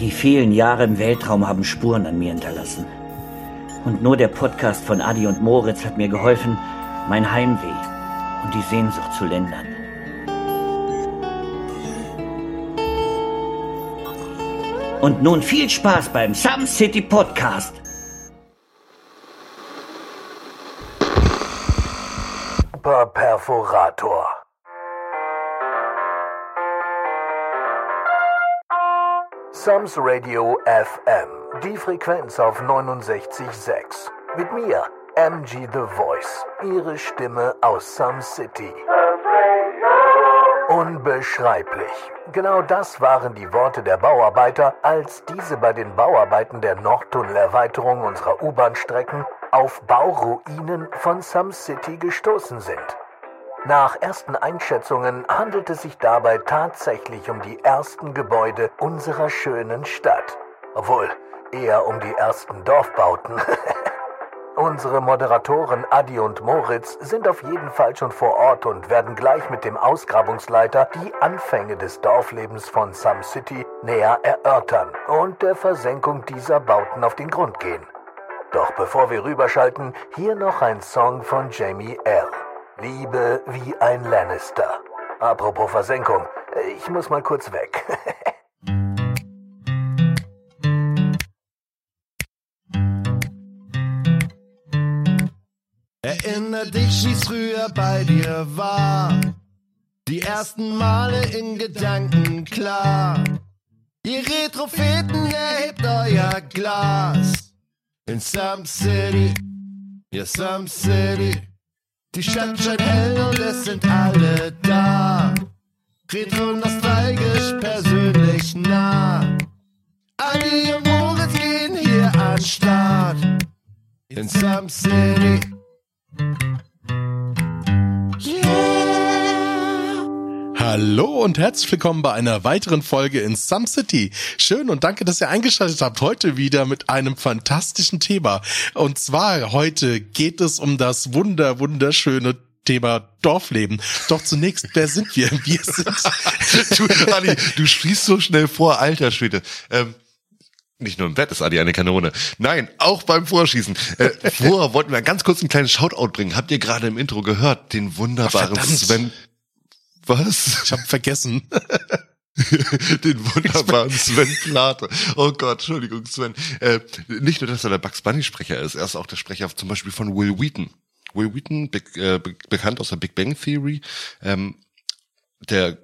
Die vielen Jahre im Weltraum haben Spuren an mir hinterlassen. Und nur der Podcast von Adi und Moritz hat mir geholfen, mein Heimweh und die Sehnsucht zu lindern. Und nun viel Spaß beim Some City Podcast. Perforator. Sums Radio FM. Die Frequenz auf 69.6. Mit mir, MG The Voice. Ihre Stimme aus Some City. Unbeschreiblich. Genau das waren die Worte der Bauarbeiter, als diese bei den Bauarbeiten der Nordtunnelerweiterung unserer U-Bahn-Strecken auf Bauruinen von Some City gestoßen sind. Nach ersten Einschätzungen handelt es sich dabei tatsächlich um die ersten Gebäude unserer schönen Stadt. Obwohl, eher um die ersten Dorfbauten. Unsere Moderatoren Adi und Moritz sind auf jeden Fall schon vor Ort und werden gleich mit dem Ausgrabungsleiter die Anfänge des Dorflebens von Some City näher erörtern und der Versenkung dieser Bauten auf den Grund gehen. Doch bevor wir rüberschalten, hier noch ein Song von Jamie L. Liebe wie ein Lannister. Apropos Versenkung, ich muss mal kurz weg. Erinner dich, wie's früher bei dir war. Die ersten Male in Gedanken klar. Ihr Retropheten erhebt euer Glas. In Some City, ja Some City. Die Stadt scheint hell und es sind alle da. Retro nostalgisch, persönlich nah. Adi und Moritz gehen hier an Start. In Some City. Hallo und herzlich willkommen bei einer weiteren Folge in Some City. Schön und danke, dass ihr eingeschaltet habt. Heute wieder mit einem fantastischen Thema. Und zwar heute geht es um das wunder, wunderschöne Thema Dorfleben. Doch zunächst, wer sind wir? Wir sind. du, Adi, du schießt so schnell vor, alter Schwede. Ähm, nicht nur im Bett ist Adi eine Kanone. Nein, auch beim Vorschießen. Äh, vorher wollten wir ganz kurz ein kleines Shoutout bringen. Habt ihr gerade im Intro gehört? Den wunderbaren Ach, Sven. Was? Ich habe vergessen. Den wunderbaren Sven Plate. Oh Gott, Entschuldigung, Sven. Äh, nicht nur, dass er der Bugs Bunny Sprecher ist, er ist auch der Sprecher zum Beispiel von Will Wheaton. Will Wheaton, be äh, be bekannt aus der Big Bang Theory, ähm, der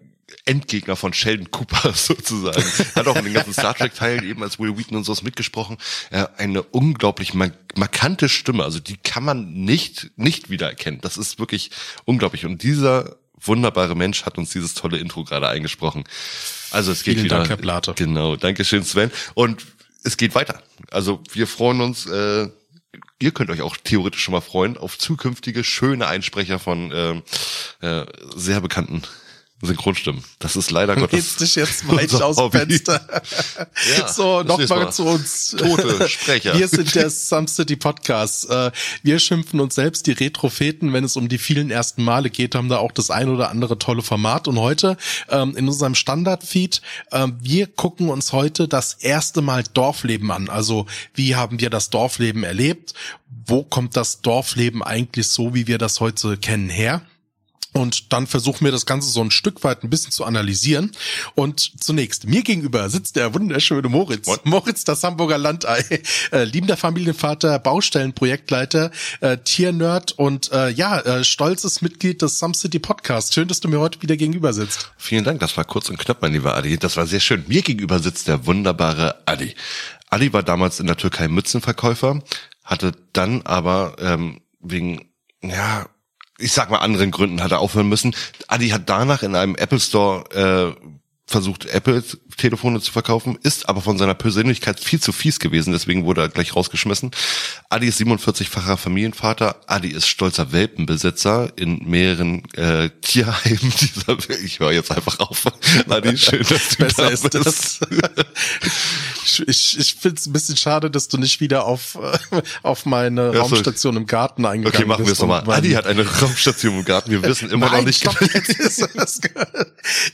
Endgegner von Sheldon Cooper sozusagen. Hat auch in den ganzen Star Trek Teilen eben als Will Wheaton und sowas mitgesprochen. Äh, eine unglaublich mark markante Stimme, also die kann man nicht nicht wiedererkennen. Das ist wirklich unglaublich und dieser wunderbare Mensch hat uns dieses tolle Intro gerade eingesprochen. Also es geht Vielen wieder. Dank, Herr Plate. Genau, Dankeschön Sven. Und es geht weiter. Also wir freuen uns. Äh, ihr könnt euch auch theoretisch schon mal freuen auf zukünftige schöne Einsprecher von äh, äh, sehr bekannten Synchronstimmen. Das ist leider Gottes. Jetzt dich jetzt weit unser aus dem. Fenster. Ja, so, nochmal mal zu uns. tote Sprecher. Wir sind der Some City Podcast. Äh, Wir schimpfen uns selbst die Retropheten, wenn es um die vielen ersten Male geht, haben da auch das ein oder andere tolle Format. Und heute ähm, in unserem Standardfeed, ähm, wir gucken uns heute das erste Mal Dorfleben an. Also wie haben wir das Dorfleben erlebt? Wo kommt das Dorfleben eigentlich so, wie wir das heute kennen, her? Und dann versuchen wir das Ganze so ein Stück weit ein bisschen zu analysieren. Und zunächst, mir gegenüber sitzt der wunderschöne Moritz. Moin. Moritz, das Hamburger Landei. Äh, liebender Familienvater, Baustellenprojektleiter, äh, Tiernerd und äh, ja, äh, stolzes Mitglied des Some City Podcasts. Schön, dass du mir heute wieder gegenüber sitzt. Vielen Dank, das war kurz und knapp, mein lieber Adi. Das war sehr schön. Mir gegenüber sitzt der wunderbare Adi. Adi war damals in der Türkei Mützenverkäufer, hatte dann aber ähm, wegen, ja, ich sag mal anderen Gründen hat er aufhören müssen. Adi hat danach in einem Apple Store äh, versucht, Apple-Telefone zu verkaufen, ist aber von seiner Persönlichkeit viel zu fies gewesen, deswegen wurde er gleich rausgeschmissen. Adi ist 47-facher Familienvater, Adi ist stolzer Welpenbesitzer in mehreren äh, Tierheimen dieser Welt. Ich höre jetzt einfach auf. Adi, schön, dass du Besser da ist bist. das. Ich, ich, ich finde es ein bisschen schade, dass du nicht wieder auf, äh, auf meine so. Raumstation im Garten eingegangen Okay, machen wir es bist. nochmal. Adi hat eine Raumstation im Garten. Wir wissen immer noch Nein, nicht. stopp, jetzt ist das.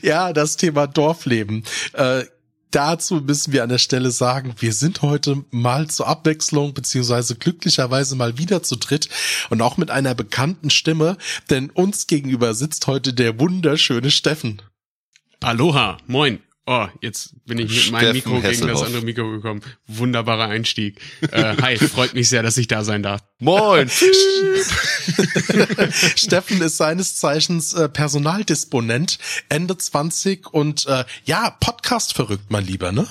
Ja, das Thema Dorfleben. Äh, dazu müssen wir an der Stelle sagen, wir sind heute mal zur Abwechslung beziehungsweise glücklicherweise mal wieder zu dritt und auch mit einer bekannten Stimme, denn uns gegenüber sitzt heute der wunderschöne Steffen. Aloha, moin. Oh, jetzt bin ich mit meinem Mikro gegen Hesselhoff. das andere Mikro gekommen. Wunderbarer Einstieg. Äh, hi, freut mich sehr, dass ich da sein darf. Moin! Steffen ist seines Zeichens äh, Personaldisponent, Ende 20 und äh, ja, Podcast verrückt mal lieber, ne?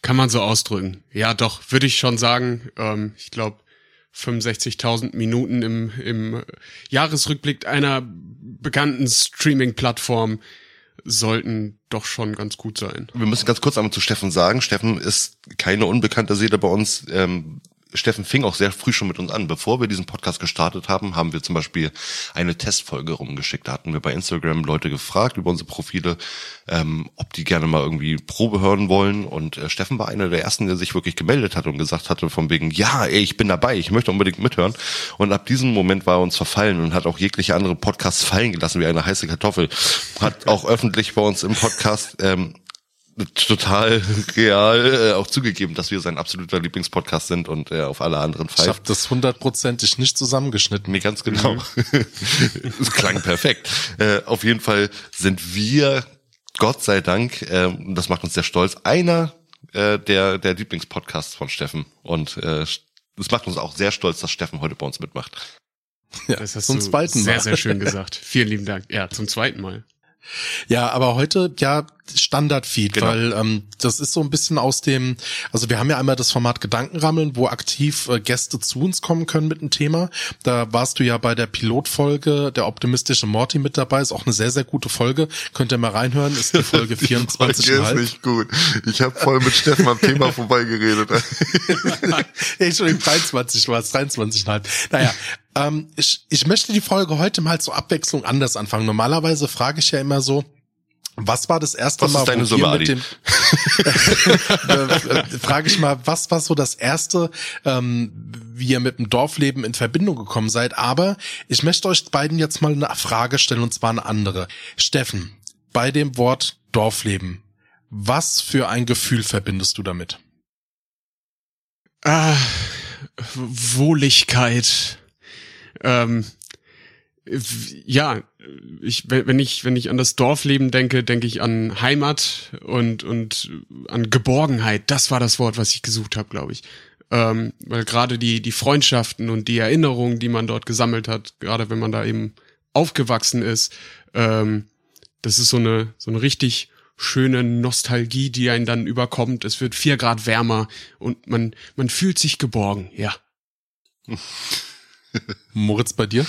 Kann man so ausdrücken. Ja, doch, würde ich schon sagen. Ähm, ich glaube, 65.000 Minuten im, im Jahresrückblick einer bekannten Streaming-Plattform sollten doch schon ganz gut sein. Wir müssen ganz kurz einmal zu Steffen sagen. Steffen ist keine unbekannte Seele bei uns. Ähm, Steffen fing auch sehr früh schon mit uns an. Bevor wir diesen Podcast gestartet haben, haben wir zum Beispiel eine Testfolge rumgeschickt. Da hatten wir bei Instagram Leute gefragt über unsere Profile, ähm, ob die gerne mal irgendwie Probe hören wollen. Und äh, Steffen war einer der ersten, der sich wirklich gemeldet hat und gesagt hatte von wegen, ja, ey, ich bin dabei, ich möchte unbedingt mithören. Und ab diesem Moment war er uns verfallen und hat auch jegliche andere Podcasts fallen gelassen wie eine heiße Kartoffel. Hat auch öffentlich bei uns im Podcast ähm, total real äh, auch zugegeben, dass wir sein absoluter Lieblingspodcast sind und äh, auf alle anderen Ich pfeift. habe das hundertprozentig nicht zusammengeschnitten. Mir ganz genau. Es klang perfekt. Äh, auf jeden Fall sind wir, Gott sei Dank, äh, und das macht uns sehr stolz, einer äh, der, der Lieblingspodcasts von Steffen. Und äh, es macht uns auch sehr stolz, dass Steffen heute bei uns mitmacht. Ja, Das hast zum du zweiten sehr, Mal. sehr schön gesagt. Vielen lieben Dank. Ja, zum zweiten Mal. Ja, aber heute ja Standardfeed, Genau. weil ähm, das ist so ein bisschen aus dem, also wir haben ja einmal das Format Gedankenrammeln, wo aktiv äh, Gäste zu uns kommen können mit einem Thema. Da warst du ja bei der Pilotfolge der optimistische Morty mit dabei, ist auch eine sehr sehr gute Folge. Könnt ihr mal reinhören, ist die Folge 24,5. gut. Ich habe voll mit Steffen am Thema vorbeigeredet. nee, Entschuldigung, 23 war es, 23,5. Naja, ähm, ich, ich möchte die Folge heute mal zur Abwechslung anders anfangen. Normalerweise frage ich ja immer so, was war das erste Was ist Mal, deine wo Summe, wir Adi? mit dem äh, äh, frage ich mal, was war so das erste, ähm, wie ihr mit dem Dorfleben in Verbindung gekommen seid? Aber ich möchte euch beiden jetzt mal eine Frage stellen und zwar eine andere. Steffen, bei dem Wort Dorfleben, was für ein Gefühl verbindest du damit? Ah, Wohligkeit. Ähm, ja, ich, wenn wenn ich, wenn ich an das Dorfleben denke, denke ich an Heimat und, und an Geborgenheit. Das war das Wort, was ich gesucht habe, glaube ich. Ähm, weil gerade die, die Freundschaften und die Erinnerungen, die man dort gesammelt hat, gerade wenn man da eben aufgewachsen ist, ähm, das ist so eine, so eine richtig schöne Nostalgie, die einen dann überkommt. Es wird vier Grad wärmer und man, man fühlt sich geborgen, ja. Moritz, bei dir?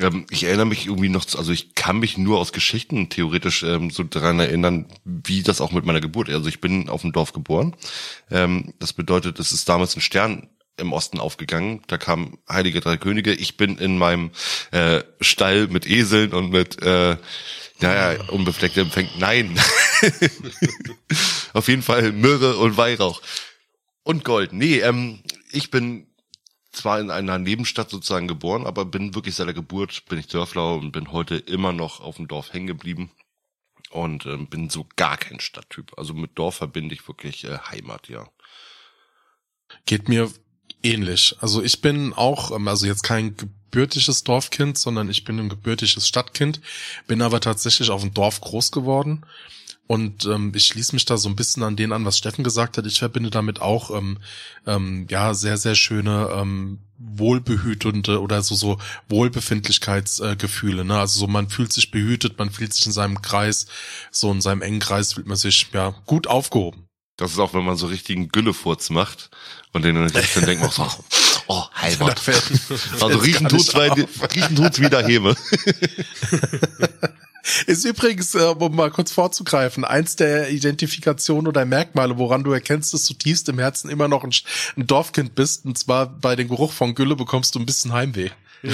Ähm, ich erinnere mich irgendwie noch, zu- also ich kann mich nur aus Geschichten theoretisch ähm, so daran erinnern, wie das auch mit meiner Geburt. Also ich bin auf dem Dorf geboren. Ähm, das bedeutet, es ist damals ein Stern im Osten aufgegangen. Da kamen Heilige Drei Könige. Ich bin in meinem äh, Stall mit Eseln und mit äh, naja, unbeflecktem Empfängen. Nein. auf jeden Fall Myrrhe und Weihrauch. Und Gold. Nee, ähm, ich bin zwar in einer Nebenstadt sozusagen geboren, aber bin wirklich seit der Geburt, bin ich Dörfler und bin heute immer noch auf dem Dorf hängen geblieben. Und ähm, bin so gar kein Stadttyp. Also mit Dorf verbinde ich wirklich äh, Heimat, ja. Geht mir ähnlich. Also ich bin auch, ähm, also jetzt kein gebürtiges Dorfkind, sondern ich bin ein gebürtiges Stadtkind, bin aber tatsächlich auf dem Dorf groß geworden. Und ähm, ich schließe mich da so ein bisschen an den an, was Steffen gesagt hat. Ich verbinde damit auch ähm, ähm, ja sehr sehr schöne ähm, wohlbehütende oder so so Wohlbefindlichkeitsgefühle. Äh, ne? Also so man fühlt sich behütet, man fühlt sich in seinem Kreis, so in seinem engen Kreis fühlt man sich ja gut aufgehoben. Das ist auch, wenn man so richtigen Güllefurz macht und den dann denkt man auch so, oh, Heimat. Also riechen tut's, weil, Ist übrigens, äh, um mal kurz vorzugreifen, eins der Identifikationen oder Merkmale, woran du erkennst, dass du tiefst im Herzen immer noch ein, ein Dorfkind bist. Und zwar bei dem Geruch von Gülle bekommst du ein bisschen Heimweh.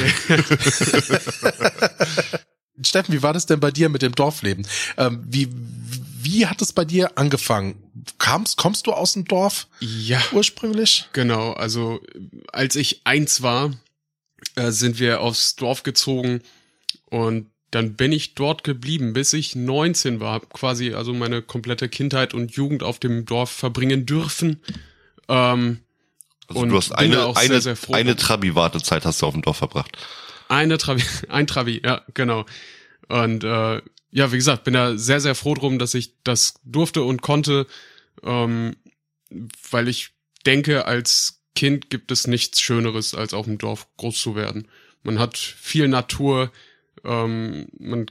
Steffen, wie war das denn bei dir mit dem Dorfleben? Ähm, wie, wie hat es bei dir angefangen? Kamst, kommst du aus dem Dorf Ja. ursprünglich? Genau, also als ich eins war, äh, sind wir aufs Dorf gezogen und dann bin ich dort geblieben, bis ich 19 war. Quasi also meine komplette Kindheit und Jugend auf dem Dorf verbringen dürfen. Ähm, Also und du hast eine, eine, sehr, sehr froh eine. Trabi-Wartezeit hast du auf dem Dorf verbracht. Eine Trabi, ein Trabi, ja, genau. Und äh, ja, wie gesagt, bin da sehr, sehr froh drum, dass ich das durfte und konnte, ähm, weil ich denke, als Kind gibt es nichts Schöneres, als auf dem Dorf groß zu werden. Man hat viel Natur, ähm, man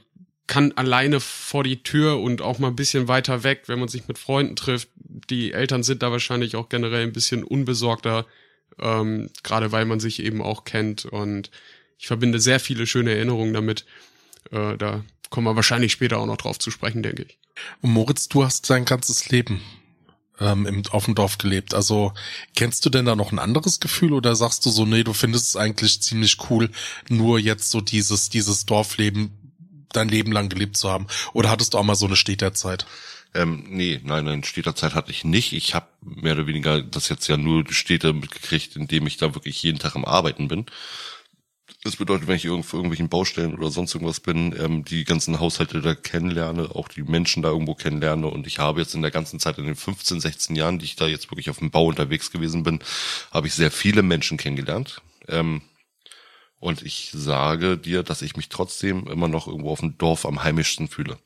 kann alleine vor die Tür und auch mal ein bisschen weiter weg, wenn man sich mit Freunden trifft. Die Eltern sind da wahrscheinlich auch generell ein bisschen unbesorgter, ähm, gerade weil man sich eben auch kennt. Und ich verbinde sehr viele schöne Erinnerungen damit. Äh, da kommen wir wahrscheinlich später auch noch drauf zu sprechen, denke ich. Und Moritz, du hast dein ganzes Leben ähm, im, auf dem Dorf gelebt. Also kennst du denn da noch ein anderes Gefühl oder sagst du so, nee, du findest es eigentlich ziemlich cool, nur jetzt so dieses, dieses Dorfleben dein Leben lang gelebt zu haben? Oder hattest du auch mal so eine Städterzeit? Ähm, nee, nein, nein, Städterzeit hatte ich nicht. Ich habe mehr oder weniger das jetzt ja nur Städte mitgekriegt, indem ich da wirklich jeden Tag am Arbeiten bin. Das bedeutet, wenn ich irgendwo irgendwelchen Baustellen oder sonst irgendwas bin, ähm, die ganzen Haushalte da kennenlerne, auch die Menschen da irgendwo kennenlerne. Und ich habe jetzt in der ganzen Zeit, in den 15, 16 Jahren, die ich da jetzt wirklich auf dem Bau unterwegs gewesen bin, habe ich sehr viele Menschen kennengelernt. Ähm, und ich sage dir, dass ich mich trotzdem immer noch irgendwo auf dem Dorf am heimischsten fühle.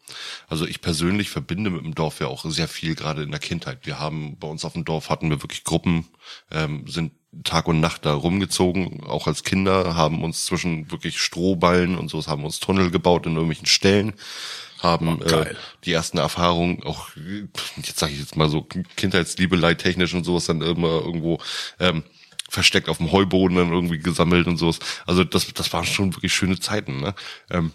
Also ich persönlich verbinde mit dem Dorf ja auch sehr viel, gerade in der Kindheit. Wir haben bei uns auf dem Dorf hatten wir wirklich Gruppen, ähm, sind Tag und Nacht da rumgezogen, auch als Kinder, haben uns zwischen wirklich Strohballen und so, haben uns Tunnel gebaut in irgendwelchen Stellen, haben Oh, äh, die ersten Erfahrungen, auch jetzt sage ich jetzt mal so Kindheitsliebelei technisch und sowas dann immer irgendwo ähm, versteckt auf dem Heuboden dann irgendwie gesammelt und sowas. Also das, das waren schon wirklich schöne Zeiten. Ne? Ähm,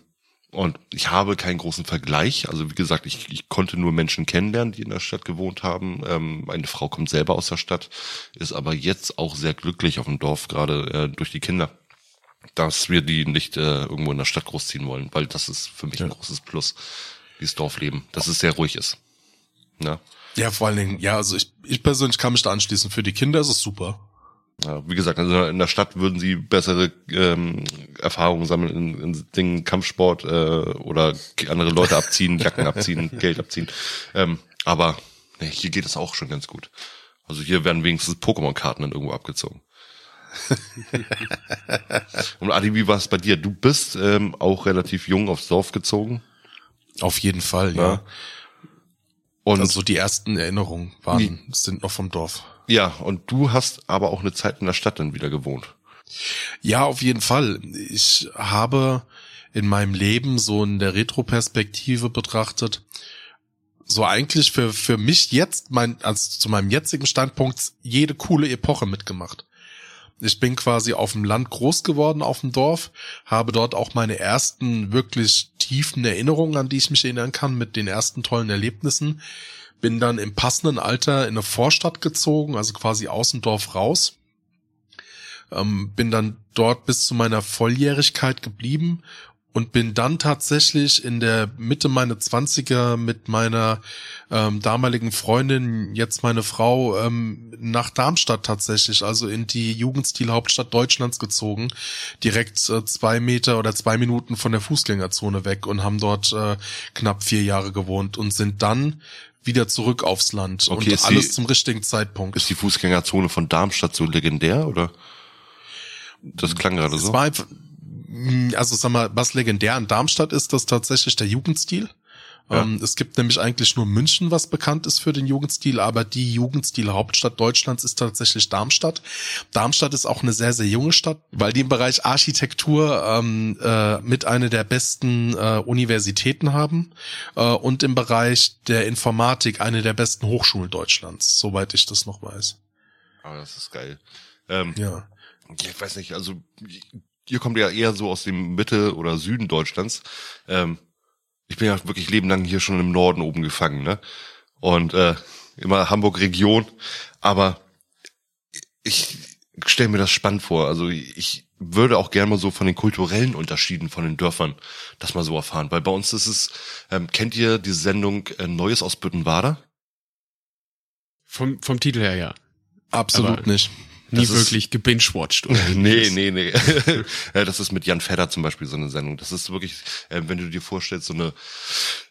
und ich habe keinen großen Vergleich. Also wie gesagt, ich, ich konnte nur Menschen kennenlernen, die in der Stadt gewohnt haben. Ähm, meine Frau kommt selber aus der Stadt, ist aber jetzt auch sehr glücklich auf dem Dorf, gerade äh, durch die Kinder, dass wir die nicht äh, irgendwo in der Stadt großziehen wollen, weil das ist für mich ein großes Plus, dieses Dorfleben, dass es sehr ruhig ist. Ja. Ja, vor allen Dingen, ja, also ich, ich persönlich kann mich da anschließen. Für die Kinder ist es super. Ja, wie gesagt, also in der Stadt würden sie bessere ähm, Erfahrungen sammeln in, in Dingen Kampfsport äh, oder andere Leute abziehen, Jacken abziehen, Geld abziehen. Ähm, aber nee, hier geht es auch schon ganz gut. Also hier werden wenigstens Pokémon-Karten dann irgendwo abgezogen. Und Adi, wie war es bei dir? Du bist ähm, auch relativ jung aufs Dorf gezogen. Auf jeden Fall, ja. Ja. Und Also die ersten Erinnerungen waren, sind noch vom Dorf. Ja, und du hast aber auch eine Zeit in der Stadt dann wieder gewohnt. Ja, auf jeden Fall. Ich habe in meinem Leben so in der Retroperspektive betrachtet, so eigentlich für, für mich jetzt, mein, also zu meinem jetzigen Standpunkt, jede coole Epoche mitgemacht. Ich bin quasi auf dem Land groß geworden, auf dem Dorf, habe dort auch meine ersten wirklich tiefen Erinnerungen, an die ich mich erinnern kann, mit den ersten tollen Erlebnissen. Bin dann im passenden Alter in eine Vorstadt gezogen, also quasi aus dem Dorf raus. Ähm, bin dann dort bis zu meiner Volljährigkeit geblieben und bin dann tatsächlich in der Mitte meiner Zwanziger mit meiner ähm, damaligen Freundin, jetzt meine Frau, ähm, nach Darmstadt tatsächlich, also in die Jugendstilhauptstadt Deutschlands gezogen, direkt äh, zwei Meter oder zwei Minuten von der Fußgängerzone weg und haben dort äh, knapp vier Jahre gewohnt und sind dann wieder zurück aufs Land Okay, und alles die- zum richtigen Zeitpunkt. Ist die Fußgängerzone von Darmstadt so legendär oder? Das klang gerade so. war also sag mal, was legendär an Darmstadt ist, das tatsächlich der Jugendstil. Ja. Ähm, es gibt nämlich eigentlich nur München, was bekannt ist für den Jugendstil, aber die Jugendstil-Hauptstadt Deutschlands ist tatsächlich Darmstadt. Darmstadt ist auch eine sehr, sehr junge Stadt, weil die im Bereich Architektur ähm, äh, mit einer der besten äh, Universitäten haben äh, und im Bereich der Informatik eine der besten Hochschulen Deutschlands, soweit ich das noch weiß. Ah, das ist geil. Ähm, Ja. Ich weiß nicht, also ihr kommt ja eher so aus dem Mitte oder Süden Deutschlands. Ähm, ich bin ja wirklich lebenlang hier schon im Norden oben gefangen, ne? Und äh, immer Hamburg Region, aber ich stelle mir das spannend vor. Also ich würde auch gerne mal so von den kulturellen Unterschieden von den Dörfern das mal so erfahren, weil bei uns ist es, ähm, kennt ihr die Sendung äh, Neues aus Büttenwader? Vom, vom Titel her, ja. Absolut Aber- nicht. Nie Das wirklich gebingewatcht. oder Nee, nee, nee. Das ist mit Jan Fedder zum Beispiel so eine Sendung. Das ist wirklich, äh, wenn du dir vorstellst, so eine,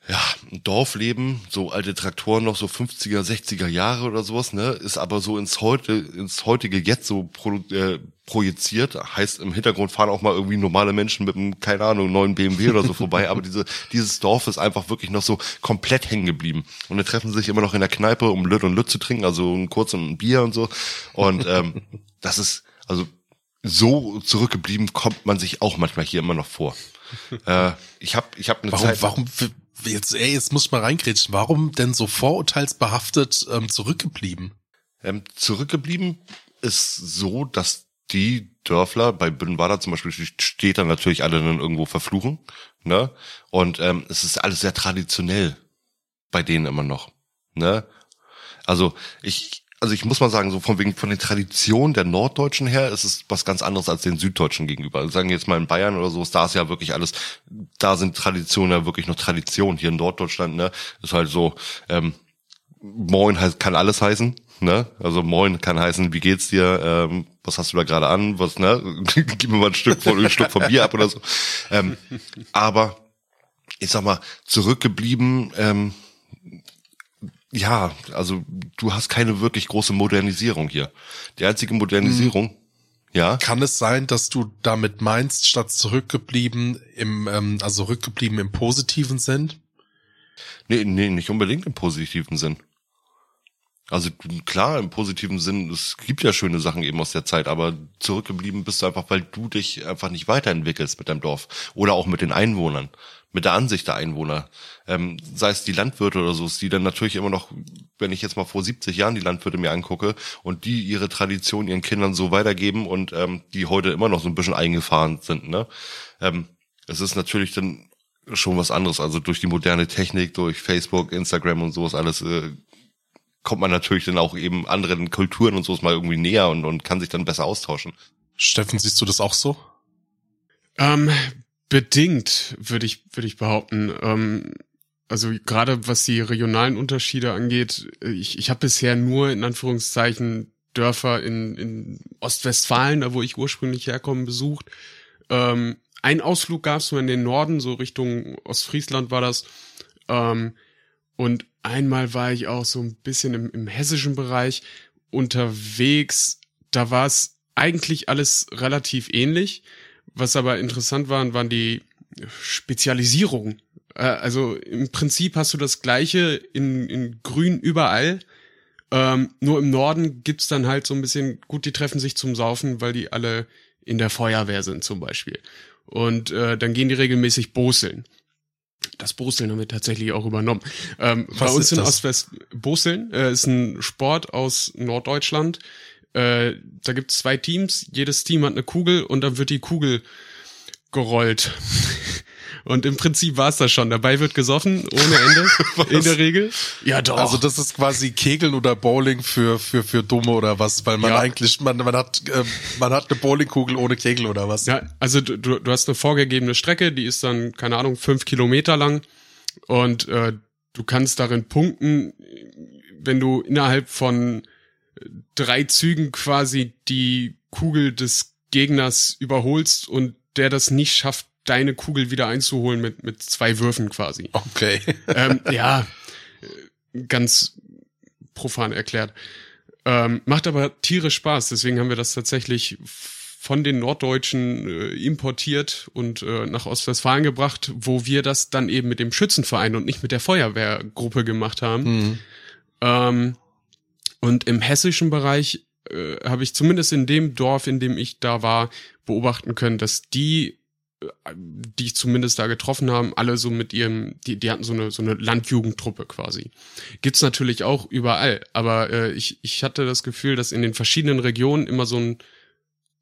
ja, ein Dorfleben, so alte Traktoren noch so 50er, 60er Jahre oder sowas, ne, ist aber so ins heute, ins heutige Jetzt so produ- äh, projiziert. Heißt, im Hintergrund fahren auch mal irgendwie normale Menschen mit einem, keine Ahnung, neuen BMW oder so vorbei. Aber diese, dieses Dorf ist einfach wirklich noch so komplett hängen geblieben. Und dann treffen sie sich immer noch in der Kneipe, um Lütt und Lütt zu trinken, also ein kurz ein Bier und so. Und ähm, das ist, also so zurückgeblieben kommt man sich auch manchmal hier immer noch vor. äh, ich habe ich hab eine Warum, Zeit. warum, jetzt, ey, jetzt muss ich mal reingrätschen. Warum denn so vorurteilsbehaftet ähm, zurückgeblieben? Ähm, zurückgeblieben ist so, dass die Dörfler bei Bünnenwader zum Beispiel steht dann natürlich alle dann irgendwo verfluchen, ne? Und ähm, es ist alles sehr traditionell bei denen immer noch, ne? Also ich, also ich muss mal sagen, so von wegen von den Traditionen der Norddeutschen her ist es was ganz anderes als den Süddeutschen gegenüber. Also sagen wir jetzt mal in Bayern oder so, ist da ist ja wirklich alles, da sind Traditionen ja wirklich noch Tradition. Hier in Norddeutschland, ne, ist halt so, ähm, Moin heißt, kann alles heißen, ne? Also Moin kann heißen, wie geht's dir? Ähm, was hast du da gerade an? Was, ne? Gib mir mal ein Stück von, ein Stück von Bier ab oder so. Ähm, aber ich sag mal, zurückgeblieben, ähm, ja, also du hast keine wirklich große Modernisierung hier. Die einzige Modernisierung, ja, Kann es sein, dass du damit meinst, statt zurückgeblieben im, ähm, also rückgeblieben im positiven Sinn? nee, nee, nicht unbedingt im positiven Sinn. Also klar, im positiven Sinn, es gibt ja schöne Sachen eben aus der Zeit, aber zurückgeblieben bist du einfach, weil du dich einfach nicht weiterentwickelst mit deinem Dorf oder auch mit den Einwohnern, mit der Ansicht der Einwohner. Ähm, sei es die Landwirte oder so, die dann natürlich immer noch, wenn ich jetzt mal vor 70 Jahren die Landwirte mir angucke und die ihre Tradition ihren Kindern so weitergeben und ähm, die heute immer noch so ein bisschen eingefahren sind, ne? Ähm, es ist natürlich dann schon was anderes. Also durch die moderne Technik, durch Facebook, Instagram und sowas alles äh, kommt man natürlich dann auch eben anderen Kulturen und sowas mal irgendwie näher und, und kann sich dann besser austauschen. Steffen, siehst du das auch so? Ähm, bedingt, würde ich, würde ich behaupten. Ähm, also gerade was die regionalen Unterschiede angeht, ich, ich habe bisher nur in Anführungszeichen Dörfer in, in Ostwestfalen, da wo ich ursprünglich herkomme, besucht. Ähm, ein Ausflug gab es nur in den Norden, so Richtung Ostfriesland war das. Ähm, und einmal war ich auch so ein bisschen im, im hessischen Bereich unterwegs. Da war es eigentlich alles relativ ähnlich. Was aber interessant waren, waren die Spezialisierungen. Äh, Also im Prinzip hast du das gleiche in, in Grün überall. Ähm, nur im Norden gibt's dann halt so ein bisschen, gut, die treffen sich zum Saufen, weil die alle in der Feuerwehr sind zum Beispiel. Und äh, dann gehen die regelmäßig boseln. Das Boseln haben wir tatsächlich auch übernommen. Ähm, bei uns in? Ostwest Boseln äh, ist ein Sport aus Norddeutschland. Äh, da gibt's zwei Teams, jedes Team hat eine Kugel und dann wird die Kugel gerollt. Und im Prinzip war's das schon. Dabei wird gesoffen, ohne Ende, in der Regel. Ja, doch. Also das ist quasi Kegeln oder Bowling für für für Dumme oder was, weil man Ja. eigentlich man man hat äh, man hat eine Bowlingkugel ohne Kegel oder was? Ja, also du, du hast eine vorgegebene Strecke, die ist dann, keine Ahnung, fünf Kilometer lang und äh, du kannst darin punkten, wenn du innerhalb von drei Zügen quasi die Kugel des Gegners überholst und der das nicht schafft, deine Kugel wieder einzuholen mit, mit zwei Würfen quasi. Okay. ähm, ja, äh, ganz profan erklärt. Ähm, macht aber tierisch Spaß, deswegen haben wir das tatsächlich von den Norddeutschen äh, importiert und äh, nach Ostwestfalen gebracht, wo wir das dann eben mit dem Schützenverein und nicht mit der Feuerwehrgruppe gemacht haben. Hm. Ähm, und im hessischen Bereich äh, habe ich zumindest in dem Dorf, in dem ich da war, beobachten können, dass die, äh, die ich zumindest da getroffen haben, alle so mit ihrem, die, die hatten so eine, so eine Landjugendtruppe quasi. Gibt's natürlich auch überall, aber äh, ich, ich hatte das Gefühl, dass in den verschiedenen Regionen immer so ein,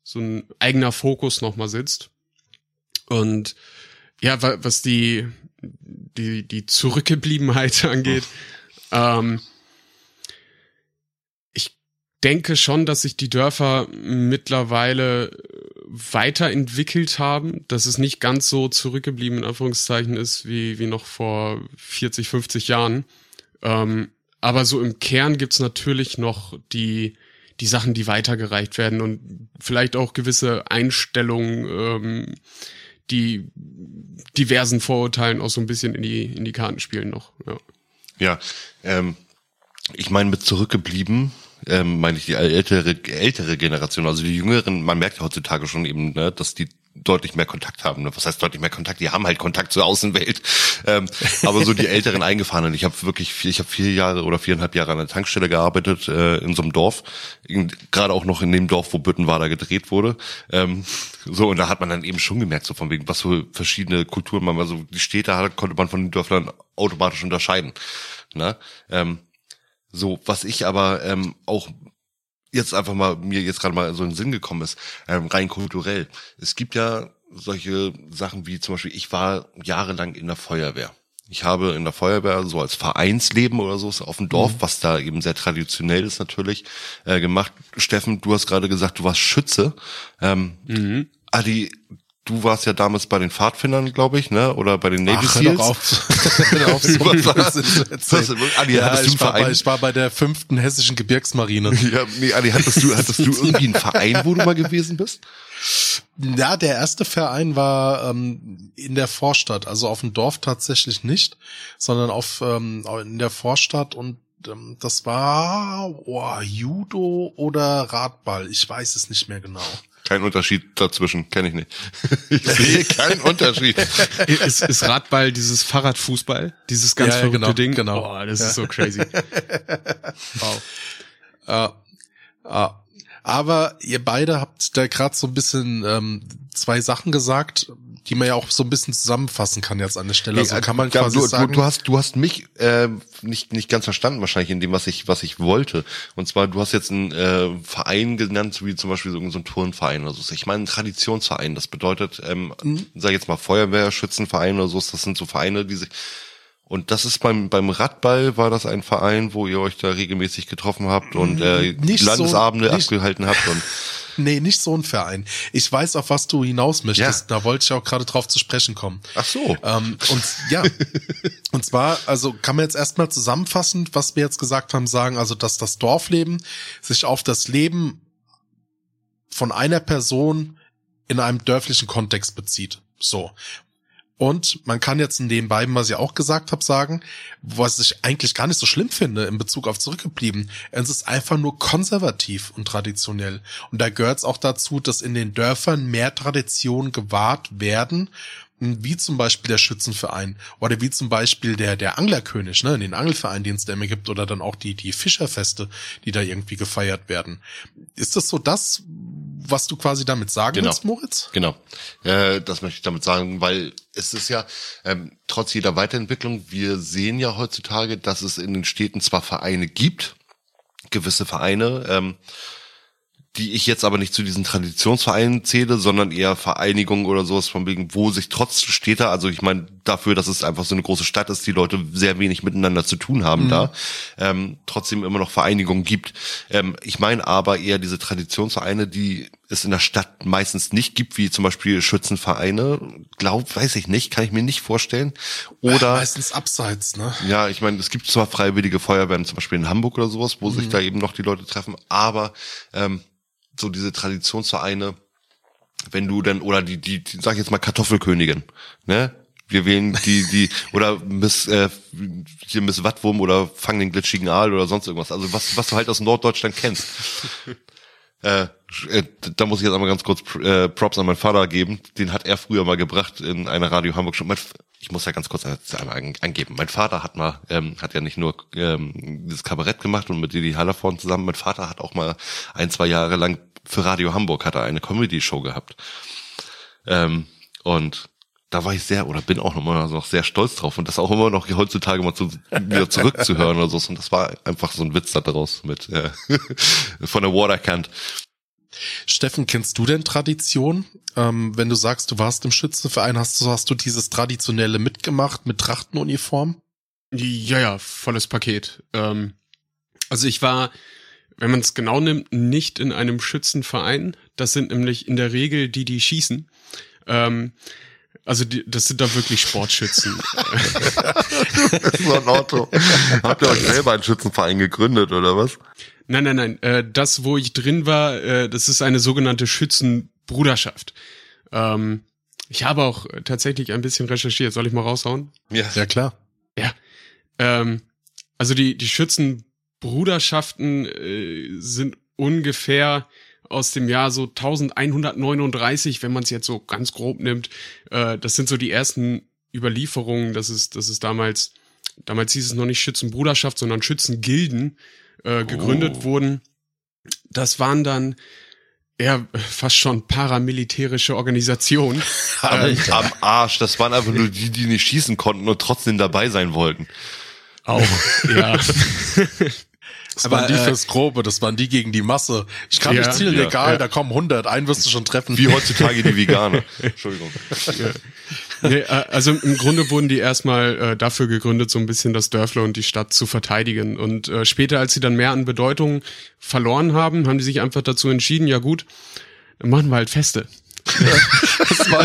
so ein eigener Fokus nochmal sitzt. Und ja, wa- was die, die, die Zurückgebliebenheit angeht, ähm, denke schon, dass sich die Dörfer mittlerweile äh, weiterentwickelt haben, dass es nicht ganz so zurückgeblieben in Anführungszeichen ist wie, wie noch vor 40, 50 Jahren. Ähm, aber so im Kern gibt's natürlich noch die, die Sachen, die weitergereicht werden und vielleicht auch gewisse Einstellungen, ähm, die diversen Vorurteilen auch so ein bisschen in die, in die Karten spielen noch. Ja, ja ähm, ich meine mit zurückgeblieben, ähm, meine ich die ältere, ältere Generation, also die Jüngeren, man merkt ja heutzutage schon eben, ne, dass die deutlich mehr Kontakt haben. Ne? Was heißt deutlich mehr Kontakt? Die haben halt Kontakt zur Außenwelt. Ähm, aber so die älteren Eingefahrenen. Ich habe wirklich, ich habe vier Jahre oder viereinhalb Jahre an der Tankstelle gearbeitet äh, in so einem Dorf, gerade auch noch in dem Dorf, wo Büttenwader gedreht wurde. Ähm, so und da hat man dann eben schon gemerkt, so von wegen, was für verschiedene Kulturen man, also die Städte hat, konnte man von den Dörfern automatisch unterscheiden. Ne? Ähm, so, was ich aber ähm, auch jetzt einfach mal mir jetzt gerade mal so in den Sinn gekommen ist, ähm, rein kulturell. Es gibt ja solche Sachen wie zum Beispiel, ich war jahrelang in der Feuerwehr. Ich habe in der Feuerwehr so als Vereinsleben oder so auf dem Dorf, mhm. was da eben sehr traditionell ist natürlich, äh, gemacht. Steffen, du hast gerade gesagt, du warst Schütze. Ähm, mhm. Adi, du warst ja damals bei den Pfadfindern, glaube ich, ne? Oder bei den Navy Ach, Seals. Hör doch auf. bei, ich war bei der fünften hessischen Gebirgsmarine. Ja, nee, Adi, hattest du, hattest du irgendwie einen Verein, wo du mal gewesen bist? Ja, der erste Verein war ähm, in der Vorstadt, also auf dem Dorf tatsächlich nicht, sondern auf ähm, in der Vorstadt und ähm, das war oh, Judo oder Radball, ich weiß es nicht mehr genau. Kein Unterschied dazwischen, kenne ich nicht. Ich sehe keinen Unterschied. ist, ist Radball dieses Fahrradfußball? Dieses ganz ja, verrückte genau, Ding? Genau. Oh, das ja. ist so crazy. wow. Uh, uh, aber ihr beide habt da gerade so ein bisschen ähm, zwei Sachen gesagt, die man ja auch so ein bisschen zusammenfassen kann jetzt an der Stelle. Also kann man ja, quasi du, sagen, du, hast du hast mich äh, nicht nicht ganz verstanden wahrscheinlich in dem was ich was ich wollte. Und zwar du hast jetzt einen äh, Verein genannt, wie zum Beispiel so, so ein Turnverein oder so. Ich meine ein Traditionsverein. Das bedeutet, ähm, mhm. sag ich jetzt mal Feuerwehr, Schützenverein oder so. Das sind so Vereine, die sich und das ist beim, beim Radball war das ein Verein, wo ihr euch da regelmäßig getroffen habt und äh, nicht Landesabende so, nicht, abgehalten habt und Nee, nicht so ein Verein. Ich weiß, auf was du hinaus möchtest. Ja. Da wollte ich auch gerade drauf zu sprechen kommen. Ach so. Ähm, und ja, und zwar, also kann man jetzt erstmal zusammenfassend, was wir jetzt gesagt haben, sagen, also dass das Dorfleben sich auf das Leben von einer Person in einem dörflichen Kontext bezieht. So. Und man kann jetzt in den beiden, was ich auch gesagt habe, sagen, was ich eigentlich gar nicht so schlimm finde in Bezug auf zurückgeblieben. Es ist einfach nur konservativ und traditionell. Und da gehört es auch dazu, dass in den Dörfern mehr Traditionen gewahrt werden wie zum Beispiel der Schützenverein oder wie zum Beispiel der, der Anglerkönig, ne, den Angelverein, den es da immer gibt, oder dann auch die, die Fischerfeste, die da irgendwie gefeiert werden. Ist das so das, was du quasi damit sagen genau. willst, Moritz? Genau. Äh, das möchte ich damit sagen, weil es ist ja, ähm, trotz jeder Weiterentwicklung, wir sehen ja heutzutage, dass es in den Städten zwar Vereine gibt, gewisse Vereine, ähm, die ich jetzt aber nicht zu diesen Traditionsvereinen zähle, sondern eher Vereinigungen oder sowas von wegen, wo sich trotz Städter, also ich meine dafür, dass es einfach so eine große Stadt ist, die Leute sehr wenig miteinander zu tun haben mhm. da, ähm, trotzdem immer noch Vereinigungen gibt. Ähm, ich meine aber eher diese Traditionsvereine, die es in der Stadt meistens nicht gibt, wie zum Beispiel Schützenvereine, glaub, weiß ich nicht, kann ich mir nicht vorstellen. Oder meistens abseits, ne? Ja, ich meine, es gibt zwar freiwillige Feuerwehren, zum Beispiel in Hamburg oder sowas, wo mhm. sich da eben noch die Leute treffen, aber ähm, so diese Traditionsvereine, wenn du dann, oder die, die, die sag ich jetzt mal Kartoffelkönigin, ne? Wir wählen die, die, oder Miss, äh, hier Miss Wattwurm oder Fang den glitschigen Aal oder sonst irgendwas. Also was, was du halt aus Norddeutschland kennst. Äh, äh, da muss ich jetzt einmal ganz kurz äh, Props an meinen Vater geben. Den hat er früher mal gebracht in einer Radio Hamburg schon. Ich muss ja ganz kurz einmal angeben. Mein Vater hat mal, ähm, hat ja nicht nur ähm, dieses Kabarett gemacht und mit Didi Hallervorn zusammen. Mein Vater hat auch mal ein, zwei Jahre lang für Radio Hamburg hat er eine Comedy-Show gehabt. Ähm, und da war ich sehr oder bin auch immer noch sehr stolz drauf und das auch immer noch heutzutage mal zu, wieder zurückzuhören oder so. Und das war einfach so ein Witz da draus mit äh, von der Waterkant. Steffen, kennst du denn Tradition? Ähm, wenn du sagst, du warst im Schützenverein, hast du, hast du dieses traditionelle mitgemacht mit Trachtenuniform? Ja, ja, volles Paket. Ähm, also ich war, wenn man es genau nimmt, nicht in einem Schützenverein. Das sind nämlich in der Regel die, die schießen. Ähm, also die, das sind da wirklich Sportschützen. das ist so ein Auto. Habt ihr euch selber einen Schützenverein gegründet oder was? Nein, nein, nein. Äh, das, wo ich drin war, äh, das ist eine sogenannte Schützenbruderschaft. Ähm, ich habe auch tatsächlich ein bisschen recherchiert. Soll ich mal raushauen? Ja. Ja, klar. Ja. Ähm, also die, die Schützenbruderschaften äh, sind ungefähr aus dem Jahr so 1139, wenn man es jetzt so ganz grob nimmt. Äh, das sind so die ersten Überlieferungen. Das ist, das ist damals, damals hieß es noch nicht Schützenbruderschaft, sondern Schützengilden äh, gegründet Oh. wurden. Das waren dann eher fast schon paramilitärische Organisationen. Am, am Arsch. Das waren einfach nur die, die nicht schießen konnten und trotzdem dabei sein wollten. Auch, ja. Das Aber, waren die äh, fürs Grobe, das waren die gegen die Masse. Ich kann Ja, nicht zielen, ja, egal, ja. da kommen 100, einen wirst du schon treffen. Wie heutzutage die Veganer. Entschuldigung. Nee, äh, also im Grunde wurden die erstmal äh, dafür gegründet, so ein bisschen das Dörfler und die Stadt zu verteidigen. Und äh, später, als sie dann mehr an Bedeutung verloren haben, haben die sich einfach dazu entschieden, ja gut, machen wir halt Feste. es, war,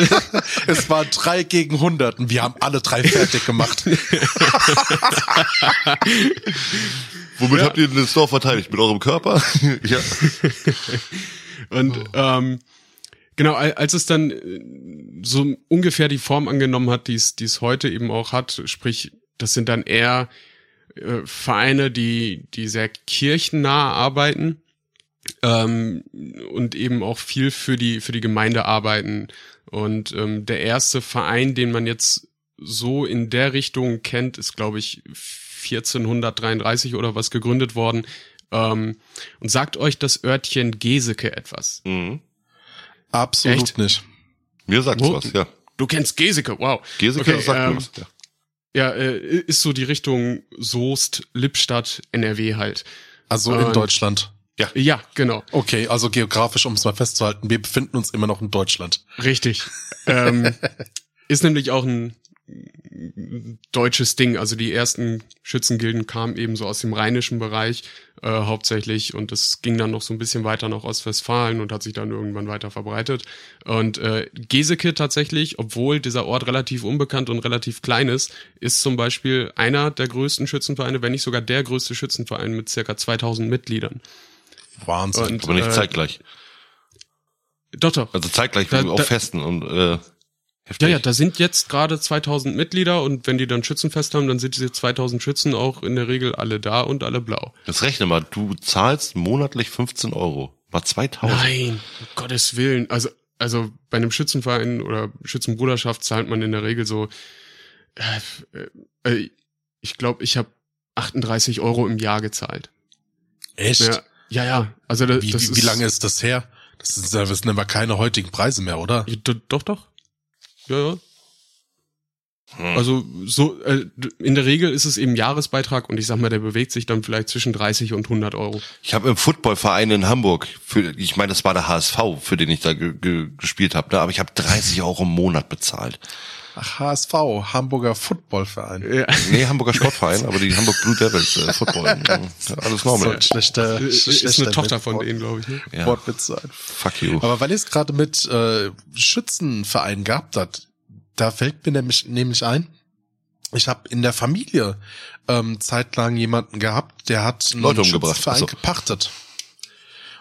es waren drei gegen 100 und wir haben alle drei fertig gemacht. Womit habt ihr denn das Dorf verteidigt? Mit eurem Körper? ja. Und ähm, genau, al- als es dann äh, so ungefähr die Form angenommen hat, die es die es heute eben auch hat, sprich, das sind dann eher äh, Vereine, die die sehr kirchennah arbeiten ähm, und eben auch viel für die für die Gemeinde arbeiten. Und ähm, der erste Verein, den man jetzt so in der Richtung kennt, ist glaube ich 1433 oder was gegründet worden. Ähm, und sagt euch das Örtchen Geseke etwas? Mhm. Absolut Echt? nicht. Mir sagt's Wo? was, ja. Du kennst Geseke, wow. Geseke Okay, sagt mir ähm, was. Ja. Ja, äh, ist so die Richtung Soest, Lippstadt, NRW halt. Also in Und- Deutschland. Ja, genau. Okay, also geografisch, um es mal festzuhalten, wir befinden uns immer noch in Deutschland. Richtig. ähm, ist nämlich auch ein deutsches Ding. Also die ersten Schützengilden kamen eben so aus dem rheinischen Bereich äh, hauptsächlich und es ging dann noch so ein bisschen weiter nach Ostwestfalen und hat sich dann irgendwann weiter verbreitet. Und äh, Geseke tatsächlich, obwohl dieser Ort relativ unbekannt und relativ klein ist, ist zum Beispiel einer der größten Schützenvereine, wenn nicht sogar der größte Schützenverein mit circa 2000 Mitgliedern. Wahnsinn. Und, Aber nicht äh, zeitgleich. Doch, doch. Also zeitgleich da- auf da- Festen und äh, heftig. Ja, ja, da sind jetzt gerade 2000 Mitglieder und wenn die dann Schützenfest haben, dann sind diese 2000 Schützen auch in der Regel alle da und alle blau. Jetzt rechne mal, du zahlst monatlich 15 Euro. Mal 2000. Nein, um Gottes Willen. Also, also bei einem Schützenverein oder Schützenbruderschaft zahlt man in der Regel so, äh, äh, ich glaube, ich habe 38 Euro im Jahr gezahlt. Echt? Ja, ja, ja. Also da, wie, das wie, ist, wie lange ist das her? Das, ist, das sind aber keine heutigen Preise mehr, oder? Doch, doch. Ja. Hm. Also so äh, in der Regel ist es eben Jahresbeitrag und ich sag mal, der bewegt sich dann vielleicht zwischen 30 und 100 Euro. Ich habe im Footballverein in Hamburg, für, ich meine, das war der HSV, für den ich da ge ge gespielt habe, ne? aber ich habe 30 Euro im Monat bezahlt. Ach, HSV, Hamburger Footballverein. Ja. Nee, Hamburger Sportverein, aber die Hamburg Blue Devils, äh, Football. Alles So normal. ein schlechter, Ist schlechter eine Tochter von denen, glaube ich. Ne? Ja, Wortwitz sein. fuck you. Aber weil ihr es gerade mit äh, Schützenvereinen gehabt hat, da fällt mir nämlich, nämlich ein, ich habe in der Familie ähm, zeitlang jemanden gehabt, der hat einen Leute umgebracht. Schützenverein Ach so. gepachtet.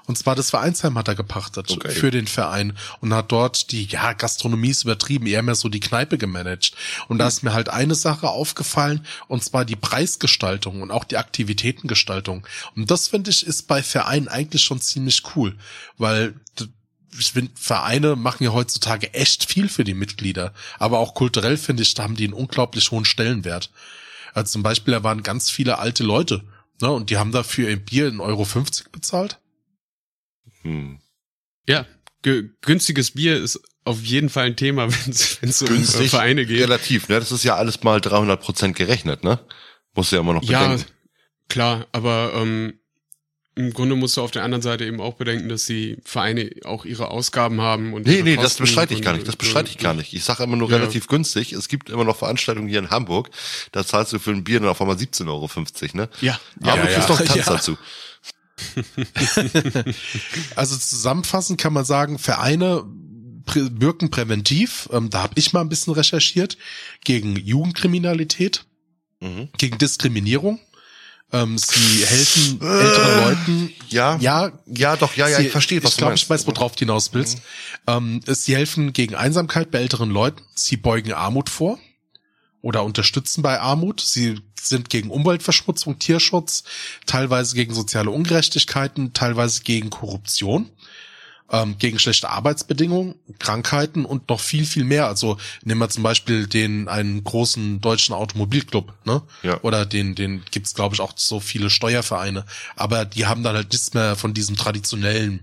Und zwar das Vereinsheim hat er gepachtet Okay. für den Verein und hat dort die, ja, Gastronomie ist übertrieben, eher mehr so die Kneipe gemanagt. Und da ist mir halt eine Sache aufgefallen, und zwar die Preisgestaltung und auch die Aktivitätengestaltung. Und das finde ich ist bei Vereinen eigentlich schon ziemlich cool, weil ich finde, Vereine machen ja heutzutage echt viel für die Mitglieder. Aber auch kulturell finde ich, da haben die einen unglaublich hohen Stellenwert. Also zum Beispiel, da waren ganz viele alte Leute, ne, und die haben dafür ein Bier in Euro 50 bezahlt. Hm. Ja, ge günstiges Bier ist auf jeden Fall ein Thema, wenn es um äh, Vereine geht. relativ, ne? Das ist ja alles mal 300 Prozent gerechnet, ne? Musst du ja immer noch Ja, bedenken. klar, aber ähm, im Grunde musst du auf der anderen Seite eben auch bedenken, dass die Vereine auch ihre Ausgaben haben und Nee, nee, das bestreite ich gar nicht. Das bestreite ich gar nicht. Ich sage immer nur Ja. relativ günstig. Es gibt immer noch Veranstaltungen hier in Hamburg, da zahlst du für ein Bier dann auf einmal 17,50 Euro, ne? Ja, Aber Ja, du kriegst ja. noch Tanz Ja. dazu. Also zusammenfassend kann man sagen, Vereine wirken präventiv. Ähm, da habe ich mal ein bisschen recherchiert gegen Jugendkriminalität, Mhm. gegen Diskriminierung. Ähm, sie helfen älteren Leuten. Ja, Ja, ja, doch, ja, ja, sie, ich verstehe, was ich du glaube, meinst. ich weiß, worauf du hinaus willst. Ähm, sie helfen gegen Einsamkeit bei älteren Leuten. Sie beugen Armut vor oder unterstützen bei Armut. Sie sind gegen Umweltverschmutzung, Tierschutz, teilweise gegen soziale Ungerechtigkeiten, teilweise gegen Korruption, ähm, gegen schlechte Arbeitsbedingungen, Krankheiten und noch viel, viel mehr. Also nehmen wir zum Beispiel den einen großen deutschen Automobilclub, ne? Ja. Oder den, den gibt's glaube ich auch so viele Steuervereine. Aber die haben dann halt nichts mehr von diesem traditionellen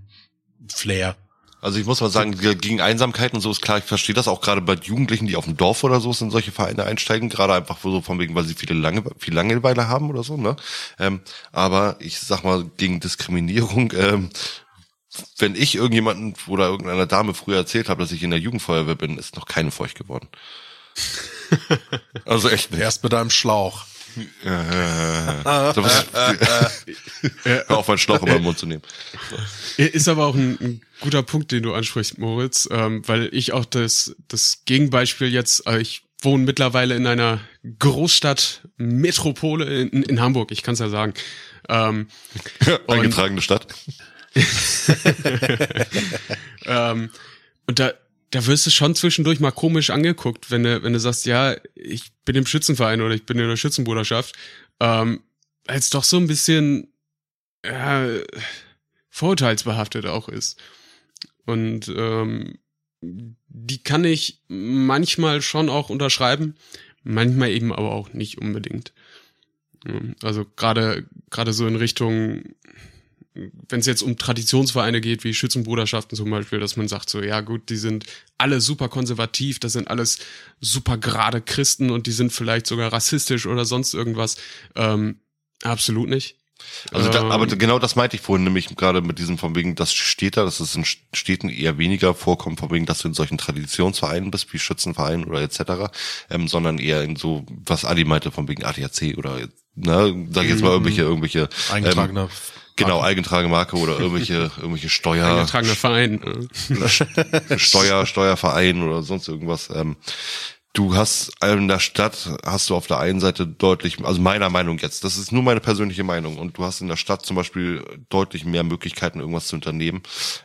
Flair. Also ich muss mal sagen, gegen Einsamkeit und so ist klar, ich verstehe das auch gerade bei Jugendlichen, die auf dem Dorf oder so in solche Vereine einsteigen, gerade einfach so von wegen, weil sie viele lange, viel Langeweile haben oder so, ne? Ähm, aber ich sag mal, gegen Diskriminierung, ähm, wenn ich irgendjemanden oder irgendeiner Dame früher erzählt habe, dass ich in der Jugendfeuerwehr bin, ist noch keine feucht geworden. also echt nicht. Erst mit einem Schlauch. Da muss ich- Hör auf, meinen Schlauch in meinen Mund zu nehmen. Ist aber auch ein, ein guter Punkt, den du ansprichst, Moritz, ähm, weil ich auch das, das Gegenbeispiel jetzt, äh, ich wohne mittlerweile in einer Großstadt, Metropole in, in Hamburg, ich kann es ja sagen. Ähm, Eingetragene Stadt. ähm, und da, da wirst du schon zwischendurch mal komisch angeguckt, wenn du, wenn du sagst, ja, ich bin im Schützenverein oder ich bin in der Schützenbruderschaft, ähm, als doch so ein bisschen ja, vorurteilsbehaftet auch ist. Und ähm, die kann ich manchmal schon auch unterschreiben, manchmal eben aber auch nicht unbedingt. Ja, Also gerade gerade so in Richtung wenn es jetzt um Traditionsvereine geht, wie Schützenbruderschaften zum Beispiel, dass man sagt so, ja gut, die sind alle super konservativ, das sind alles super gerade Christen und die sind vielleicht sogar rassistisch oder sonst irgendwas. Ähm, absolut nicht. Also da, Ähm, aber genau das meinte ich vorhin, nämlich gerade mit diesem von wegen, das steht da, dass es in Städten eher weniger vorkommt, von wegen, dass du in solchen Traditionsvereinen bist, wie Schützenvereinen oder etc., ähm, sondern eher in so, was Adi meinte, von wegen ADAC oder, ne, sag ich jetzt mal irgendwelche, irgendwelche, Eingetragener. ähm, genau, eingetragene Marke oder irgendwelche, irgendwelche Steuer, eingetragener Verein. Steuer, Steuerverein oder sonst irgendwas. Ähm, du hast in der Stadt hast du auf der einen Seite deutlich, also meiner Meinung jetzt, das ist nur meine persönliche Meinung, und du hast in der Stadt zum Beispiel deutlich mehr Möglichkeiten, irgendwas zu unternehmen.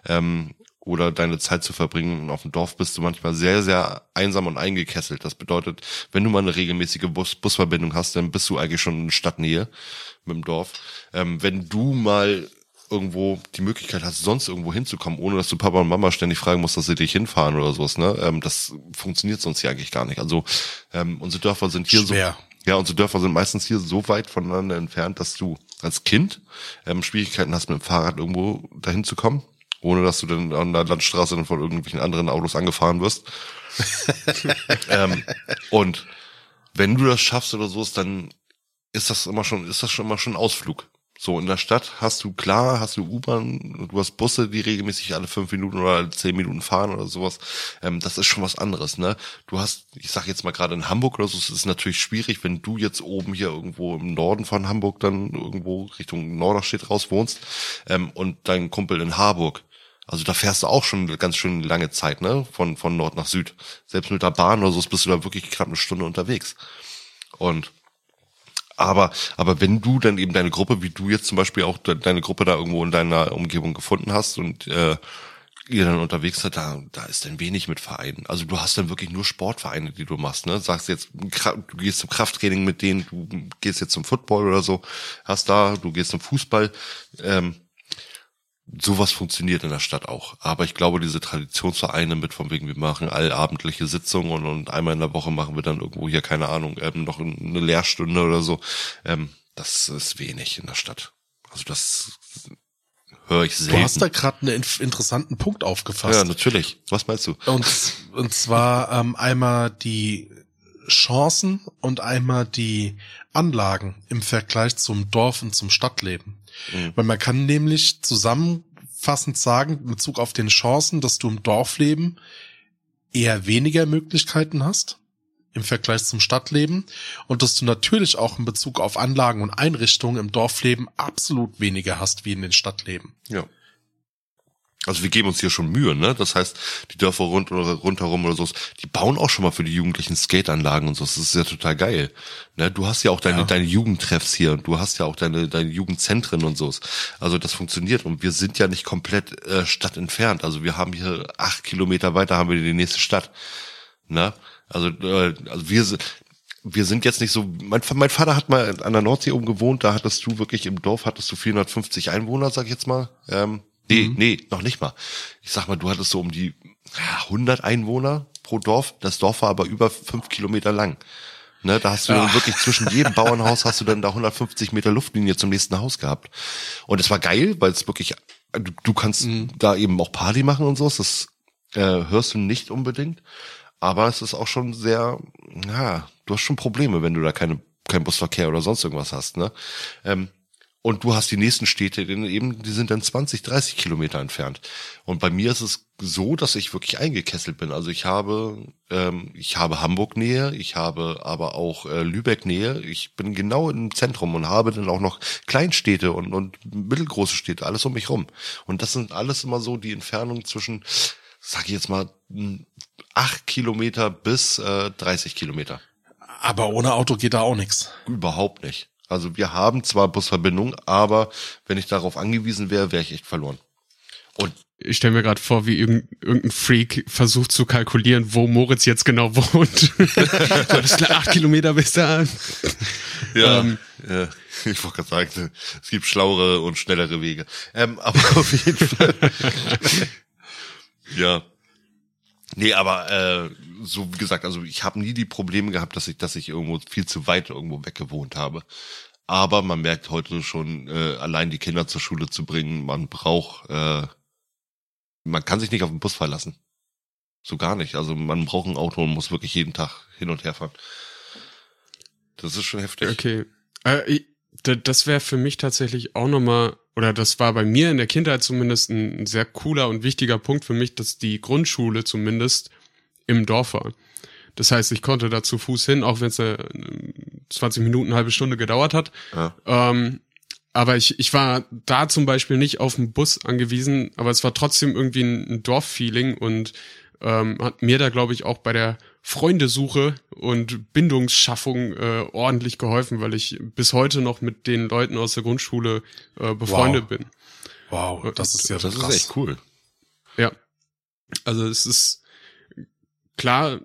Ähm, oder deine Zeit zu verbringen. Und auf dem Dorf bist du manchmal sehr, sehr einsam und eingekesselt. Das bedeutet, wenn du mal eine regelmäßige Bus Busverbindung hast, dann bist du eigentlich schon in Stadtnähe mit dem Dorf. Ähm, wenn du mal irgendwo die Möglichkeit hast, sonst irgendwo hinzukommen, ohne dass du Papa und Mama ständig fragen musst, dass sie dich hinfahren oder sowas, ne? Ähm, das funktioniert sonst hier eigentlich gar nicht. Also ähm, unsere Dörfer sind hier Schwer. so. Ja, unsere Dörfer sind meistens hier so weit voneinander entfernt, dass du als Kind ähm, Schwierigkeiten hast, mit dem Fahrrad irgendwo dahin zu kommen, ohne dass du dann an der Landstraße dann von irgendwelchen anderen Autos angefahren wirst. ähm, und wenn du das schaffst oder so, ist dann ist das immer schon, ist das schon immer schon ein Ausflug. So, in der Stadt hast du, klar, hast du U-Bahn, du hast Busse, die regelmäßig alle fünf Minuten oder alle zehn Minuten fahren oder sowas. Ähm, das ist schon was anderes, ne? Du hast, ich sag jetzt mal gerade in Hamburg oder so, es ist natürlich schwierig, wenn du jetzt oben hier irgendwo im Norden von Hamburg dann irgendwo Richtung Norderstedt raus wohnst, ähm, und dein Kumpel in Harburg. Also da fährst du auch schon ganz schön lange Zeit, ne? Von, von Nord nach Süd. Selbst mit der Bahn oder so bist du da wirklich knapp eine Stunde unterwegs. Und aber, aber wenn du dann eben deine Gruppe, wie du jetzt zum Beispiel auch de deine Gruppe da irgendwo in deiner Umgebung gefunden hast und äh, ihr dann unterwegs seid, da, da ist dann wenig mit Vereinen. Also du hast dann wirklich nur Sportvereine, die du machst, ne? Sagst jetzt, du gehst zum Krafttraining mit denen, du gehst jetzt zum Football oder so, hast da, du gehst zum Fußball. Ähm, sowas funktioniert in der Stadt auch. Aber ich glaube, diese Traditionsvereine mit von wegen, wir machen allabendliche Sitzungen und, und einmal in der Woche machen wir dann irgendwo hier, keine Ahnung, ähm, noch eine Lehrstunde oder so. Ähm, das ist wenig in der Stadt. Also das höre ich Du selten. hast da gerade einen interessanten Punkt aufgefasst. ja, natürlich. Was meinst du? Und, und zwar ähm, einmal die Chancen und einmal die Anlagen im Vergleich zum Dorf und zum Stadtleben. Mhm. Weil man kann nämlich zusammenfassend sagen, in Bezug auf den Chancen, dass du im Dorfleben eher weniger Möglichkeiten hast im Vergleich zum Stadtleben und dass du natürlich auch in Bezug auf Anlagen und Einrichtungen im Dorfleben absolut weniger hast wie in den Stadtleben. Ja. Also wir geben uns hier schon Mühe, ne? Das heißt, die Dörfer rund oder rundherum oder so, die bauen auch schon mal für die Jugendlichen Skateanlagen und so. Das ist ja total geil. Ne? Du hast ja auch deine, ja. deine Jugendtreffs hier und du hast ja auch deine, deine Jugendzentren und so. Also das funktioniert und wir sind ja nicht komplett äh, Stadt entfernt. Also wir haben hier acht Kilometer weiter haben wir die nächste Stadt. Ne? Also, äh, also wir sind, wir sind jetzt nicht so, mein, mein Vater hat mal an der Nordsee oben gewohnt, da hattest du wirklich im Dorf, hattest du 450 Einwohner, sag ich jetzt mal. Ähm, nee, mhm. nee, noch nicht mal. Ich sag mal, du hattest so um die 100 Einwohner pro Dorf. Das Dorf war aber über fünf Kilometer lang. Ne, da hast du dann wirklich zwischen jedem Bauernhaus hast du dann da 150 Meter Luftlinie zum nächsten Haus gehabt. Und es war geil, weil es wirklich, du, du kannst mhm. da eben auch Party machen und so. Das äh, hörst du nicht unbedingt. Aber es ist auch schon sehr, ja, du hast schon Probleme, wenn du da keine, kein Busverkehr oder sonst irgendwas hast, ne? Ähm, und du hast die nächsten Städte, eben, die sind dann 20, 30 Kilometer entfernt. Und bei mir ist es so, dass ich wirklich eingekesselt bin. Also ich habe, ähm, ich habe Hamburg Nähe, ich habe aber auch äh, Lübeck Nähe. Ich bin genau im Zentrum und habe dann auch noch Kleinstädte und, und mittelgroße Städte, alles um mich rum. Und das sind alles immer so die Entfernungen zwischen, sag ich jetzt mal, acht Kilometer bis äh, 30 Kilometer. Aber ohne Auto geht da auch nichts. Überhaupt nicht. Also wir haben zwar Busverbindung, aber wenn ich darauf angewiesen wäre, wäre ich echt verloren. Und ich stelle mir gerade vor, wie irgendein Freak versucht zu kalkulieren, wo Moritz jetzt genau wohnt. das ist acht Kilometer bis da. Ja, ähm, ja. ich wollte gerade sagen, es gibt schlauere und schnellere Wege. Ähm, aber auf jeden Fall. ja. Nee, aber äh, so wie gesagt, also ich habe nie die Probleme gehabt, dass ich, dass ich irgendwo viel zu weit irgendwo weg gewohnt habe. Aber man merkt heute schon, äh, allein die Kinder zur Schule zu bringen, man braucht, äh, man kann sich nicht auf den Bus verlassen. So gar nicht. Also man braucht ein Auto und muss wirklich jeden Tag hin und her fahren. Das ist schon heftig. Okay. Äh, das wäre für mich tatsächlich auch nochmal, oder das war bei mir in der Kindheit zumindest ein, sehr cooler und wichtiger Punkt für mich, dass die Grundschule zumindest im Dorf war. Das heißt, ich konnte da zu Fuß hin, auch wenn es 20 Minuten, eine halbe Stunde gedauert hat. Ja. Ähm, aber ich, ich war da zum Beispiel nicht auf den Bus angewiesen, aber es war trotzdem irgendwie ein, ein Dorffeeling und ähm, hat mir da, glaube ich, auch bei der Freundesuche und Bindungsschaffung äh, ordentlich geholfen, weil ich bis heute noch mit den Leuten aus der Grundschule äh, befreundet wow. bin. Wow, das ist ja das krass. ist echt cool. Ja. Also es ist klar,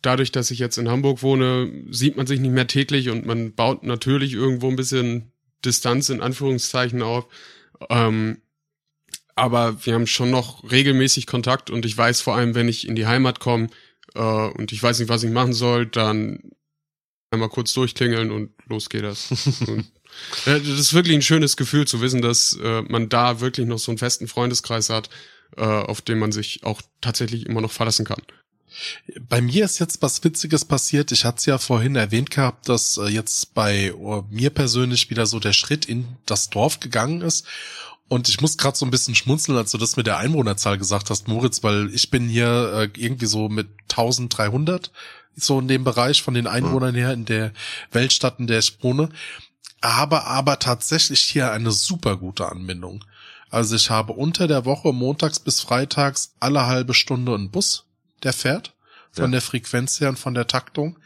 dadurch, dass ich jetzt in Hamburg wohne, sieht man sich nicht mehr täglich und man baut natürlich irgendwo ein bisschen Distanz in Anführungszeichen auf. Ähm, aber wir haben schon noch regelmäßig Kontakt und ich weiß vor allem, wenn ich in die Heimat komme äh, und ich weiß nicht, was ich machen soll, dann einmal kurz durchklingeln und los geht das. und, äh, das ist wirklich ein schönes Gefühl zu wissen, dass äh, man da wirklich noch so einen festen Freundeskreis hat, äh, auf den man sich auch tatsächlich immer noch verlassen kann. Bei mir ist jetzt was Witziges passiert. Ich hatte es ja vorhin erwähnt gehabt, dass äh, jetzt bei oh, mir persönlich wieder so der Schritt in das Dorf gegangen ist. Und ich muss gerade so ein bisschen schmunzeln, als du das mit der Einwohnerzahl gesagt hast, Moritz, weil ich bin hier äh, irgendwie so mit 1300 so in dem Bereich von den Einwohnern her in der Weltstadt, in der ich wohne. Aber, aber tatsächlich hier eine super gute Anbindung. Also ich habe unter der Woche montags bis freitags alle halbe Stunde einen Bus, der fährt, von ja. der Frequenz her und von der Taktung.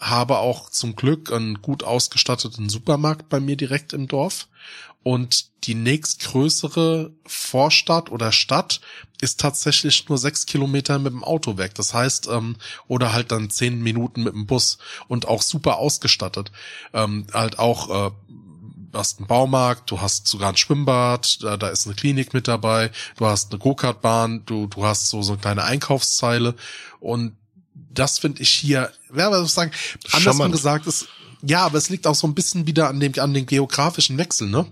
Habe auch zum Glück einen gut ausgestatteten Supermarkt bei mir direkt im Dorf. Und die nächstgrößere Vorstadt oder Stadt ist tatsächlich nur sechs Kilometer mit dem Auto weg. Das heißt, ähm, oder halt dann zehn Minuten mit dem Bus und auch super ausgestattet. Ähm, halt auch, äh, du hast einen Baumarkt, du hast sogar ein Schwimmbad, da, da ist eine Klinik mit dabei, du hast eine Go-Kart-Bahn, du, du hast so, so eine kleine Einkaufszeile und das finde ich hier, wer ja, sagen, andersrum gesagt ist, ja, aber es liegt auch so ein bisschen wieder an dem, an den geografischen Wechsel, ne?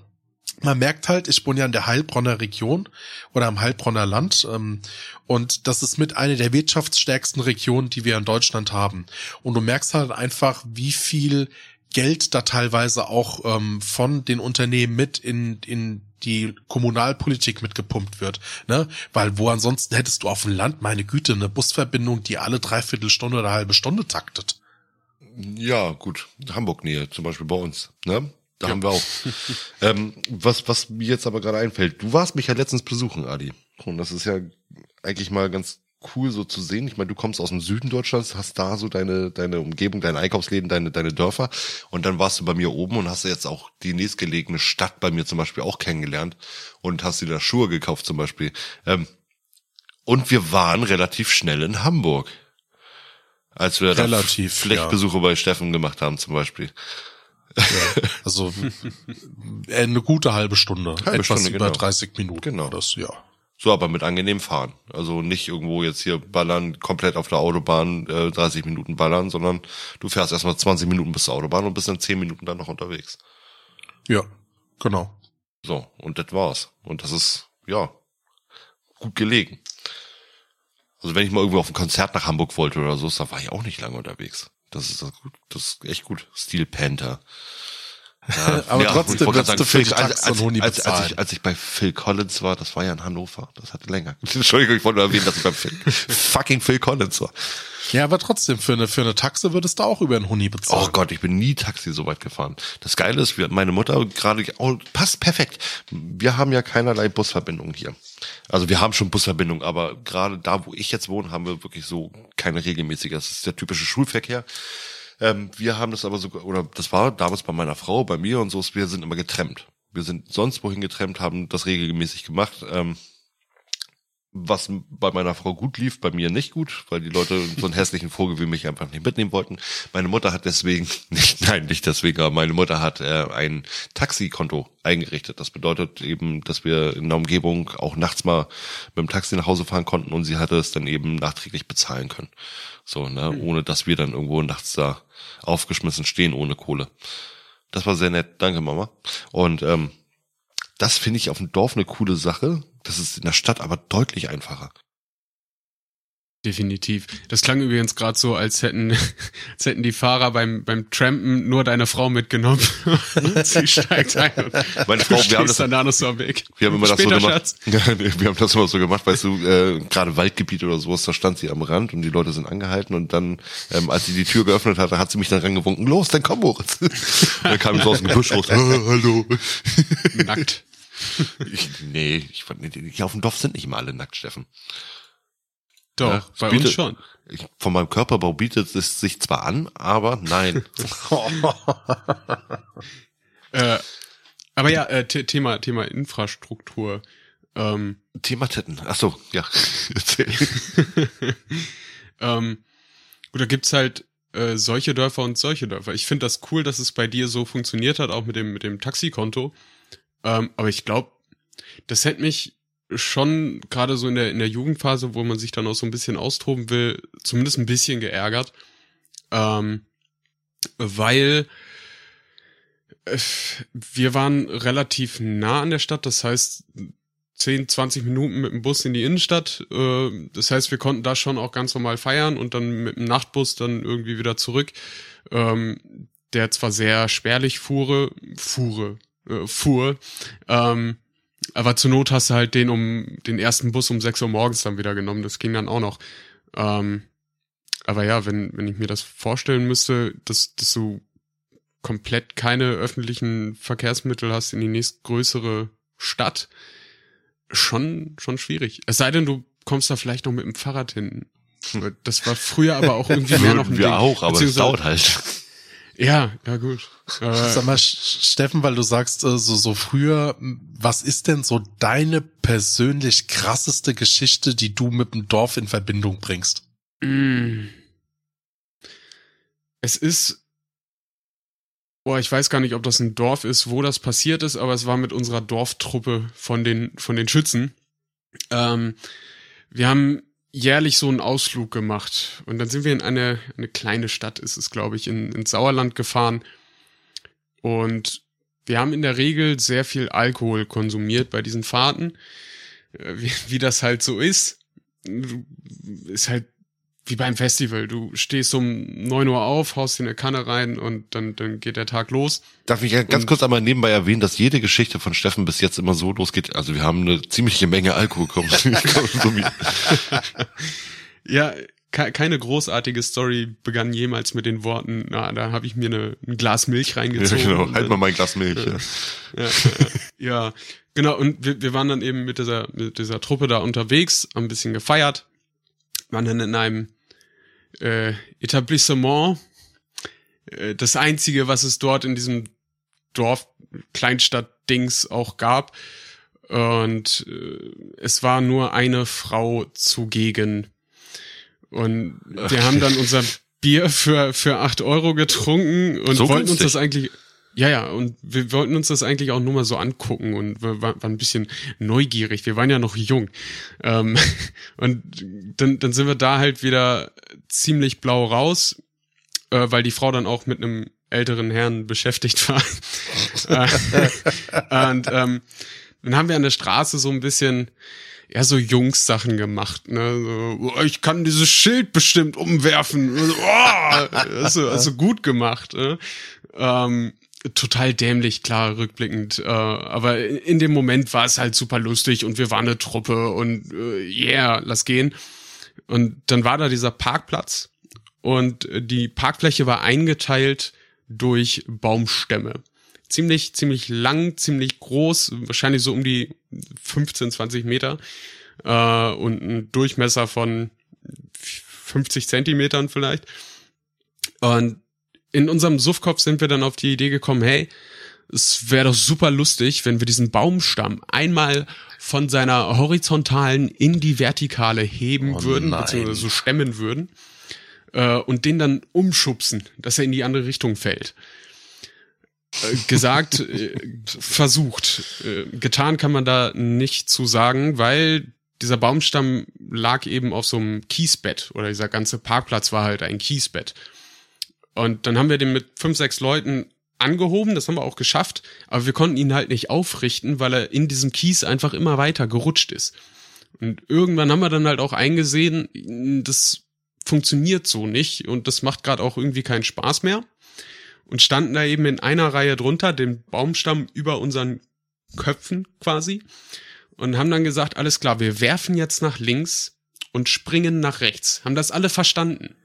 Man merkt halt, ich wohne ja in der Heilbronner Region oder im Heilbronner Land ähm, und das ist mit einer der wirtschaftsstärksten Regionen, die wir in Deutschland haben. Und du merkst halt einfach, wie viel Geld da teilweise auch ähm, von den Unternehmen mit in, in die Kommunalpolitik mitgepumpt wird, ne? Weil wo ansonsten hättest du auf dem Land, meine Güte, eine Busverbindung, die alle dreiviertel Stunde oder halbe Stunde taktet. Ja, gut. Hamburg-Nähe, zum Beispiel bei uns, ne? Da ja. haben wir auch. ähm, was, was mir jetzt aber gerade einfällt, du warst mich ja letztens besuchen, Adi. Und das ist ja eigentlich mal ganz cool so zu sehen. Ich meine, du kommst aus dem Süden Deutschlands, hast da so deine, deine Umgebung, deine Einkaufsläden, deine, deine Dörfer. Und dann warst du bei mir oben und hast jetzt auch die nächstgelegene Stadt bei mir zum Beispiel auch kennengelernt und hast dir da Schuhe gekauft zum Beispiel. Ähm, und wir waren relativ schnell in Hamburg. Als wir Relativ, Flechtbesuche bei Steffen gemacht haben zum Beispiel. Ja, also äh, eine gute halbe Stunde, Halbe etwas Stunde, über genau. 30 Minuten. Genau. Das, ja. So, aber mit angenehm fahren. Also nicht irgendwo jetzt hier ballern, komplett auf der Autobahn äh, 30 Minuten ballern, sondern du fährst erstmal 20 Minuten bis zur Autobahn und bist dann 10 Minuten dann noch unterwegs. Ja, genau. So, und das war's. Und das ist, ja, gut gelegen. Also wenn ich mal irgendwo auf ein Konzert nach Hamburg wollte oder so, da war ich auch nicht lange unterwegs. Das ist das ist echt gut. Steel Panther. Ja, Aber ja, trotzdem würdest gerade du für die Phil- Tax und Huni als, als, ich, als ich bei Phil Collins war, das war ja in Hannover, das hatte länger. Entschuldigung, ich wollte nur erwähnen, dass ich beim Phil, fucking Phil Collins war. Ja, aber trotzdem, für eine, für eine Taxe würdest du auch über einen Huni bezahlen. Oh Gott, ich bin nie Taxi so weit gefahren. Das Geile ist, wir, meine Mutter gerade, oh, passt perfekt. Wir haben ja keinerlei Busverbindung hier. Also wir haben schon Busverbindung, aber gerade da, wo ich jetzt wohne, haben wir wirklich so keine regelmäßige. Das ist der typische Schulverkehr. Ähm, wir haben das aber sogar, oder das war damals bei meiner Frau, bei mir und so, wir sind immer getrennt. Wir sind sonst wohin getrennt, haben das regelmäßig gemacht. Ähm, was bei meiner Frau gut lief, bei mir nicht gut, weil die Leute so einen hässlichen Vogel wie mich einfach nicht mitnehmen wollten. Meine Mutter hat deswegen, nicht, nein, nicht deswegen, aber meine Mutter hat äh, ein Taxikonto eingerichtet. Das bedeutet eben, dass wir in der Umgebung auch nachts mal mit dem Taxi nach Hause fahren konnten und sie hatte es dann eben nachträglich bezahlen können. So, ne, ohne dass wir dann irgendwo nachts da aufgeschmissen stehen ohne Kohle. Das war sehr nett, danke Mama. Und ähm, das finde ich auf dem Dorf eine coole Sache. Das ist in der Stadt aber deutlich einfacher. Definitiv. Das klang übrigens gerade so, als hätten, als hätten die Fahrer beim, beim Trampen nur deine Frau mitgenommen. Sie steigt ein und Meine Frau, wir haben das, dann da noch so am Weg. wir haben immer das so gemacht. Ja, wir haben das immer so gemacht, weißt du, äh, gerade Waldgebiet oder sowas, da stand sie am Rand und die Leute sind angehalten und dann, ähm, als sie die Tür geöffnet hatte, hat sie mich dann rangewunken, los, dann komm. Und dann kam ich so aus dem Gebüsch raus, äh, hallo. Nackt. Ich, nee, ich fand, nee, hier auf dem Dorf sind nicht immer alle nackt, Steffen. Doch, Ja, bei biete- uns schon. Ich, von meinem Körperbau bietet es sich zwar an, aber nein. Äh, aber ja, äh, The- Thema, Thema Infrastruktur. Ähm, Thema Titten. Ach so, ja. Ähm, gut, da gibt's halt äh, solche Dörfer und solche Dörfer. Ich finde das cool, dass es bei dir so funktioniert hat, auch mit dem, mit dem Taxikonto. Ähm, aber ich glaube, das hätte mich schon gerade so in der, in der Jugendphase, wo man sich dann auch so ein bisschen austoben will, zumindest ein bisschen geärgert. Ähm, weil äh, wir waren relativ nah an der Stadt, das heißt 10, 20 Minuten mit dem Bus in die Innenstadt. Äh, das heißt, wir konnten da schon auch ganz normal feiern und dann mit dem Nachtbus dann irgendwie wieder zurück. Ähm, der zwar sehr spärlich fuhre, fuhre, äh, fuhr, ähm, aber zur Not hast du halt den um den ersten Bus um 6 Uhr morgens dann wieder genommen. Das ging dann auch noch. Ähm, aber ja, wenn, wenn ich mir das vorstellen müsste, dass, dass du komplett keine öffentlichen Verkehrsmittel hast in die nächstgrößere Stadt, schon, schon schwierig. Es sei denn, du kommst da vielleicht noch mit dem Fahrrad hin. Das war früher aber auch irgendwie mehr noch ein wir Ding. auch, aber es dauert halt. Ja, ja gut. Sag mal, Steffen, weil du sagst, äh, so, so früher, was ist denn so deine persönlich krasseste Geschichte, die du mit dem Dorf in Verbindung bringst? Mm. Es ist, boah, ich weiß gar nicht, ob das ein Dorf ist, wo das passiert ist, aber es war mit unserer Dorftruppe von den, von den Schützen. Ähm, wir haben jährlich so einen Ausflug gemacht und dann sind wir in eine, eine kleine Stadt, ist es, glaube ich, in, ins Sauerland gefahren und wir haben in der Regel sehr viel Alkohol konsumiert bei diesen Fahrten, äh, wie, wie das halt so ist. Ist halt wie beim Festival. Du stehst um neun Uhr auf, haust dir eine Kanne rein und dann, dann geht der Tag los. Darf ich ganz Und- kurz einmal nebenbei erwähnen, dass jede Geschichte von Steffen bis jetzt immer so losgeht. Also wir haben eine ziemliche Menge Alkohol konsumiert. Ja, ke keine großartige Story begann jemals mit den Worten, na, da habe ich mir eine, ein Glas Milch reingezogen. Ja, genau. und Halt mal mein Glas Milch. Ja. ja, ja, ja, genau. Und wir, wir waren dann eben mit dieser, mit dieser Truppe da unterwegs, haben ein bisschen gefeiert, waren dann in einem äh, Etablissement. Äh, das einzige, was es dort in diesem Dorf, Kleinstadt-Dings auch gab. Und äh, es war nur eine Frau zugegen. Und wir haben dann unser Bier für, für acht Euro getrunken und So wollten uns günstig? das eigentlich, ja, ja, und wir wollten uns das eigentlich auch nur mal so angucken und wir waren, ein bisschen neugierig. Wir waren ja noch jung. Ähm, und dann, dann sind wir da halt wieder ziemlich blau raus, äh, weil die Frau dann auch mit einem älteren Herrn beschäftigt war. Äh, und ähm, dann haben wir an der Straße so ein bisschen ja so Jungs-Sachen gemacht, ne? So, oh, ich kann dieses Schild bestimmt umwerfen. Oh, hast du gut gemacht. Ne? Ähm, total dämlich, klar, rückblickend. Äh, aber in, in dem Moment war es halt super lustig und wir waren eine Truppe und äh, yeah, lass gehen. Und dann war da dieser Parkplatz und die Parkfläche war eingeteilt durch Baumstämme. Ziemlich, ziemlich lang, ziemlich groß, wahrscheinlich so um die 15, 20 Meter äh, und ein Durchmesser von 50 Zentimetern vielleicht. Und in unserem Suffkopf sind wir dann auf die Idee gekommen, hey, es wäre doch super lustig, wenn wir diesen Baumstamm einmal von seiner horizontalen in die vertikale heben Oh würden, nein. beziehungsweise so stemmen würden äh, und den dann umschubsen, dass er in die andere Richtung fällt. Äh, gesagt, äh, versucht. Äh, getan kann man da nicht zu sagen, weil dieser Baumstamm lag eben auf so einem Kiesbett oder dieser ganze Parkplatz war halt ein Kiesbett. Und dann haben wir den mit fünf, sechs Leuten angehoben, das haben wir auch geschafft, aber wir konnten ihn halt nicht aufrichten, weil er in diesem Kies einfach immer weiter gerutscht ist. Und irgendwann haben wir dann halt auch eingesehen, das funktioniert so nicht und das macht gerade auch irgendwie keinen Spaß mehr. Und standen da eben in einer Reihe drunter, den Baumstamm über unseren Köpfen quasi. Und haben dann gesagt, alles klar, wir werfen jetzt nach links und springen nach rechts. Haben das alle verstanden.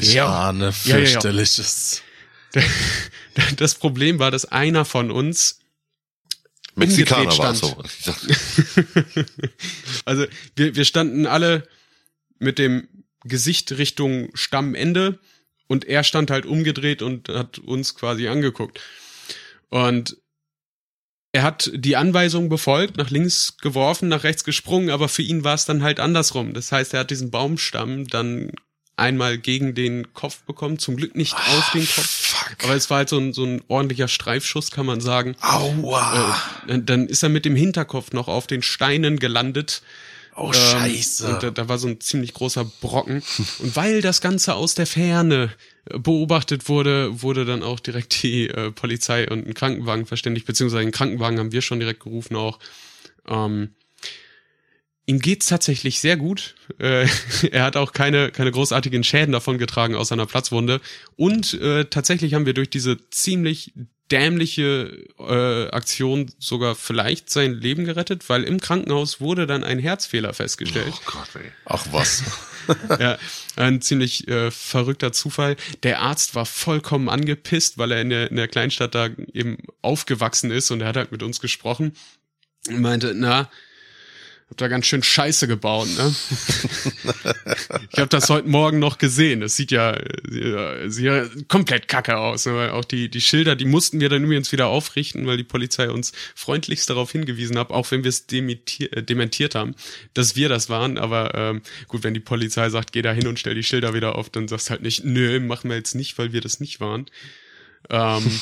Ich ahne Ja, ja, ja. fürchterliches. Das Problem war, dass einer von uns Mexikaner war stand. so. also wir, wir standen alle mit dem Gesicht Richtung Stammende und er stand halt umgedreht und hat uns quasi angeguckt. Und er hat die Anweisung befolgt, nach links geworfen, nach rechts gesprungen, aber für ihn war es dann halt andersrum. Das heißt, er hat diesen Baumstamm dann einmal gegen den Kopf bekommen, zum Glück nicht auf den Kopf. Fuck. Aber es war halt so ein, so ein ordentlicher Streifschuss, kann man sagen. Aua. Äh, dann- dann ist er mit dem Hinterkopf noch auf den Steinen gelandet. oh, Ähm, scheiße. Und da, da war so ein ziemlich großer Brocken. Und weil das Ganze aus der Ferne äh, beobachtet wurde, wurde dann auch direkt die äh, Polizei und ein Krankenwagen verständigt, beziehungsweise einen Krankenwagen haben wir schon direkt gerufen auch. Ähm, ihm geht's tatsächlich sehr gut. Äh, er hat auch keine, keine großartigen Schäden davon getragen aus seiner Platzwunde. Und äh, tatsächlich haben wir durch diese ziemlich dämliche äh, Aktion sogar vielleicht sein Leben gerettet, weil im Krankenhaus wurde dann ein Herzfehler festgestellt. Oh Gott, ey. Ach was. ja, ein ziemlich äh, verrückter Zufall. Der Arzt war vollkommen angepisst, weil er in der, in der Kleinstadt da eben aufgewachsen ist und er hat halt mit uns gesprochen und meinte, na, hab da ganz schön Scheiße gebaut, ne? ich habe das heute Morgen noch gesehen. Das sieht ja, äh, sieht ja komplett kacke aus. Ne? Weil Auch die, die Schilder, die mussten wir dann übrigens wieder aufrichten, weil die Polizei uns freundlichst darauf hingewiesen hat, auch wenn wir es äh, dementiert haben, dass wir das waren. Aber ähm, gut, wenn die Polizei sagt, geh da hin und stell die Schilder wieder auf, dann sagst halt nicht, nö, machen wir jetzt nicht, weil wir das nicht waren. Ähm,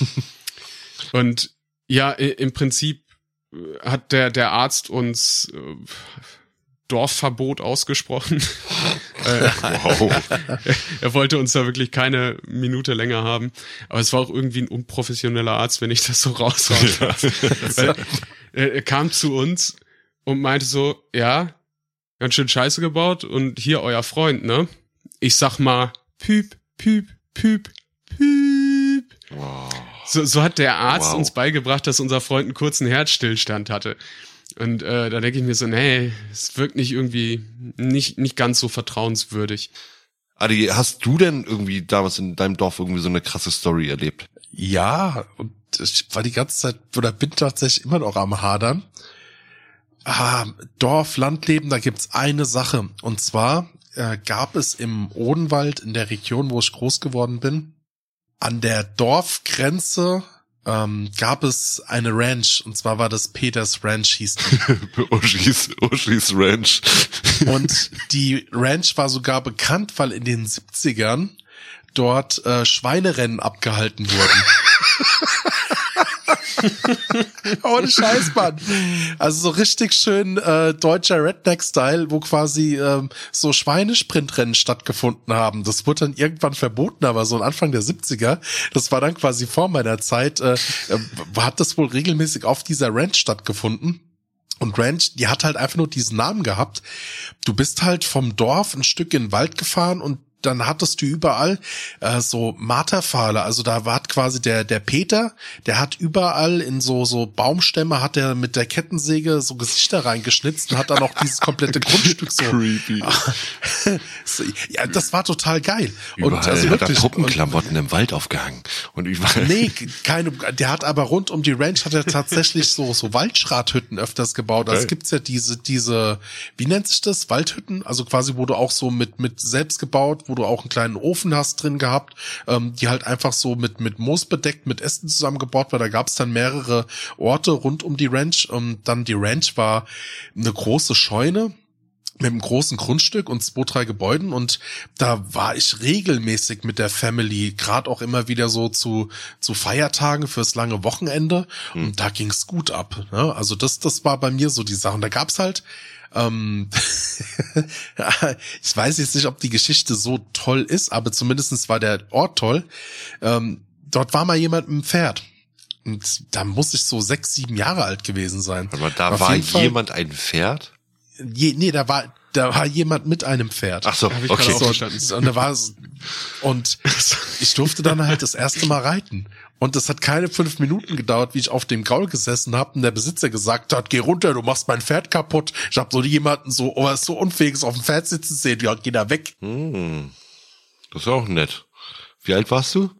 und ja, im Prinzip hat der, der Arzt uns äh, Dorfverbot ausgesprochen. äh, Wow. er wollte uns da wirklich keine Minute länger haben. Aber es war auch irgendwie ein unprofessioneller Arzt, wenn ich das so raushauen darf. Weil, er, er kam zu uns und meinte so, ja, ganz schön Scheiße gebaut und hier euer Freund, ne? Ich sag mal, Püp, Püp, Püp, Püp. Wow. So, so hat der Arzt Wow. uns beigebracht, dass unser Freund einen kurzen Herzstillstand hatte. Und äh, da denke ich mir so, nee, es wirkt nicht irgendwie nicht, nicht ganz so vertrauenswürdig. Adi, hast du denn irgendwie damals in deinem Dorf irgendwie so eine krasse Story erlebt? Ja, und ich war die ganze Zeit, oder bin tatsächlich immer noch am Hadern. Ah, Dorf, Landleben, da gibt's eine Sache. Und zwar äh, gab es im Odenwald, in der Region, wo ich groß geworden bin, an der Dorfgrenze ähm, gab es eine Ranch. Und zwar war das Peters Ranch, hieß die. Oshis, Oshis Ranch. Und die Ranch war sogar bekannt, weil in den 70ern dort äh, Schweinerennen abgehalten wurden. Ohne Scheiß, Mann. Also so richtig schön äh, deutscher Redneck-Style, wo quasi ähm, so Schweinesprintrennen stattgefunden haben. Das wurde dann irgendwann verboten, aber so Anfang der 70er, das war dann quasi vor meiner Zeit, äh, äh, hat das wohl regelmäßig auf dieser Ranch stattgefunden. Und Ranch, die hat halt einfach nur diesen Namen gehabt. Du bist halt vom Dorf ein Stück in den Wald gefahren und dann hattest du überall äh, so Marterpfahle. Also da war quasi der der Peter, der hat überall in so so Baumstämme hat er mit der Kettensäge so Gesichter reingeschnitzt und hat dann auch dieses komplette Grundstück so. Creepy. ja, das war total geil. Überall und also hat er Truppenklamotten im Wald aufgehangen. Und überall. Nee, keine, der hat aber rund um die Ranch hat er tatsächlich so, so Waldschrathütten öfters gebaut. Also es gibt's ja diese, diese, wie nennt sich das? Waldhütten? Also quasi, wo du auch so mit, mit selbst gebaut, wo du auch einen kleinen Ofen hast drin gehabt, ähm, die halt einfach so mit, mit Moos bedeckt, mit Ästen zusammengebaut war. Da gab's dann mehrere Orte rund um die Ranch. Und dann die Ranch war eine große Scheune mit einem großen Grundstück und zwei, drei Gebäuden und da war ich regelmäßig mit der Family, gerade auch immer wieder so zu, zu Feiertagen fürs lange Wochenende und da ging's gut ab. Ne? Also das, das war bei mir so die Sache. Und da gab's halt, ähm, ich weiß jetzt nicht, ob die Geschichte so toll ist, aber zumindestens war der Ort toll. Ähm, dort war mal jemand mit dem Pferd. Und da muss ich so sechs, sieben Jahre alt gewesen sein. Aber da Auf war Fall- jemand ein Pferd? Je, nee, da war, da war jemand mit einem Pferd. Ach so, Hab ich okay. gerade auch So, verstanden. und da war und ich durfte dann halt das erste Mal reiten. Und das hat keine fünf Minuten gedauert, wie ich auf dem Gaul gesessen habe und der Besitzer gesagt hat, geh runter, du machst mein Pferd kaputt. Ich habe so jemanden so, oh, er ist so unfähiges auf dem Pferd sitzen sehen, ja, geh da weg. Hm. Das ist auch nett. Wie alt warst du?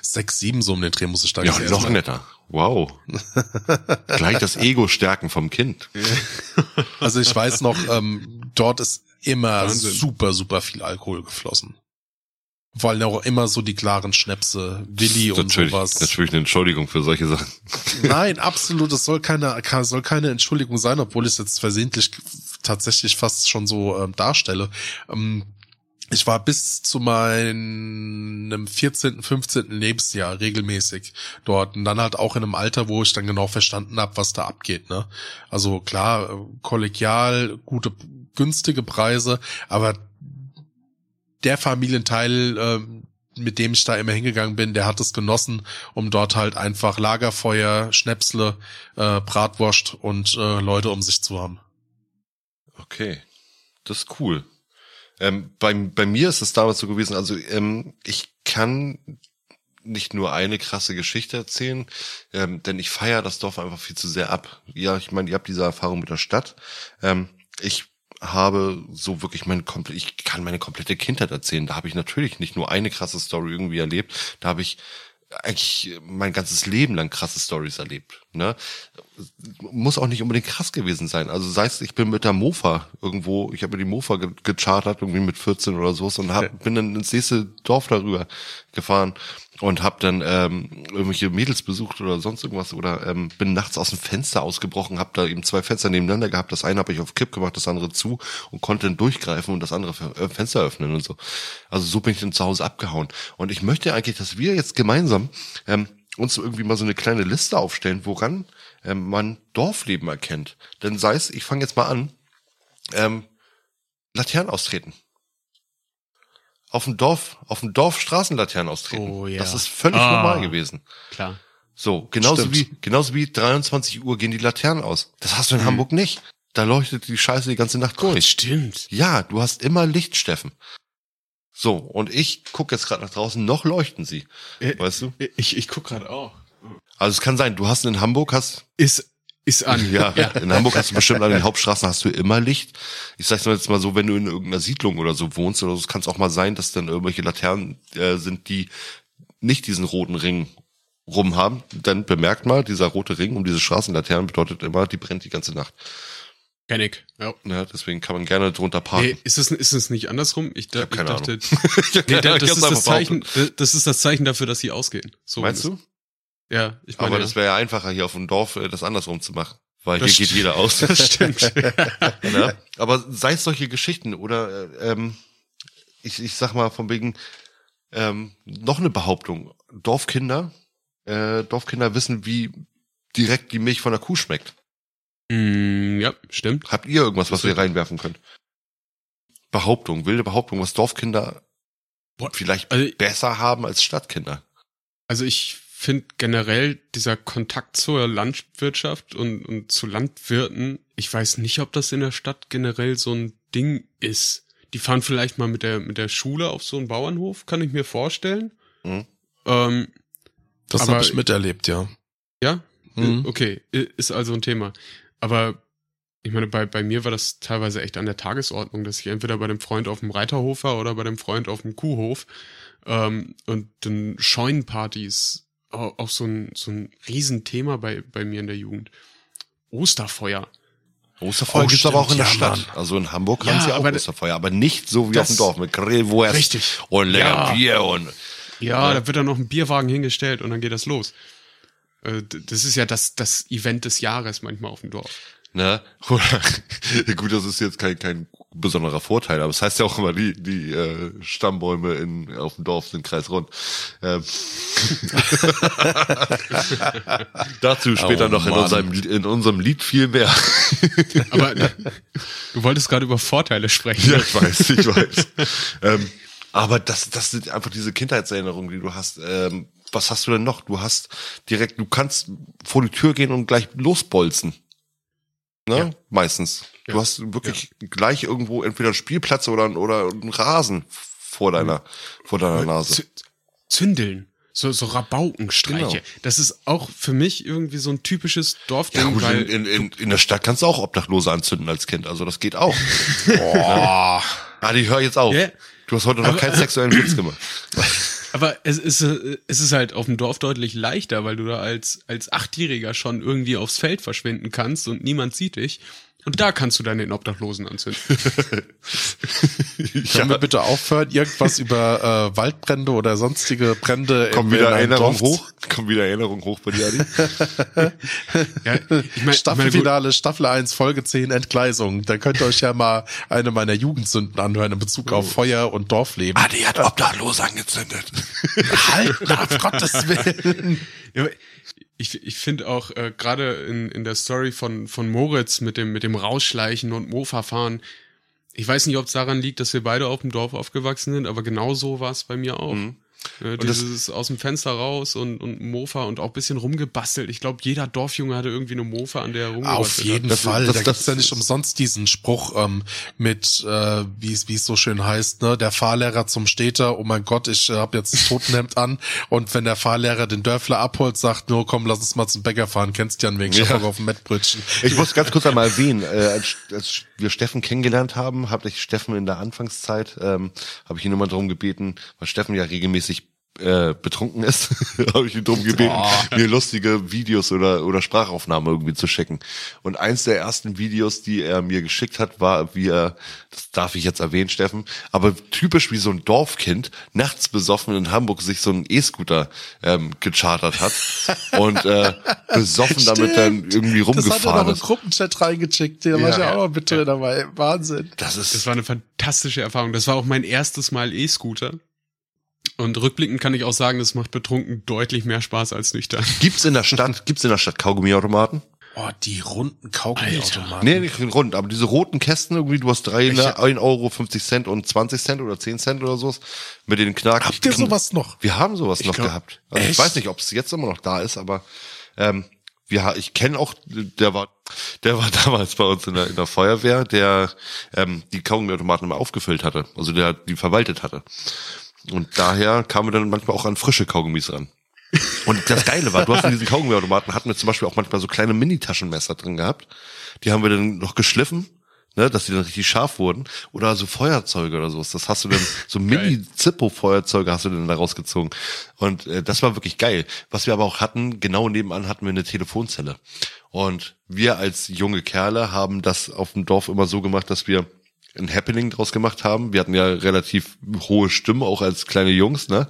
Sechs, sieben so um den Dreh muss ich da Ja, noch sein. netter. Wow. Gleich das Ego stärken vom Kind. Also ich weiß noch, ähm, dort ist immer Wahnsinn. super, super viel Alkohol geflossen. Allem auch immer so die klaren Schnäpse, Willi und natürlich, sowas. natürlich eine Entschuldigung für solche Sachen. Nein, absolut. Das soll keine, soll keine Entschuldigung sein, obwohl ich es jetzt versehentlich tatsächlich fast schon so ähm, darstelle. Ähm, ich war bis zu meinem 14., 15. Lebensjahr regelmäßig dort und dann halt auch in einem Alter, wo ich dann genau verstanden habe, was da abgeht. Ne? Also klar, äh, kollegial, gute, günstige Preise, aber der Familienteil, ähm, mit dem ich da immer hingegangen bin, der hat es genossen, um dort halt einfach Lagerfeuer, Schnäpsle, äh, Bratwurst und äh, Leute um sich zu haben. Okay, das ist cool. Ähm, bei, bei mir ist es damals so gewesen, also ähm, ich kann nicht nur eine krasse Geschichte erzählen, ähm, denn ich feiere das Dorf einfach viel zu sehr ab. Ja, ich meine, ihr habt diese Erfahrung mit der Stadt. Ähm, ich habe so wirklich meine komplette, ich kann meine komplette Kindheit erzählen. Da habe ich natürlich nicht nur eine krasse Story irgendwie erlebt, da habe ich eigentlich mein ganzes Leben lang krasse Stories erlebt. Ne? Muss auch nicht unbedingt krass gewesen sein. Also sei es, ich bin mit der Mofa irgendwo, ich habe mir die Mofa ge gechartert, irgendwie mit 14 oder so und hab, bin dann ins nächste Dorf darüber gefahren und habe dann ähm, irgendwelche Mädels besucht oder sonst irgendwas oder ähm, bin nachts aus dem Fenster ausgebrochen, habe da eben zwei Fenster nebeneinander gehabt. Das eine habe ich auf Kipp gemacht, das andere zu und konnte dann durchgreifen und das andere äh, Fenster öffnen und so. Also so bin ich dann zu Hause abgehauen. Und ich möchte eigentlich, dass wir jetzt gemeinsam ähm, uns irgendwie mal so eine kleine Liste aufstellen, woran ähm, man Dorfleben erkennt. Denn sei es, ich fange jetzt mal an, ähm, Laternen austreten. Auf dem Dorf, auf dem Dorf Straßenlaternen austreten. Oh, ja. Das ist völlig Ah. normal gewesen. Klar. So, genauso Stimmt. wie, genauso wie 23 Uhr gehen die Laternen aus. Das hast du in Hamburg nicht. Da leuchtet die Scheiße die ganze Nacht durch. Stimmt. Ja, du hast immer Licht, Steffen. So, und ich gucke jetzt gerade nach draußen, noch leuchten sie. Äh, Weißt du? Ich, ich guck gerade auch. Also es kann sein, du hast in Hamburg, hast, Ist, Ist an. Ja, in Hamburg hast du bestimmt an den Hauptstraßen hast du immer Licht. Ich sag's mal jetzt mal so, wenn du in irgendeiner Siedlung oder so wohnst oder so, es kann auch mal sein, dass dann irgendwelche Laternen äh, sind, die nicht diesen roten Ring rum haben. Dann bemerkt mal, dieser rote Ring um diese Straßenlaternen bedeutet immer, die brennt die ganze Nacht. Kenn ich. Ja. Ja, deswegen kann man gerne drunter parken. Nee, ist es ist es nicht andersrum? Ich, da, keine ich dachte, Ahnung. nee, da, Ich das ist das Zeichen, das ist das Zeichen dafür, dass sie ausgehen. So Meinst du? Ja, ich meine, Aber ja. das wäre ja einfacher hier auf dem Dorf, äh, das andersrum zu machen. Weil Das hier geht jeder aus. das stimmt. ne? Aber sei es solche Geschichten oder äh, ähm, ich, ich sag mal von wegen ähm, noch eine Behauptung. Dorfkinder, äh, Dorfkinder wissen, wie direkt die Milch von der Kuh schmeckt. Mm, ja, stimmt. Habt ihr irgendwas, was ihr reinwerfen könnt? Behauptung, wilde Behauptung, was Dorfkinder Boah, vielleicht also- besser haben als Stadtkinder. Also ich finde generell dieser Kontakt zur Landwirtschaft und, und zu Landwirten, ich weiß nicht, ob das in der Stadt generell so ein Ding ist. Die fahren vielleicht mal mit der, mit der Schule auf so einen Bauernhof, kann ich mir vorstellen. Mhm. Ähm, Das habe ich miterlebt, ja. ja, Mhm. okay, ist also ein Thema. Aber ich meine, bei, bei mir war das teilweise echt an der Tagesordnung, dass ich entweder bei dem Freund auf dem Reiterhof war oder bei dem Freund auf dem Kuhhof. Ähm, und dann Scheunenpartys, auch so ein, so ein Riesenthema bei, bei mir in der Jugend. Osterfeuer. Osterfeuer Oh, gibt's aber auch in der ja, Stadt. Also in Hamburg Ja, haben sie auch aber das- Osterfeuer, aber nicht so wie auf dem Dorf mit Grillwurst Richtig. und lecker Ja. Bier und Ja, da wird dann noch ein Bierwagen hingestellt und dann geht das los. Äh, Das ist ja das, das Event des Jahres manchmal auf dem Dorf. Ne? Gut, das ist jetzt kein, kein besonderer Vorteil, aber es heißt ja auch immer, die, die äh, Stammbäume in, auf dem Dorf sind kreisrund. Ähm. Dazu später Oh, noch in Mann. unserem, in unserem Lied viel mehr. Aber du wolltest gerade über Vorteile sprechen. ja, ich weiß, ich weiß. ähm, aber das, das sind einfach diese Kindheitserinnerungen, die du hast. Ähm, was hast du denn noch? Du hast direkt, du kannst vor die Tür gehen und gleich losbolzen. Ne? Ja. Meistens. Du Ja. hast wirklich gleich irgendwo entweder einen Spielplatz oder, oder einen Rasen vor deiner, vor deiner Nase. Zü- Zündeln. So, so Rabaukenstreiche. Genau. Das ist auch für mich irgendwie so ein typisches Ja, Dorfding, gut, weil in, in, in, der Stadt kannst du auch Obdachlose anzünden als Kind, also das geht auch. Boah. Adi, hör jetzt auf. Ja. Du hast heute noch Aber- keinen sexuellen Witz gemacht. Aber es ist, äh, es ist halt auf dem Dorf deutlich leichter, weil du da als, als Achtjähriger schon irgendwie aufs Feld verschwinden kannst und niemand sieht dich. Und da kannst du dann den Obdachlosen anzünden. Können wir bitte aufhören, irgendwas über äh, Waldbrände oder sonstige Brände Kommt in, wieder Erinnerung Dorf hoch? Kommt wieder Erinnerung hoch bei dir, Adi? Ja, ich mein, ich meine, gut, Staffelfinale, Staffel 1, Folge 10, Entgleisung. Da könnt ihr euch ja mal eine meiner Jugendsünden anhören in Bezug auf Feuer und Dorfleben. Adi hat Obdachlose angezündet. halt, na, auf Gottes Willen. Ja, ich, ich finde auch äh, gerade in, in der Story von, von Moritz mit dem, mit dem Rausschleichen und Mofa fahren, ich weiß nicht, ob es daran liegt, dass wir beide auf dem Dorf aufgewachsen sind, aber genau so war es bei mir auch. Äh, das- dieses aus dem Fenster raus und, und Mofa und auch ein bisschen rumgebastelt. Ich glaube, jeder Dorfjunge hatte irgendwie eine Mofa, an der er rumgebastelt Auf jeden Das- Fall. das- da das- gibt's ja nicht umsonst diesen Spruch ähm, mit, äh, wie es wie es so schön heißt, ne, der Fahrlehrer zum Städter, oh mein Gott, ich äh, habe jetzt ein Totenhemd an und wenn der Fahrlehrer den Dörfler abholt, sagt nur, komm, lass uns mal zum Bäcker fahren, kennst ja ich hab Ja. Auf ein Mettbrötchen. Ich muss ganz kurz einmal erwähnen, äh, als, als wir Steffen kennengelernt haben, habe ich Steffen in der Anfangszeit, ähm, habe ich ihn immer darum gebeten, weil Steffen ja regelmäßig äh, betrunken ist, habe ich ihn darum gebeten, mir lustige Videos oder, oder Sprachaufnahmen irgendwie zu schicken. Und eins der ersten Videos, die er mir geschickt hat, war, wie er, das darf ich jetzt erwähnen, Steffen, aber typisch wie so ein Dorfkind, nachts besoffen in Hamburg sich so einen E-Scooter ähm, gechartert hat und äh, besoffen damit dann irgendwie Das hat er rumgefahren noch im ist. Gruppenchat reingecheckt, da war ich ja auch noch mit drin dabei. Wahnsinn. Das ist, Das war eine fantastische Erfahrung. Das war auch mein erstes Mal E-Scooter. Und rückblickend kann ich auch sagen, das macht betrunken deutlich mehr Spaß als nüchtern. Gibt's in der Stadt, gibt's in der Stadt Kaugummiautomaten? Oh, die runden Kaugummiautomaten. Nee, nicht rund, aber diese roten Kästen irgendwie, du hast drei, ne, hab- 1 Euro 50 Cent und 20 Cent oder 10 Cent oder sowas mit den Knack. Habt ihr sowas noch? Wir haben sowas noch glaub- gehabt. Also ich Echt? weiß nicht, ob es jetzt immer noch da ist, aber ähm, wir, ich kenne auch, der war, der war damals bei uns in der, in der Feuerwehr, der ähm, die Kaugummiautomaten immer aufgefüllt hatte, also der die verwaltet hatte. Und daher kamen wir dann manchmal auch an frische Kaugummis ran. Und das Geile war, du hast in diesen Kaugummiautomaten hatten wir zum Beispiel auch manchmal so kleine Mini-Taschenmesser drin gehabt. Die haben wir dann noch geschliffen, ne, dass die dann richtig scharf wurden. Oder so Feuerzeuge oder sowas. Das hast du dann, so Mini-Zippo-Feuerzeuge hast du dann da rausgezogen. Und äh, das war wirklich geil. Was wir aber auch hatten, genau nebenan hatten wir eine Telefonzelle. Und wir als junge Kerle haben das auf dem Dorf immer so gemacht, dass wir ein Happening draus gemacht haben. Wir hatten ja relativ hohe Stimmen, auch als kleine Jungs, ne?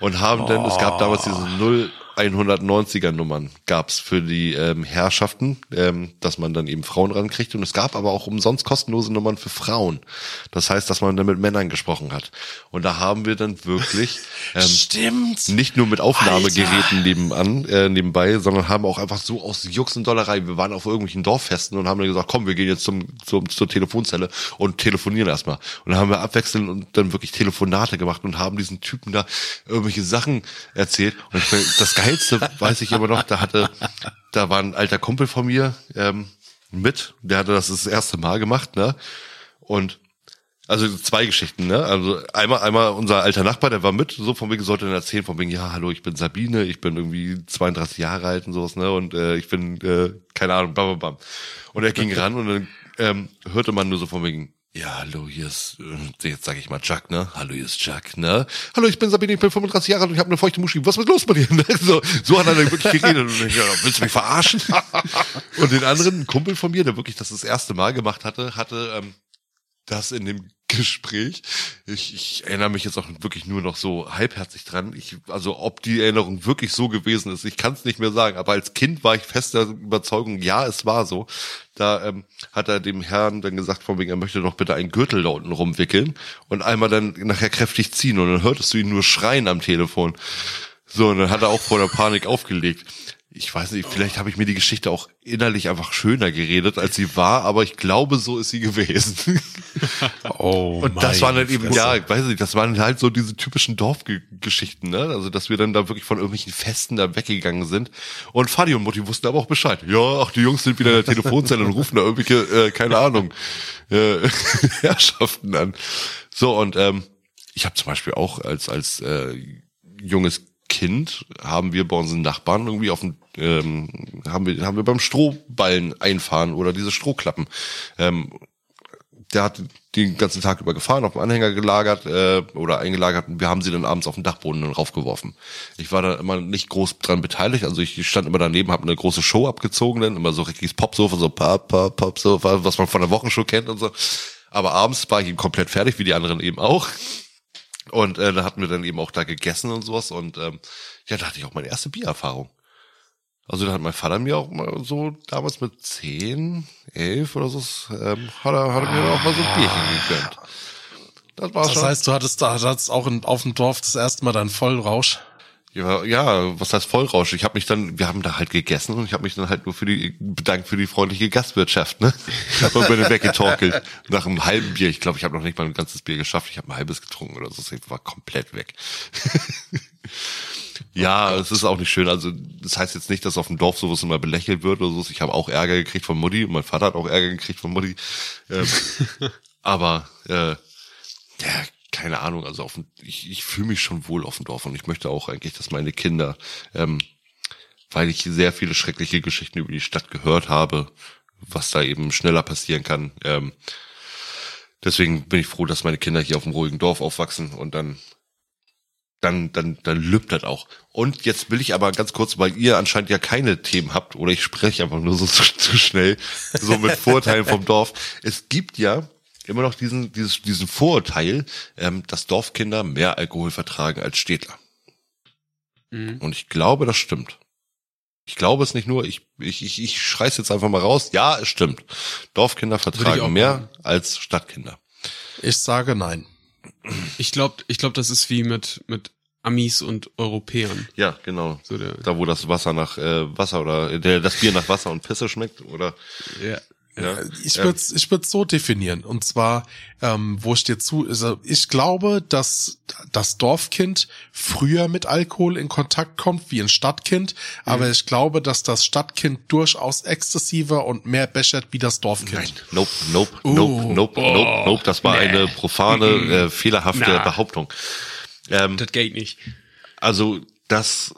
Und haben dann, es gab damals diese 0 190er Nummern gab's für die ähm, Herrschaften, ähm, dass man dann eben Frauen rankriegt. Und es gab aber auch umsonst kostenlose Nummern für Frauen. Das heißt, dass man dann mit Männern gesprochen hat. Und da haben wir dann wirklich ähm, Stimmt. nicht nur mit Aufnahmegeräten nebenan, äh, nebenbei, sondern haben auch einfach so aus Jux und Dollerei. Wir waren auf irgendwelchen Dorffesten und haben dann gesagt, komm, wir gehen jetzt zum, zum zur Telefonzelle und telefonieren erstmal. Und dann haben wir abwechselnd und dann wirklich Telefonate gemacht und haben diesen Typen da irgendwelche Sachen erzählt. Und ich, das Geilste weiß ich immer noch, da hatte, da war ein alter Kumpel von mir ähm, mit, der hatte das das erste Mal gemacht, ne? Und also zwei Geschichten, ne? Also einmal, einmal unser alter Nachbar, der war mit, so von wegen sollte dann erzählen, von wegen, ja, hallo, ich bin Sabine, ich bin irgendwie 32 Jahre alt und sowas, ne? Und äh, ich bin, äh, keine Ahnung, bam, bam, bam. Und er ging ran und dann ähm, hörte man nur so von wegen, ja, hallo, hier ist, äh, jetzt sage ich mal Chuck, ne? Hallo, hier ist Chuck, ne? Hallo, ich bin Sabine, ich bin 35 Jahre alt und ich habe eine feuchte Muschi. Was ist los bei dir? Ne? So, so hat er dann wirklich geredet. Und ich, ja, willst du mich verarschen? und den anderen, ein Kumpel von mir, der wirklich das das erste Mal gemacht hatte, hatte ähm, das in dem Gespräch. Ich, ich erinnere mich jetzt auch wirklich nur noch so halbherzig dran. Ich, also ob die Erinnerung wirklich so gewesen ist, ich kann es nicht mehr sagen. Aber als Kind war ich fest der Überzeugung, ja, es war so. Da ähm, hat er dem Herrn dann gesagt, von wegen, er möchte doch bitte einen Gürtel da unten rumwickeln und einmal dann nachher kräftig ziehen. Und dann hörtest du ihn nur schreien am Telefon. So, und dann hat er auch vor der Panik aufgelegt ich weiß nicht, vielleicht habe ich mir die Geschichte auch innerlich einfach schöner geredet, als sie war, aber ich glaube, so ist sie gewesen. Oh, Und das waren dann meine eben, Fresse. ja, ich weiß nicht, das waren halt so diese typischen Dorfgeschichten, ne? Also, dass wir dann da wirklich von irgendwelchen Festen da weggegangen sind. Und Fadi und Mutti wussten aber auch Bescheid. Ja, ach, die Jungs sind wieder in der Telefonzelle und rufen da irgendwelche, äh, keine Ahnung, äh, Herrschaften an. So, und ähm, ich habe zum Beispiel auch als, als äh, junges Kind haben wir bei unseren Nachbarn irgendwie auf dem ähm, haben wir haben wir beim Strohballen einfahren oder diese Strohklappen ähm, der hat den ganzen Tag über gefahren, auf dem Anhänger gelagert äh, oder eingelagert und wir haben sie dann abends auf den Dachboden dann raufgeworfen. Ich war da immer nicht groß dran beteiligt, also ich stand immer daneben, habe eine große Show abgezogen, dann immer so richtiges Popsofa, so Pop, Pop, Popsofa, was man von der Wochenshow kennt und so. Aber abends war ich eben komplett fertig, wie die anderen eben auch. Und äh, da hatten wir dann eben auch da gegessen und sowas und ähm, ja, da hatte ich auch meine erste Biererfahrung. Also da hat mein Vater mir auch mal so damals mit zehn, elf oder so, ähm, hat, er, hat er mir auch mal so ein Bierchen gegönnt. Das war Das schon. heißt, du hattest da hattest auch in, auf dem Dorf das erste Mal deinen Vollrausch. Ja, ja, was heißt Vollrausch? Ich habe mich dann, wir haben da halt gegessen und ich habe mich dann halt nur für die bedankt für die freundliche Gastwirtschaft, ne? Und bin dann weggetorkelt. Nach einem halben Bier. Ich glaube, ich habe noch nicht mal ein ganzes Bier geschafft. Ich habe ein halbes getrunken oder so. Ich war komplett weg. Ja, es ist auch nicht schön. Also das heißt jetzt nicht, dass auf dem Dorf sowas immer belächelt wird oder so. Ich habe auch Ärger gekriegt von Mutti und mein Vater hat auch Ärger gekriegt von Mutti. Ähm, aber äh, ja, keine Ahnung. Also auf ich, ich fühle mich schon wohl auf dem Dorf und ich möchte auch eigentlich, dass meine Kinder, ähm, weil ich sehr viele schreckliche Geschichten über die Stadt gehört habe, was da eben schneller passieren kann. Ähm, deswegen bin ich froh, dass meine Kinder hier auf dem ruhigen Dorf aufwachsen und dann dann, dann, dann lübt das auch. Und jetzt will ich aber ganz kurz, weil ihr anscheinend ja keine Themen habt, oder ich spreche einfach nur so zu, zu schnell, so mit Vorteilen vom Dorf. Es gibt ja immer noch diesen, dieses, diesen Vorurteil, ähm, dass Dorfkinder mehr Alkohol vertragen als Städtler. Mhm. Und ich glaube, das stimmt. Ich glaube es nicht nur, ich, ich, ich, ich schrei's jetzt einfach mal raus. Ja, es stimmt. Dorfkinder vertragen mehr machen. als Stadtkinder. Ich sage nein. Ich glaube, ich glaub, das ist wie mit, mit Amis und Europäern. Ja, genau. So der, Da, wo das Wasser nach äh, Wasser oder äh, der, das Bier nach Wasser und Pisse schmeckt, oder? ja. Ja. Ich würde ich würd's so definieren. Und zwar, ähm, wo ich dir zu, also ich glaube, dass das Dorfkind früher mit Alkohol in Kontakt kommt wie ein Stadtkind, aber ich glaube, dass das Stadtkind durchaus exzessiver und mehr bechert wie das Dorfkind. Nein, nope, nope, nope, nope, nope, nope. Das war eine profane, äh, fehlerhafte Na. Behauptung. Ähm, Das geht nicht. also das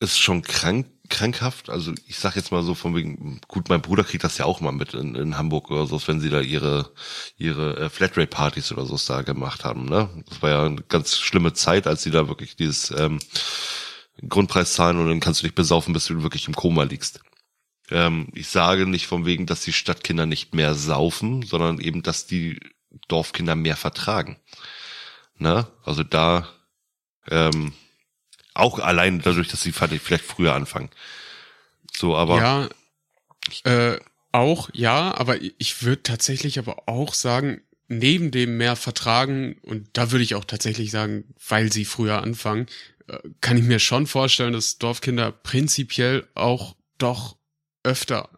ist schon krank, krankhaft. Also ich sag jetzt mal so von wegen, gut, mein Bruder kriegt das ja auch mal mit in, in Hamburg oder so, wenn sie da ihre, ihre äh, Flatrate-Partys oder so da gemacht haben. Ne? Das war ja eine ganz schlimme Zeit, als sie da wirklich dieses ähm, Grundpreis zahlen und dann kannst du dich besaufen, bis du wirklich im Koma liegst. Ähm, ich sage nicht von wegen, dass die Stadtkinder nicht mehr saufen, sondern eben, dass die Dorfkinder mehr vertragen. Ne? Also da ähm, auch allein dadurch, dass sie vielleicht früher anfangen. So, aber. Ja, äh, auch, ja, aber ich würde tatsächlich aber auch sagen, neben dem mehr vertragen, und da würde ich auch tatsächlich sagen, weil sie früher anfangen, äh, kann ich mir schon vorstellen, dass Dorfkinder prinzipiell auch doch öfter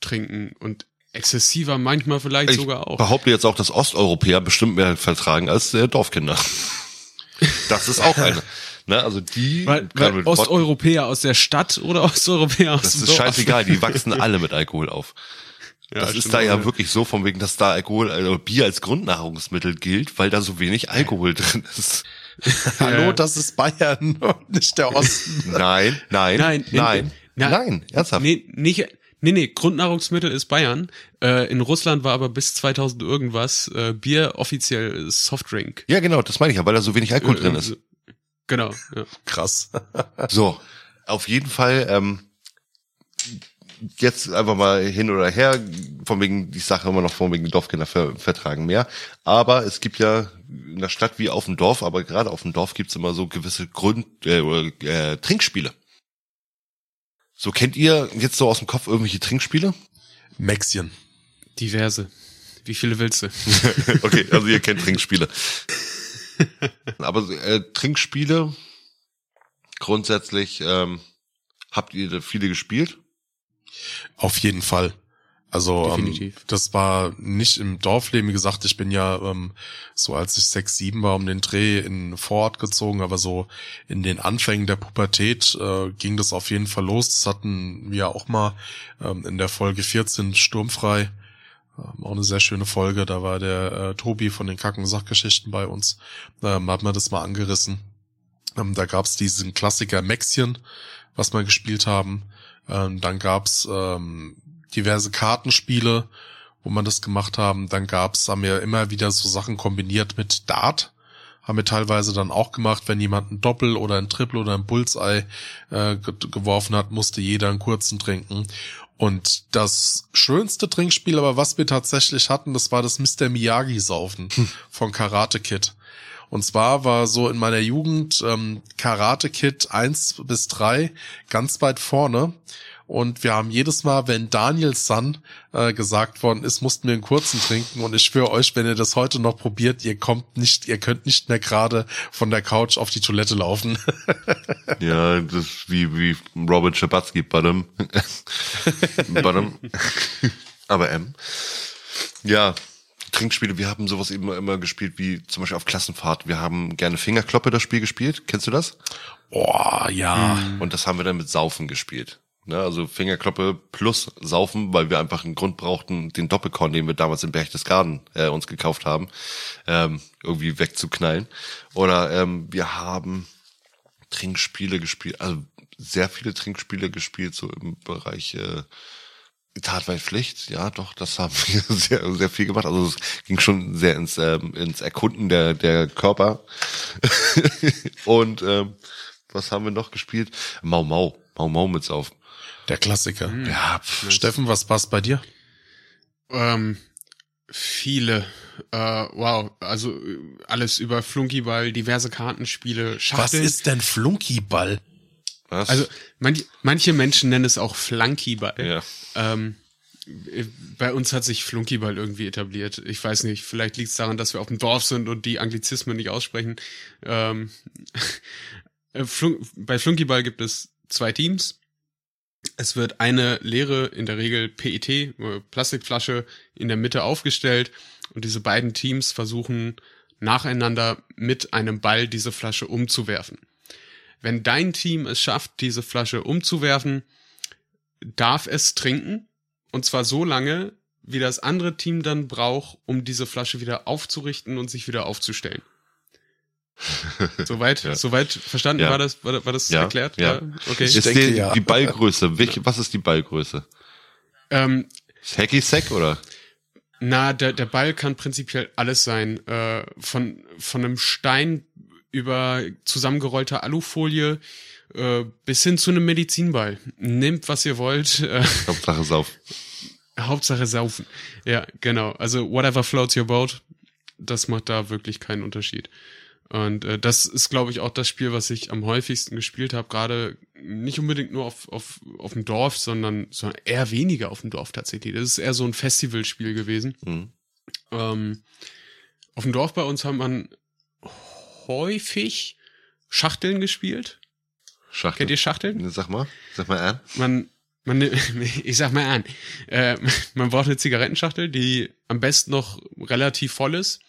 trinken und exzessiver manchmal vielleicht ich sogar auch. behaupte jetzt auch, dass Osteuropäer bestimmt mehr vertragen als äh, Dorfkinder. Das ist auch eine. Ne, also die weil, weil Osteuropäer aus der Stadt oder Osteuropäer aus das dem Das ist scheißegal, die wachsen alle mit Alkohol auf. Ja, das ist da ja wirklich so, von wegen, dass da Alkohol, also Bier als Grundnahrungsmittel gilt, weil da so wenig Alkohol drin ist. Hallo, das ist Bayern und nicht der Osten. nein, nein, nein, nein, nein, nein, ernsthaft. Nee, nicht, nee, nee, Grundnahrungsmittel ist Bayern. Äh, in Russland war aber bis 2000 irgendwas äh, Bier offiziell Softdrink. Ja, genau, das meine ich ja, weil da so wenig Alkohol äh, drin ist. Genau, ja. Krass. so, auf jeden Fall, ähm, jetzt einfach mal hin oder her, von wegen, die Sache immer noch von wegen, Dorfkinder ver vertragen mehr. Aber es gibt ja in der Stadt wie auf dem Dorf, aber gerade auf dem Dorf gibt's immer so gewisse Grund, äh, äh, Trinkspiele. So kennt ihr jetzt so aus dem Kopf irgendwelche Trinkspiele? Maxien. Diverse. Wie viele willst du? okay, also ihr kennt Trinkspiele. Aber äh, Trinkspiele, grundsätzlich, ähm, habt ihr viele gespielt? Auf jeden Fall. Also ähm, das war nicht im Dorfleben, wie gesagt, ich bin ja ähm, so als ich sechs, sieben war um den Dreh in Vorort gezogen, aber so in den Anfängen der Pubertät äh, ging das auf jeden Fall los. Das hatten wir auch mal ähm, in der Folge 14 sturmfrei. Ähm, auch eine sehr schöne Folge. Da war der äh, Tobi von den Kacken Sachgeschichten bei uns. Ähm, hat man das mal angerissen. Ähm, da gab's diesen Klassiker Maxien, was wir gespielt haben. Ähm, dann gab's ähm, diverse Kartenspiele, wo man das gemacht haben. Dann gab's, haben wir immer wieder so Sachen kombiniert mit Dart. Haben wir teilweise dann auch gemacht, wenn jemand ein Doppel oder ein Triple oder ein Bullseye äh, geworfen hat, musste jeder einen kurzen trinken. Und das schönste Trinkspiel, aber was wir tatsächlich hatten, das war das Mr. Miyagi-Saufen hm. von Karate Kid. Und zwar war so in meiner Jugend ähm, Karate Kid eins bis drei ganz weit vorne. Und wir haben jedes Mal, wenn Daniel Sun äh, gesagt worden ist, mussten wir einen kurzen trinken. Und ich schwöre euch, wenn ihr das heute noch probiert, ihr kommt nicht, ihr könnt nicht mehr gerade von der Couch auf die Toilette laufen. ja, das ist wie, wie Robin Schabatsky, Bottom. Bottom. Aber M. Ja, Trinkspiele, wir haben sowas eben immer gespielt wie zum Beispiel auf Klassenfahrt. Wir haben gerne Fingerkloppe das Spiel gespielt. Kennst du das? Oh, ja. Und das haben wir dann mit Saufen gespielt. Ne, also Fingerkloppe plus Saufen, weil wir einfach einen Grund brauchten, den Doppelkorn, den wir damals in Berchtesgaden äh, uns gekauft haben, ähm, irgendwie wegzuknallen. Oder ähm, wir haben Trinkspiele gespielt, also sehr viele Trinkspiele gespielt, so im Bereich äh, Tatweitpflicht, ja, doch, das haben wir sehr, sehr viel gemacht. Also es ging schon sehr ins, ähm, ins Erkunden der, der Körper. Und ähm, was haben wir noch gespielt? Mau Mau, Mau Mau mit Saufen. Der Klassiker. Mhm. Ja, pff. Steffen, was passt bei dir? Ähm, viele. Äh, wow, also alles über Flunkyball, diverse Kartenspiele, Schachteln. Was ist denn Flunkyball? Was? Also manch, manche Menschen nennen es auch Flunkyball. Ja. Ähm, bei uns hat sich Flunkyball irgendwie etabliert. Ich weiß nicht, vielleicht liegt es daran, dass wir auf dem Dorf sind und die Anglizismen nicht aussprechen. Ähm, Flunk, bei Flunkyball gibt es zwei Teams. Es wird eine leere, in der Regel PET, äh, Plastikflasche, in der Mitte aufgestellt und diese beiden Teams versuchen nacheinander mit einem Ball diese Flasche umzuwerfen. Wenn dein Team es schafft, diese Flasche umzuwerfen, darf es trinken und zwar so lange, wie das andere Team dann braucht, um diese Flasche wieder aufzurichten und sich wieder aufzustellen. Soweit, Ja. soweit verstanden Ja. war das, war, war das Ja, erklärt? ja. Okay. Ich Ist denke, die, ja. die Ballgröße, welche, was ist die Ballgröße? Ähm, Ist Hacky Sack oder? Na, der, der Ball kann prinzipiell alles sein. Äh, von, von einem Stein über zusammengerollter Alufolie äh, bis hin zu einem Medizinball. Nehmt, was ihr wollt. Äh, Hauptsache Sauf. Hauptsache saufen. Ja, genau. Also whatever floats your boat, das macht da wirklich keinen Unterschied. Und äh, das ist, glaube ich, auch das Spiel, was ich am häufigsten gespielt habe. Gerade nicht unbedingt nur auf, auf, auf dem Dorf, sondern, sondern eher weniger auf dem Dorf tatsächlich. Das ist eher so ein Festivalspiel gewesen. Mhm. Ähm, auf dem Dorf bei uns haben man häufig Schachteln gespielt. Schachtel. Kennt ihr Schachteln? Sag mal, sag mal an. Man, man, ich sag mal an, äh, man braucht eine Zigarettenschachtel, die am besten noch relativ voll ist.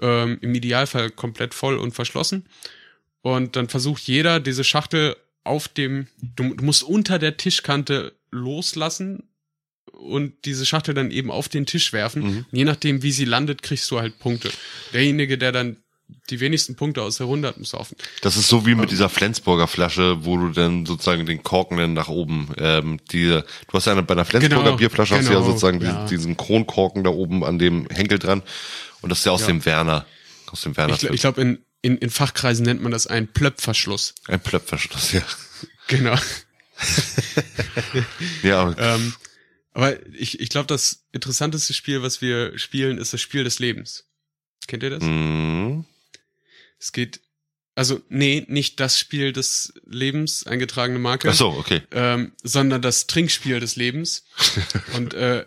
Ähm, Im Idealfall komplett voll und verschlossen. Und dann versucht jeder diese Schachtel auf dem, du, du musst unter der Tischkante loslassen und diese Schachtel dann eben auf den Tisch werfen. Mhm. Je nachdem, wie sie landet, kriegst du halt Punkte. Derjenige, der dann die wenigsten Punkte aus der Runde hat, muss saufen. Das ist so wie mit dieser Flensburger Flasche, wo du dann sozusagen den Korken dann nach oben, ähm, die, du hast ja eine, bei einer Flensburger Genau, Bierflasche hast du ja genau, sozusagen ja. Diesen, Kronkorken da oben an dem Henkel dran. Und das ist ja aus Ja. dem Werner. Aus dem Werner. Ich, ich glaube, in, in, in Fachkreisen nennt man das einen Plöpfverschluss. Ein Plöpfverschluss, ja. Genau. Ja, aber ähm, aber ich, ich glaube, das interessanteste Spiel, was wir spielen, ist das Spiel des Lebens. Kennt ihr das? mh, Es geht, also nee, nicht das Spiel des Lebens, eingetragene Marke. ach so, okay. ähm, sondern das Trinkspiel des Lebens. Und äh,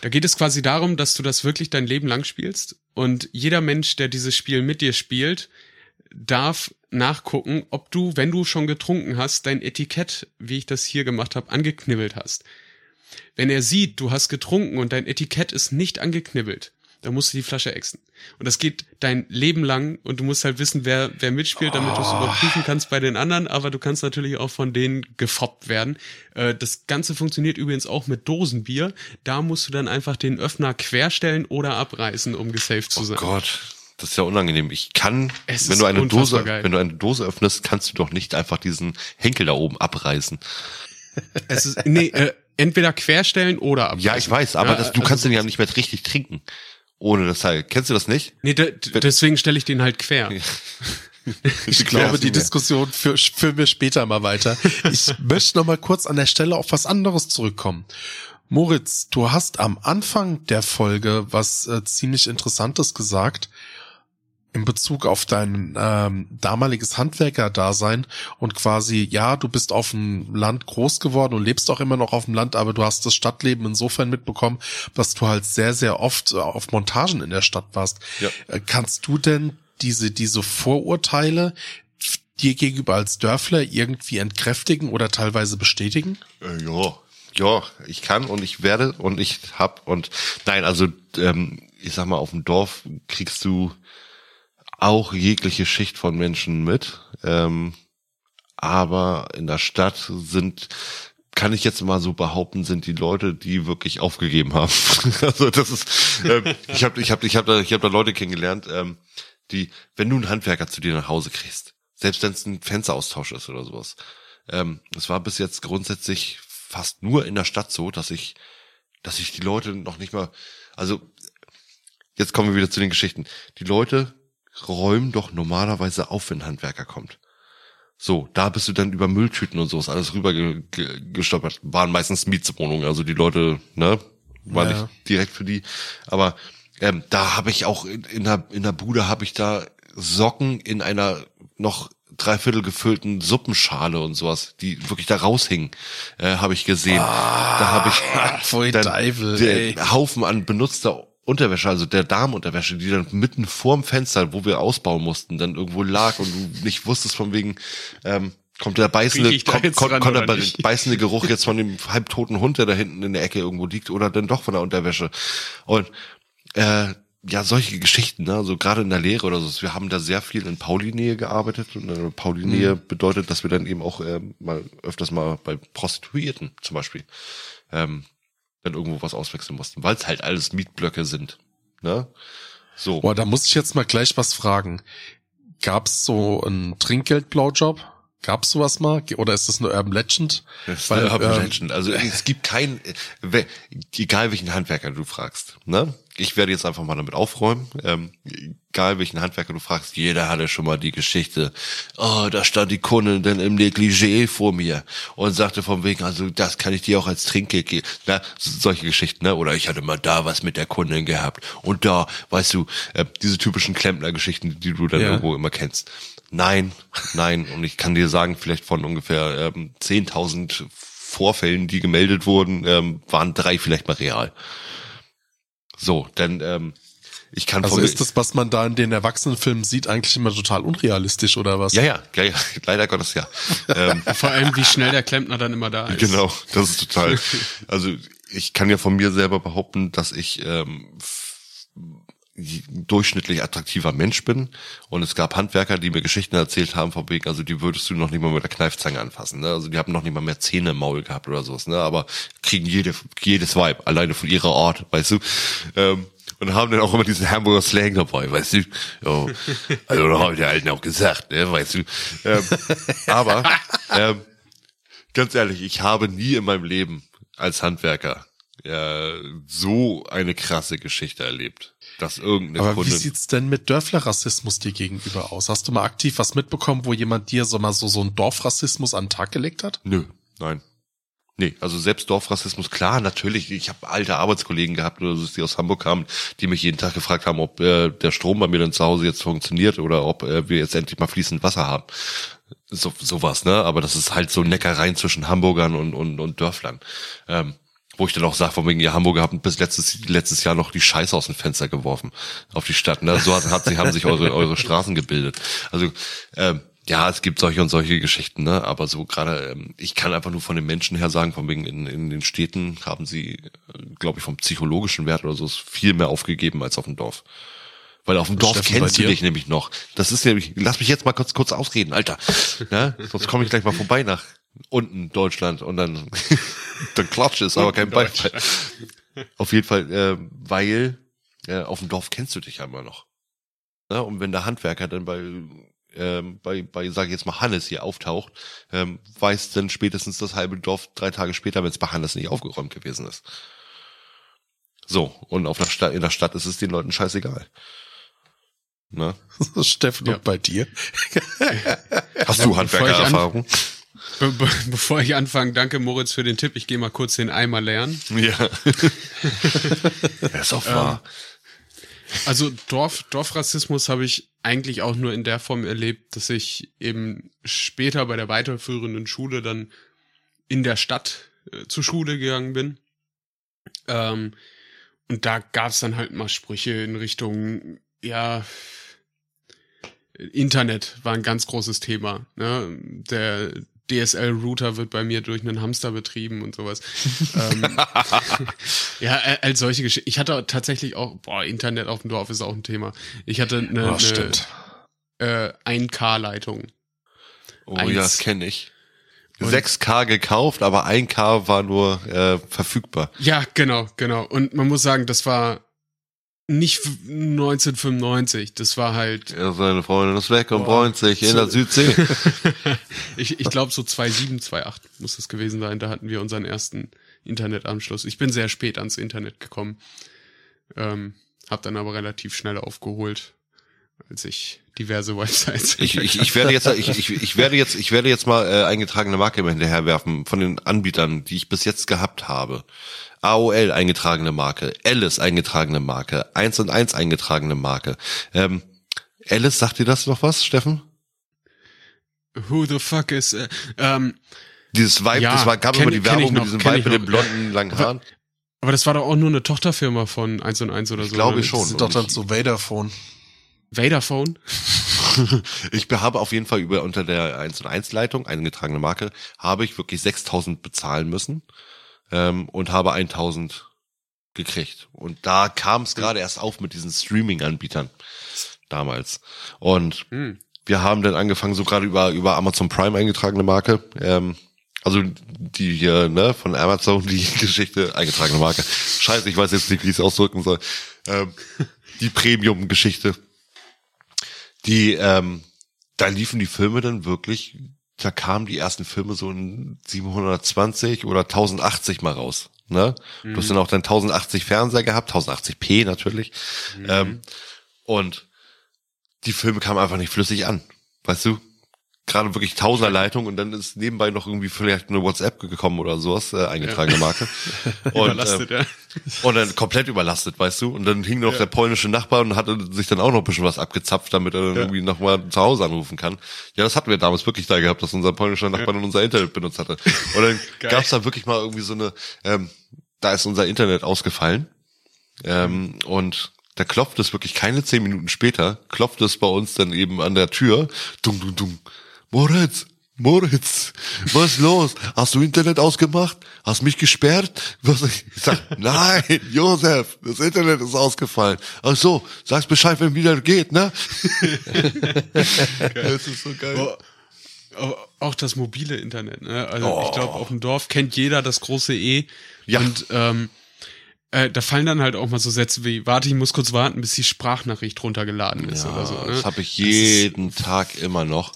da geht es quasi darum, dass du das wirklich dein Leben lang spielst. Und jeder Mensch, der dieses Spiel mit dir spielt, darf nachgucken, ob du, wenn du schon getrunken hast, dein Etikett, wie ich das hier gemacht habe, angeknibbelt hast. Wenn er sieht, du hast getrunken und dein Etikett ist nicht angeknibbelt, dann musst du die Flasche exen. Und das geht dein Leben lang und du musst halt wissen, wer, wer mitspielt, damit du es überprüfen kannst bei den anderen, aber du kannst natürlich auch von denen gefoppt werden. Äh, das Ganze funktioniert übrigens auch mit Dosenbier. Da musst du dann einfach den Öffner querstellen oder abreißen, um gesaved zu Oh sein. Gott, das ist ja unangenehm. Ich kann, Es wenn du eine Dose, geil. wenn du eine Dose öffnest, kannst du doch nicht einfach diesen Henkel da oben abreißen. Es ist, nee, äh, entweder querstellen oder abreißen. Ja, ich weiß, aber Ja, das, du also kannst den ja nicht mehr richtig trinken. Ohne das Teil. Kennst du das nicht? Nee, de- deswegen stelle ich den halt quer. Ich glaube, die Diskussion für, führen wir später mal weiter. Ich möchte noch mal kurz an der Stelle auf was anderes zurückkommen. Moritz, du hast am Anfang der Folge was äh, ziemlich Interessantes gesagt in Bezug auf dein ähm, damaliges Handwerkerdasein und quasi, ja, du bist auf dem Land groß geworden und lebst auch immer noch auf dem Land, aber du hast das Stadtleben insofern mitbekommen, dass du halt sehr, sehr oft äh, auf Montagen in der Stadt warst. Ja. Äh, Kannst du denn diese, diese Vorurteile dir gegenüber als Dörfler irgendwie entkräftigen oder teilweise bestätigen? Äh, ja, ja, ich kann und ich werde und ich hab und nein, also ähm, ich sag mal, auf dem Dorf kriegst du auch jegliche Schicht von Menschen mit, ähm, aber in der Stadt sind kann ich jetzt mal so behaupten, sind die Leute, die wirklich aufgegeben haben. also das ist, ähm, ich habe, ich habe, ich habe da, ich habe da Leute kennengelernt, ähm, die, wenn du einen Handwerker zu dir nach Hause kriegst, selbst wenn es ein Fensteraustausch ist oder sowas, ähm, es war bis jetzt grundsätzlich fast nur in der Stadt so, dass ich, dass ich die Leute noch nicht mal, also jetzt kommen wir wieder zu den Geschichten. Die Leute räumen doch normalerweise auf, wenn ein Handwerker kommt. So, da bist du dann über Mülltüten und sowas alles rüber ge ge gestolpert. Waren meistens Mietswohnungen, also die Leute, ne, war Ja. nicht direkt für die. Aber ähm, da habe ich auch in, in der in der Bude habe ich da Socken in einer noch dreiviertel gefüllten Suppenschale und sowas, die wirklich da raushingen, äh, habe ich gesehen. da habe ich Pfui dann Teufel, der ey. Haufen an benutzter Unterwäsche, also der Damenunterwäsche, die dann mitten vorm Fenster, wo wir ausbauen mussten, dann irgendwo lag und du nicht wusstest von wegen, ähm, kommt der beißende, kommt, kommt, kommt der nicht? beißende Geruch jetzt von dem halbtoten Hund, der da hinten in der Ecke irgendwo liegt, oder dann doch von der Unterwäsche. Und äh, ja, solche Geschichten, ne? also gerade in der Lehre oder so. Wir haben da sehr viel in Pauli-Nähe gearbeitet und äh, Pauli-Nähe Mhm. bedeutet, dass wir dann eben auch ähm, mal öfters mal bei Prostituierten zum Beispiel ähm, dann irgendwo was auswechseln mussten, weil es halt alles Mietblöcke sind. Ne? So. Boah, da muss ich jetzt mal gleich was fragen. gab's so einen Trinkgeld-Blowjob? Gab's sowas mal? Oder ist das nur Urban Legend? Das ist Weil, eine Urban ähm, Legend. Also es gibt kein, we- egal welchen Handwerker du fragst, ne? Ich werde jetzt einfach mal damit aufräumen. Ähm, egal welchen Handwerker du fragst, jeder hatte schon mal die Geschichte. Oh, da stand die Kundin dann im Negligé vor mir und sagte von wegen, also das kann ich dir auch als Trinkgeld geben. Na, solche Geschichten, ne? Oder ich hatte mal da was mit der Kundin gehabt und da, weißt du, äh, diese typischen Klempner-Geschichten, die du dann Ja. irgendwo immer kennst. Nein, nein. Und ich kann dir sagen, vielleicht von ungefähr ähm, 10.000 Vorfällen, die gemeldet wurden, ähm, waren drei vielleicht mal real. So, denn ähm, ich kann Also ist das, was man da in den Erwachsenenfilmen sieht, eigentlich immer total unrealistisch oder was? ja, ja, ja, ja, leider Gottes ja. ähm, Vor allem, wie schnell der Klempner dann immer da ist. Genau, das ist total. Also ich kann ja von mir selber behaupten, dass ich ähm, durchschnittlich attraktiver Mensch bin und es gab Handwerker, die mir Geschichten erzählt haben von wegen, also die würdest du noch nicht mal mit der Kneifzange anfassen, ne? Also die haben noch nicht mal mehr Zähne im Maul gehabt oder sowas, ne? Aber kriegen jede, jedes Vibe, alleine von ihrer Art, weißt du? Ähm, und haben dann auch immer diesen Hamburger Slang dabei, weißt du? Ja, also da haben die Alten auch gesagt, ne, weißt du? Ähm, aber ähm, ganz ehrlich, ich habe nie in meinem Leben als Handwerker ja, so eine krasse Geschichte erlebt, dass irgendeine Aber wie Kundin, sieht's denn mit Dörfler-Rassismus dir gegenüber aus? Hast du mal aktiv was mitbekommen, wo jemand dir so mal so, so einen Dorfrassismus an den Tag gelegt hat? Nö, nein. Nee, also selbst Dorfrassismus, klar, natürlich. Ich habe alte Arbeitskollegen gehabt, oder so, die aus Hamburg kamen, die mich jeden Tag gefragt haben, ob äh, der Strom bei mir dann zu Hause jetzt funktioniert oder ob äh, wir jetzt endlich mal fließend Wasser haben. So sowas, ne? Aber das ist halt so Neckereien zwischen Hamburgern und und, und Dörflern. Ähm, wo ich dann auch sage, von wegen, ihr Hamburger habt bis letztes, letztes Jahr noch die Scheiße aus dem Fenster geworfen auf die Stadt. Ne? So hat, hat sich, haben sich eure, eure Straßen gebildet. Also ähm, ja, es gibt solche und solche Geschichten, ne? Aber so gerade, ähm, ich kann einfach nur von den Menschen her sagen, von wegen in, in den Städten haben sie, glaube ich, vom psychologischen Wert oder so viel mehr aufgegeben als auf dem Dorf. Weil auf dem Dorf Steffen, kennst du dich nämlich noch. Das ist nämlich, lass mich jetzt mal kurz kurz ausreden, Alter. Ne? Sonst komme ich gleich mal vorbei nach unten Deutschland und dann, dann klatscht es, aber kein Beifall. Auf jeden Fall, äh, weil äh, auf dem Dorf kennst du dich ja immer noch. Ne? Und wenn der Handwerker dann bei, ähm, bei, bei, sag ich jetzt mal, Hannes hier auftaucht, ähm, weiß dann spätestens das halbe Dorf drei Tage später, wenn es bei Hannes nicht aufgeräumt gewesen ist. So, und auf der Stadt, in der Stadt ist es den Leuten scheißegal. Ne? Steffen, Ja. und bei dir? Hast du Handwerkererfahrung? Be be bevor ich anfange, danke Moritz für den Tipp. Ich gehe mal kurz den Eimer lernen. Ja. ja ist auch wahr. Also Dorf, Dorfrassismus habe ich eigentlich auch nur in der Form erlebt, dass ich eben später bei der weiterführenden Schule dann in der Stadt äh, zur Schule gegangen bin. Ähm, und da gab es dann halt mal Sprüche in Richtung, ja, Internet war ein ganz großes Thema. Ne? Der DSL-Router wird bei mir durch einen Hamster betrieben und sowas. ähm, ja, äh, als solche Geschichten. Ich hatte tatsächlich auch, boah, Internet auf dem Dorf ist auch ein Thema. Ich hatte eine, Oh, eine äh, 1K-Leitung. Oh eins. ja, das kenne ich. Und- 6K gekauft, aber 1K war nur äh, verfügbar. Ja, genau, genau. Und man muss sagen, das war nicht f- 1995, das war halt, Ja, seine Freundin ist weg und bräunt sich in der Südsee. ich, ich glaube so 2007, 2008 muss das gewesen sein, da hatten wir unseren ersten Internetanschluss. Ich bin sehr spät ans Internet gekommen, ähm, hab dann aber relativ schnell aufgeholt, als ich diverse Websites Ich, ich, ich werde jetzt, ich, ich, ich werde jetzt, ich werde jetzt mal äh, eingetragene Marke immer hinterherwerfen von den Anbietern, die ich bis jetzt gehabt habe. AOL eingetragene Marke, Alice eingetragene Marke, 1 und 1 eingetragene Marke. Ähm, Alice, sagt dir das noch was, Steffen? Who the fuck is, äh, ähm, Dieses Vibe, Ja, das war, gab kenn- immer die ich Werbung mit noch, diesem kenn Vibe ich mit den blonden, langen Aber- Haaren. aber das war doch auch nur eine Tochterfirma von 1 und 1 oder so. glaube ich nicht? schon. Das sind doch dann so Vaderphone. Vaderphone? Ich habe auf jeden Fall über unter der 1 und 1 Leitung, eingetragene Marke, habe ich wirklich 6000 bezahlen müssen ähm, und habe 1000 gekriegt. Und da kam es gerade erst auf mit diesen Streaming-Anbietern damals. Und Hm. wir haben dann angefangen, so gerade über, über Amazon Prime eingetragene Marke, ähm, also die hier, ne, von Amazon, die Geschichte, eingetragene Marke. Scheiße, ich weiß jetzt nicht, wie ich es ausdrücken soll. Ähm, die Premium-Geschichte. Die, ähm, da liefen die Filme dann wirklich, da kamen die ersten Filme so in 720 oder 1080 mal raus. Ne? Mhm. Du hast dann auch dann 1080 Fernseher gehabt, 1080p natürlich. Mhm. Ähm, und die Filme kamen einfach nicht flüssig an. Weißt du? Gerade wirklich Tausenderleitung und dann ist nebenbei noch irgendwie vielleicht eine WhatsApp gekommen oder sowas, äh, eingetragene ja. Marke. und, überlastet, äh, ja. Und dann komplett überlastet, weißt du? Und dann hing noch ja. der polnische Nachbar und hatte sich dann auch noch ein bisschen was abgezapft, damit er dann ja. irgendwie nochmal zu Hause anrufen kann. Ja, das hatten wir damals wirklich da gehabt, dass unser polnischer Nachbar dann unser Internet benutzt hatte. Und dann gab's da wirklich mal irgendwie so eine, ähm, da ist unser Internet ausgefallen. Ähm, und da klopft es wirklich keine zehn Minuten später, klopft es bei uns dann eben an der Tür, dumm, dumm, dumm, Moritz, Moritz, was ist los? Hast du Internet ausgemacht? Hast mich gesperrt? Was ich sag, nein, Josef, das Internet ist ausgefallen. Ach so, sag's Bescheid, wenn wieder geht, ne? das ist so geil. Oh, auch das mobile Internet, ne? Also oh. ich glaube, auf dem Dorf kennt jeder das große E. Ja. Und ähm, äh, da fallen dann halt auch mal so Sätze wie, warte, ich muss kurz warten, bis die Sprachnachricht runtergeladen ist ja, oder so. Ne? Das habe ich jeden Tag immer noch.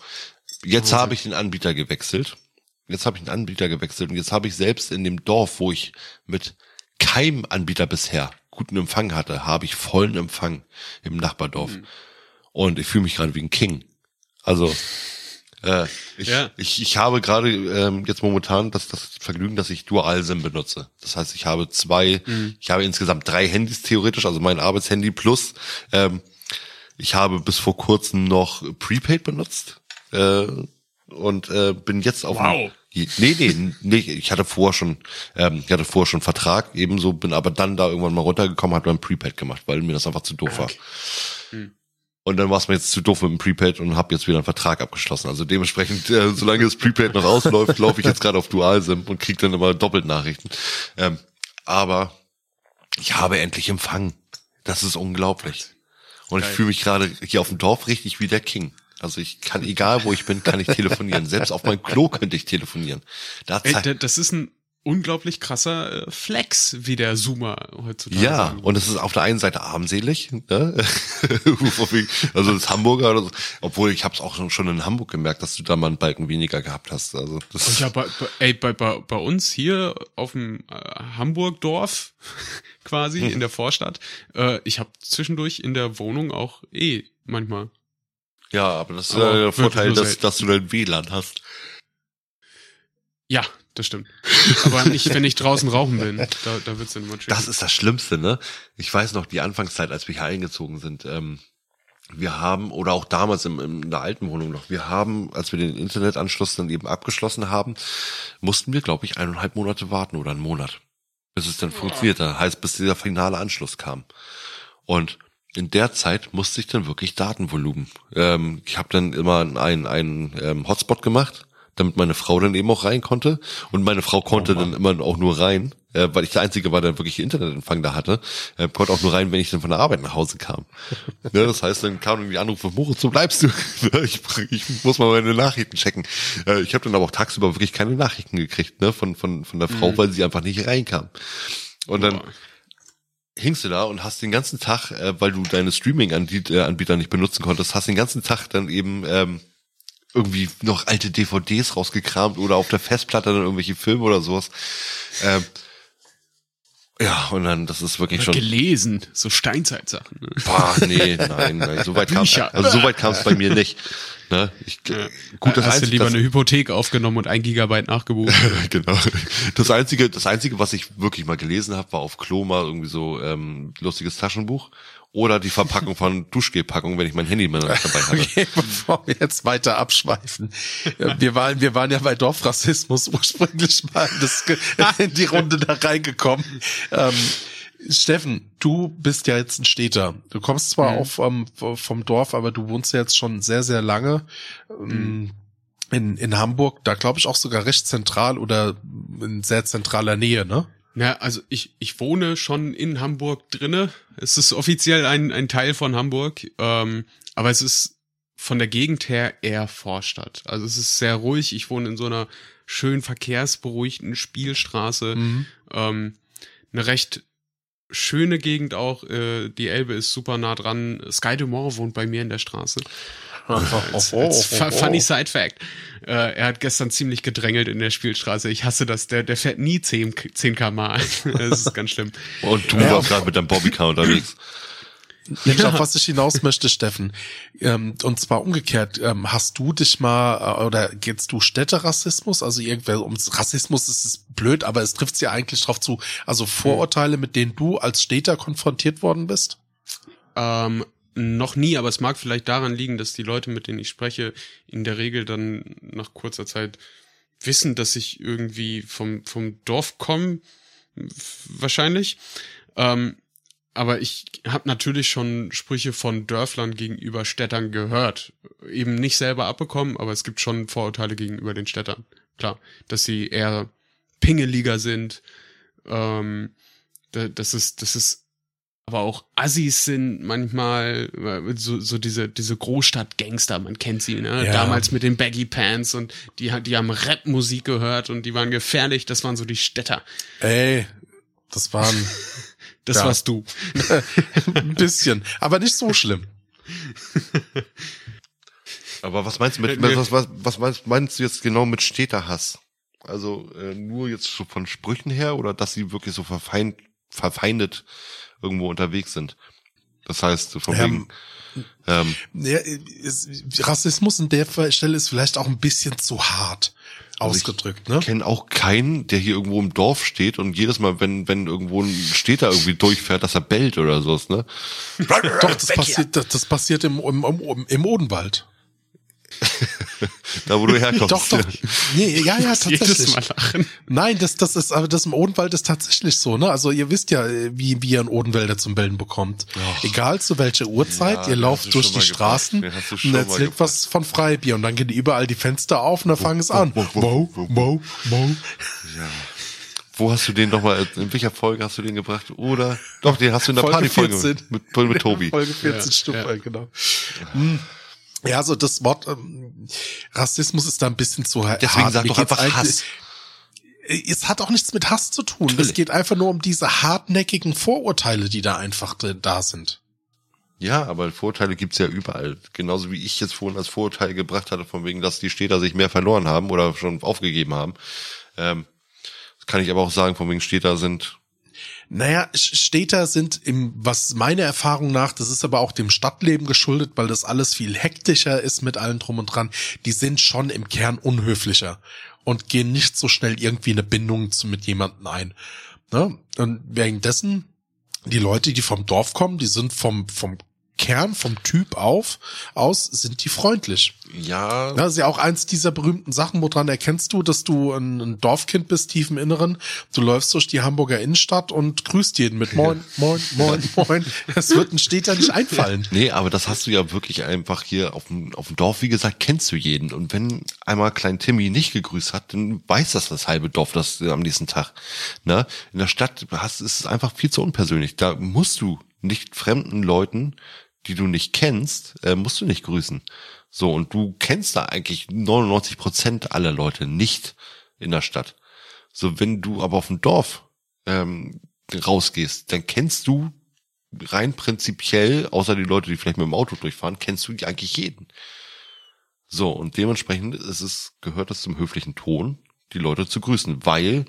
Jetzt habe ich den Anbieter gewechselt. Jetzt habe ich den Anbieter gewechselt und jetzt habe ich selbst in dem Dorf, wo ich mit keinem Anbieter bisher guten Empfang hatte, habe ich vollen Empfang im Nachbardorf. Mhm. Und ich fühle mich gerade wie ein King. Also äh, ich, ja. ich, ich habe gerade ähm, jetzt momentan das, das Vergnügen, dass ich Dual-SIM benutze. Das heißt, ich habe zwei, mhm. ich habe insgesamt drei Handys theoretisch, also mein Arbeitshandy plus. Ähm, ich habe bis vor kurzem noch Prepaid benutzt äh, und äh, bin jetzt auf wow. Nee, nee, nee, ich hatte vorher schon, ähm, ich hatte vorher schon Vertrag, ebenso, bin aber dann da irgendwann mal runtergekommen, hat mein Prepaid gemacht, weil mir das einfach zu doof war. Hm. Und dann war es mir jetzt zu doof mit dem Prepaid und habe jetzt wieder einen Vertrag abgeschlossen. Also dementsprechend, äh, solange das Prepaid noch ausläuft, laufe ich jetzt gerade auf Dual-SIM und krieg dann immer doppelt Nachrichten. Ähm, aber ich habe endlich Empfang. Das ist unglaublich. Und Geil. ich fühle mich gerade hier auf dem Dorf richtig wie der King. Also ich kann, egal wo ich bin, kann ich telefonieren. Selbst auf meinem Klo könnte ich telefonieren. Da Ey, das ist ein unglaublich krasser äh, Flex, wie der Zoomer heutzutage Ja, sagen. und es ist auf der einen Seite armselig, ne? also das Hamburger, oder so. obwohl ich habe es auch schon in Hamburg gemerkt, dass du da mal einen Balken weniger gehabt hast. Also das ja, bei, bei, ey, bei, bei, bei uns hier auf dem äh, Hamburg-Dorf quasi hm. in der Vorstadt, äh, ich habe zwischendurch in der Wohnung auch eh manchmal ja, aber das ist aber ja der Vorteil, dass, dass du dein WLAN hast. Ja, das stimmt. Aber nicht, wenn ich draußen rauchen bin. Da, da wird's dann immer schwierig. Das ist das Schlimmste, ne? Ich weiß noch, die Anfangszeit, als wir hier eingezogen sind, ähm, wir haben, oder auch damals im, in der alten Wohnung noch, wir haben, als wir den Internetanschluss dann eben abgeschlossen haben, mussten wir, glaube ich, eineinhalb Monate warten oder einen Monat, bis es dann ja. funktionierte. Heißt, bis dieser finale Anschluss kam. Und in der Zeit musste ich dann wirklich Datenvolumen. Ähm, ich habe dann immer einen, einen ähm, Hotspot gemacht, damit meine Frau dann eben auch rein konnte. Und meine Frau konnte oh dann immer auch nur rein, äh, weil ich der Einzige war, der wirklich Internetempfang da hatte. Äh, konnte auch nur rein, wenn ich dann von der Arbeit nach Hause kam. ja, das heißt, dann kam irgendwie Anruf von Moritz, so bleibst du. ich, ich muss mal meine Nachrichten checken. Äh, ich habe dann aber auch tagsüber wirklich keine Nachrichten gekriegt ne, von, von, von der Frau, mhm. weil sie einfach nicht reinkam. Und dann... Oh hingst du da und hast den ganzen Tag, äh, weil du deine Streaming-Anbieter nicht benutzen konntest, hast den ganzen Tag dann eben ähm, irgendwie noch alte DVDs rausgekramt oder auf der Festplatte dann irgendwelche Filme oder sowas. Ähm, ja, und dann, das ist wirklich schon. Gelesen, so Steinzeitsachen. Ne? Boah, nee, nein, nein, so weit kam also so weit kam es bei mir nicht. Ne? Ich, ja. Gut, das Hast einzige, du lieber das, eine Hypothek aufgenommen und ein Gigabyte nachgebucht? genau. Das einzige, das einzige, was ich wirklich mal gelesen habe, war auf Klo mal irgendwie so ähm, lustiges Taschenbuch oder die Verpackung von Duschgelpackung, wenn ich mein Handy mal dabei hatte. Okay, bevor wir jetzt weiter abschweifen. Wir waren, wir waren ja bei Dorfrassismus ursprünglich mal das, in die Runde da reingekommen. Ähm, Steffen, du bist ja jetzt ein Städter. Du kommst zwar mhm. auch vom, vom Dorf, aber du wohnst ja jetzt schon sehr, sehr lange ähm, mhm. in, in Hamburg. Da glaube ich auch sogar recht zentral oder in sehr zentraler Nähe, ne? Ja, also ich, ich wohne schon in Hamburg drinne. Es ist offiziell ein, ein Teil von Hamburg, ähm, aber es ist von der Gegend her eher Vorstadt. Also es ist sehr ruhig. Ich wohne in so einer schön verkehrsberuhigten Spielstraße. Mhm. Ähm, eine recht schöne Gegend auch. Äh, die Elbe ist super nah dran. Sky Dumont wohnt bei mir in der Straße. Als, als funny Side Fact. Äh, er hat gestern ziemlich gedrängelt in der Spielstraße. Ich hasse das. Der, der fährt nie 10, 10 km Das ist ganz schlimm. Und du ja, warst gerade mit deinem Bobbycar unterwegs. Nämlich ja. auf was ich hinaus möchte, Steffen. Ähm, und zwar umgekehrt, ähm, hast du dich mal, äh, oder gehtst du Städterassismus? Also irgendwer, um Rassismus ist es blöd, aber es trifft ja eigentlich drauf zu. Also Vorurteile, mit denen du als Städter konfrontiert worden bist? Ähm, noch nie, aber es mag vielleicht daran liegen, dass die Leute, mit denen ich spreche, in der Regel dann nach kurzer Zeit wissen, dass ich irgendwie vom, vom Dorf komme, wahrscheinlich. Ähm, aber ich habe natürlich schon Sprüche von Dörflern gegenüber Städtern gehört. Eben nicht selber abbekommen, aber es gibt schon Vorurteile gegenüber den Städtern. Klar, dass sie eher pingeliger sind, ähm, dass es, dass es aber auch Assis sind manchmal äh, so, so diese diese Großstadtgangster, man kennt sie, ne? Ja. Damals mit den Baggy Pants und die die haben Rapmusik gehört und die waren gefährlich, das waren so die Städter. Ey, das waren Das ja. warst du. Ein bisschen, aber nicht so schlimm. Aber was meinst du mit, was, was, was meinst, meinst du jetzt genau mit Städterhass? Also äh, nur jetzt so von Sprüchen her oder dass sie wirklich so verfeind, verfeindet irgendwo unterwegs sind? Das heißt, von ähm, wegen. Ähm, ja, Rassismus in der Stelle ist vielleicht auch ein bisschen zu hart ausgedrückt, also ich ne? kenne auch keinen, der hier irgendwo im Dorf steht und jedes Mal, wenn, wenn irgendwo ein Städter irgendwie durchfährt, dass er bellt oder sowas, ne? Doch, das passiert, das, das passiert im, im, im, im Odenwald. da wo du herkommst. Doch, doch. Nee, ja, ja, tatsächlich. Nein, das, das ist, aber das im Odenwald ist tatsächlich so, ne? Also ihr wisst ja, wie, wie ihr einen Odenwälder zum Bellen bekommt. Och. Egal zu welcher Uhrzeit, ja, ihr lauft durch die Straßen und erzählt was von Freibier und dann gehen überall die Fenster auf und dann fangen es an. Wow, wow, wow, wow. Ja. Wo hast du den nochmal, in welcher Folge hast du den gebracht? Oder, doch, den hast du in der Partyfolge mit, mit, mit Tobi. Folge 14 ja, Stufe, ja. genau. Hm. Ja, so das Wort ähm, Rassismus ist da ein bisschen zu hart. Deswegen sag doch einfach Hass. Es hat auch nichts mit Hass zu tun. Es geht einfach nur um diese hartnäckigen Vorurteile, die da einfach da sind. Ja, aber Vorurteile gibt's ja überall. Genauso wie ich jetzt vorhin als Vorurteil gebracht hatte, von wegen, dass die Städter sich mehr verloren haben oder schon aufgegeben haben. Ähm, kann ich aber auch sagen, von wegen Städter sind naja, Städter sind im, was meine Erfahrung nach, das ist aber auch dem Stadtleben geschuldet, weil das alles viel hektischer ist mit allem drum und dran, die sind schon im Kern unhöflicher und gehen nicht so schnell irgendwie eine Bindung zu, mit jemandem ein. Ne? Und wegen dessen, die Leute, die vom Dorf kommen, die sind vom, vom Kern vom Typ auf aus sind die freundlich. Ja. Das ist ja auch eins dieser berühmten Sachen, woran erkennst du, dass du ein, ein Dorfkind bist, tief im Inneren. Du läufst durch die Hamburger Innenstadt und grüßt jeden mit Moin, Moin, Moin, Moin. Das wird ein Städter nicht einfallen. Nee, aber das hast du ja wirklich einfach hier auf dem, auf dem Dorf, wie gesagt, kennst du jeden. Und wenn einmal Klein Timmy nicht gegrüßt hat, dann weiß das das halbe Dorf das am nächsten Tag. Ne? In der Stadt hast, ist es einfach viel zu unpersönlich. Da musst du nicht fremden Leuten die du nicht kennst, äh, musst du nicht grüßen. So, und du kennst da eigentlich 99 Prozent aller Leute nicht in der Stadt. So, wenn du aber auf dem Dorf ähm, rausgehst, dann kennst du rein prinzipiell, außer die Leute, die vielleicht mit dem Auto durchfahren, kennst du eigentlich jeden. So, und dementsprechend ist es, gehört es zum höflichen Ton, die Leute zu grüßen, weil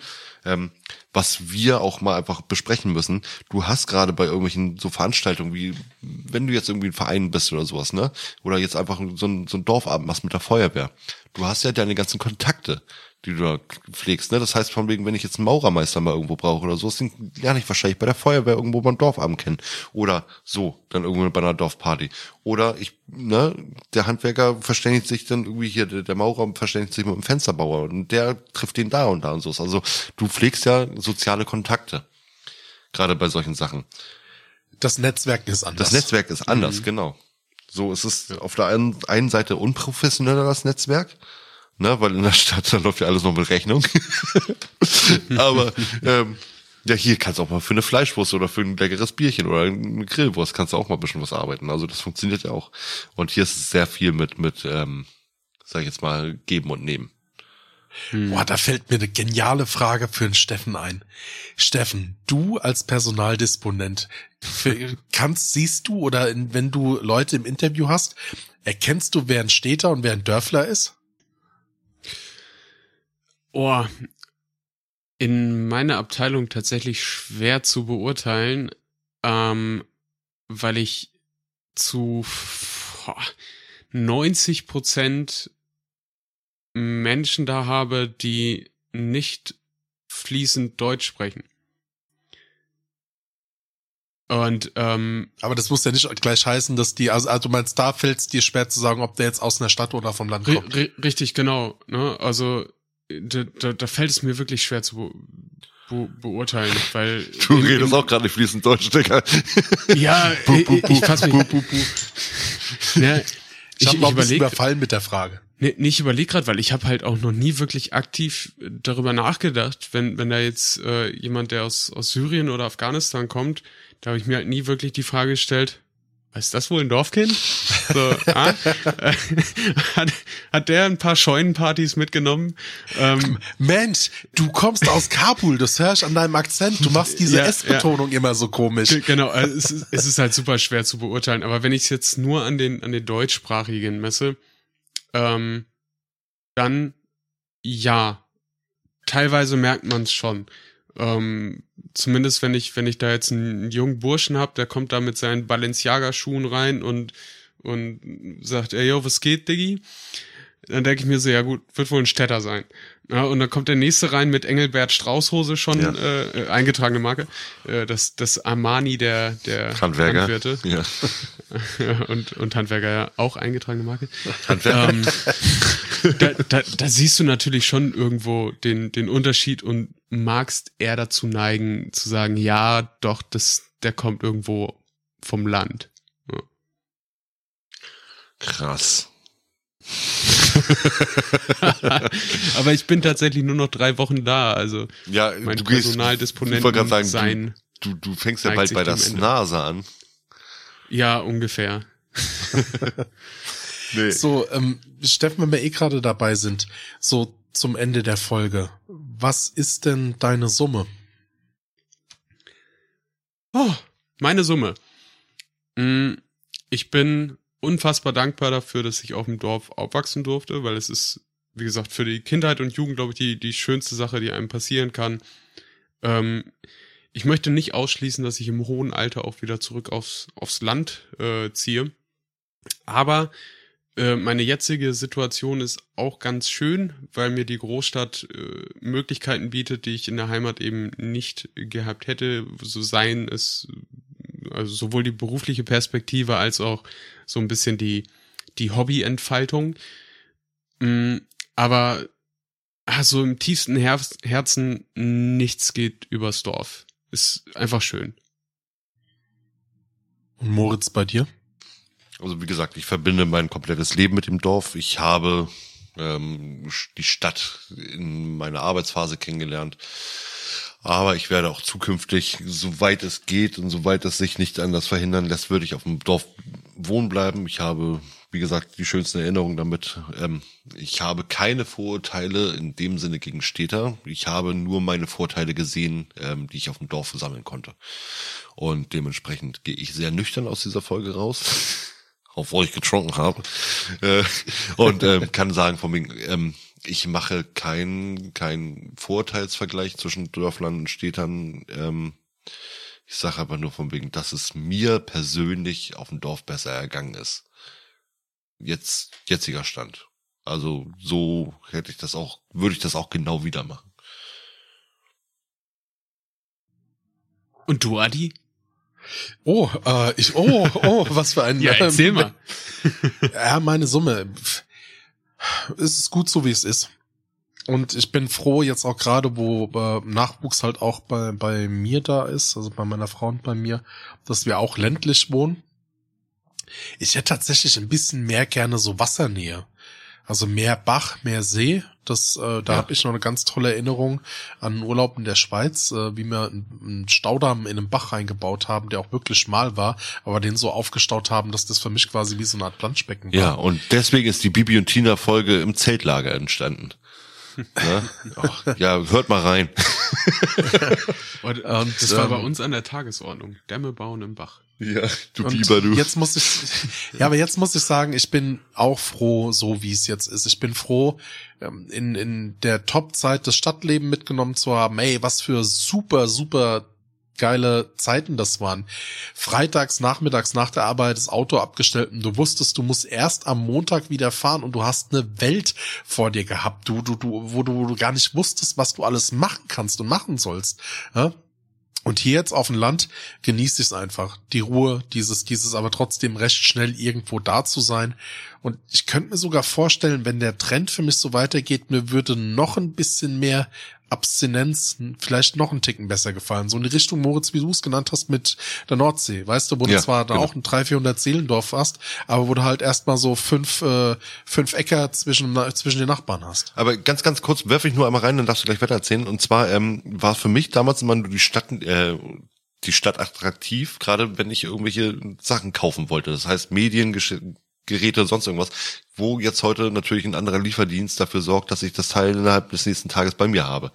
ähm, was wir auch mal einfach besprechen müssen, du hast gerade bei irgendwelchen so Veranstaltungen wie, wenn du jetzt irgendwie ein Verein bist oder sowas, ne? Oder jetzt einfach so ein, so ein Dorfabend machst mit der Feuerwehr. Du hast ja deine ganzen Kontakte die du da pflegst. Ne? Das heißt, von wegen, wenn ich jetzt einen Maurermeister mal irgendwo brauche oder so, den lerne ich wahrscheinlich bei der Feuerwehr irgendwo beim Dorfabend kennen. Oder so, dann irgendwo bei einer Dorfparty. Oder ich, ne, der Handwerker verständigt sich dann irgendwie hier, der, Maurer verständigt sich mit dem Fensterbauer und der trifft den da und da und so. Also du pflegst ja soziale Kontakte. Gerade bei solchen Sachen. Das Netzwerk ist anders. Das Netzwerk ist anders, mhm. genau. So, es ist auf der einen, einen Seite unprofessioneller das Netzwerk, ne, weil in der Stadt, da läuft ja alles noch mit Rechnung. Aber ähm, ja, hier kannst du auch mal für eine Fleischwurst oder für ein leckeres Bierchen oder eine Grillwurst kannst du auch mal ein bisschen was arbeiten. Also das funktioniert ja auch. Und hier ist es sehr viel mit, mit, ähm, sag ich jetzt mal, geben und nehmen. Hm. Boah, da fällt mir eine geniale Frage für den Steffen ein. Steffen, du als Personaldisponent, kannst, siehst du oder in, wenn du Leute im Interview hast, erkennst du, wer ein Städter und wer ein Dörfler ist? Oh, in meiner Abteilung tatsächlich schwer zu beurteilen, ähm, weil ich zu 90 Prozent Menschen da habe, die nicht fließend Deutsch sprechen. Und ähm, aber das muss ja nicht gleich heißen, dass die, also, also meinst, da fällt es dir schwer zu sagen, ob der jetzt aus einer Stadt oder vom Land kommt. Richtig, genau. Ne? Also da, da, da fällt es mir wirklich schwer zu be be beurteilen, weil du in, redest in, auch gerade nicht fließend Deutsch, Digga. Ja, ich, ich fass mich. Ja, ich, ich habe noch ein bisschen überfallen mit der Frage. Nee, nicht überlegt gerade, weil ich habe halt auch noch nie wirklich aktiv darüber nachgedacht, wenn wenn da jetzt äh, jemand, der aus aus Syrien oder Afghanistan kommt, da habe ich mir halt nie wirklich die Frage gestellt, ist das wohl ein Dorfkind? So, ah? hat, hat der ein paar Scheunenpartys mitgenommen? Ähm, Mensch, du kommst aus Kabul, das hörst an deinem Akzent. Du machst diese ja, S-Betonung ja. immer so komisch. Genau, also es, ist, es ist halt super schwer zu beurteilen. Aber wenn ich es jetzt nur an den an den deutschsprachigen messe, ähm, dann ja, teilweise merkt man es schon. Ähm, zumindest wenn ich, wenn ich da jetzt einen jungen Burschen hab, der kommt da mit seinen Balenciaga-Schuhen rein und, und sagt, ey, yo, was geht, Diggi? Dann denke ich mir so, ja gut, wird wohl ein Städter sein. Ja, und dann kommt der nächste rein mit Engelbert Straußhose schon ja. äh, eingetragene Marke. Äh, das, das Armani der, der Handwerker. Handwirte. Ja. und, und Handwerker ja auch eingetragene Marke. Handwerker. Ähm, da, da, da siehst du natürlich schon irgendwo den, den Unterschied und magst eher dazu neigen, zu sagen, ja, doch, das, der kommt irgendwo vom Land. Ja. Krass. Aber ich bin tatsächlich nur noch drei Wochen da, also ja, mein du Personaldisponent sagen, sein. Du, du, du fängst ja bald bei der Nase an. Ja, ungefähr. nee. So, ähm, Steffen, wenn wir eh gerade dabei sind, so zum Ende der Folge. Was ist denn deine Summe? Oh, meine Summe. Mm, ich bin unfassbar dankbar dafür, dass ich auf dem Dorf aufwachsen durfte, weil es ist, wie gesagt, für die Kindheit und Jugend, glaube ich, die, die schönste Sache, die einem passieren kann. Ähm, ich möchte nicht ausschließen, dass ich im hohen Alter auch wieder zurück aufs, aufs Land äh, ziehe. Aber äh, meine jetzige Situation ist auch ganz schön, weil mir die Großstadt äh, Möglichkeiten bietet, die ich in der Heimat eben nicht gehabt hätte, so seien es also sowohl die berufliche Perspektive als auch so ein bisschen die, die Hobbyentfaltung. Mm, aber also im tiefsten Herzen nichts geht übers Dorf. Ist einfach schön. Und Moritz bei dir? Also wie gesagt, ich verbinde mein komplettes Leben mit dem Dorf. Ich habe ähm, die Stadt in meiner Arbeitsphase kennengelernt. Aber ich werde auch zukünftig, soweit es geht und soweit es sich nicht anders verhindern lässt, würde ich auf dem Dorf wohnen bleiben. Ich habe, wie gesagt, die schönsten Erinnerungen damit. Ähm, ich habe keine Vorurteile in dem Sinne gegen Städter. Ich habe nur meine Vorteile gesehen, ähm, die ich auf dem Dorf sammeln konnte. Und dementsprechend gehe ich sehr nüchtern aus dieser Folge raus. Obwohl ich getrunken habe. Äh, und ähm, kann sagen, von wegen, ähm, ich mache keinen kein Vorteilsvergleich zwischen Dörflern und Städtern. Ähm, ich sage aber nur von wegen, dass es mir persönlich auf dem Dorf besser ergangen ist. Jetzt, jetziger Stand. Also so hätte ich das auch, würde ich das auch genau wieder machen. Und du, Adi? Oh, äh, ich, oh, oh, was für ein. ja, erzähl mal. ja, meine Summe es ist gut so, wie es ist. Und ich bin froh jetzt auch gerade, wo äh, Nachwuchs halt auch bei, bei mir da ist, also bei meiner Frau und bei mir, dass wir auch ländlich wohnen. Ich hätte tatsächlich ein bisschen mehr gerne so Wassernähe. Also mehr Bach, mehr See. Das, äh, da ja. habe ich noch eine ganz tolle Erinnerung an einen Urlaub in der Schweiz, äh, wie wir einen Staudamm in einem Bach reingebaut haben, der auch wirklich schmal war, aber den so aufgestaut haben, dass das für mich quasi wie so eine Art Planschbecken war. Ja, und deswegen ist die Bibi und Tina Folge im Zeltlager entstanden. Ne? Ach, ja, hört mal rein. Und, Und, das war ähm, bei uns an der Tagesordnung. Dämme bauen im Bach. Ja, du Und Biber, du. Jetzt muss ich, ja, aber jetzt muss ich sagen, ich bin auch froh, so wie es jetzt ist. Ich bin froh, ähm, in, in der Top-Zeit das Stadtleben mitgenommen zu haben. Ey, was für super, super geile Zeiten das waren. Freitags, nachmittags nach der Arbeit das Auto abgestellt und du wusstest, du musst erst am Montag wieder fahren und du hast eine Welt vor dir gehabt, du, du, du, wo du, wo du gar nicht wusstest, was du alles machen kannst und machen sollst. Ja? Und hier jetzt auf dem Land genießt ich es einfach. Die Ruhe, dieses, dieses aber trotzdem recht schnell irgendwo da zu sein. Und ich könnte mir sogar vorstellen, wenn der Trend für mich so weitergeht, mir würde noch ein bisschen mehr Abstinenz vielleicht noch einen Ticken besser gefallen. So in die Richtung, Moritz, wie du es genannt hast, mit der Nordsee. Weißt du, wo Ja, du zwar da genau. auch ein 300, 400 Seelendorf hast, aber wo du halt erstmal so fünf, äh, fünf Äcker zwischen, zwischen den Nachbarn hast. Aber ganz, ganz kurz werfe ich nur einmal rein, dann darfst du gleich weiter erzählen. Und zwar ähm, war für mich damals immer nur die Stadt, äh, die Stadt attraktiv, gerade wenn ich irgendwelche Sachen kaufen wollte. Das heißt Medien, Geräte, sonst irgendwas, wo jetzt heute natürlich ein anderer Lieferdienst dafür sorgt, dass ich das Teil innerhalb des nächsten Tages bei mir habe.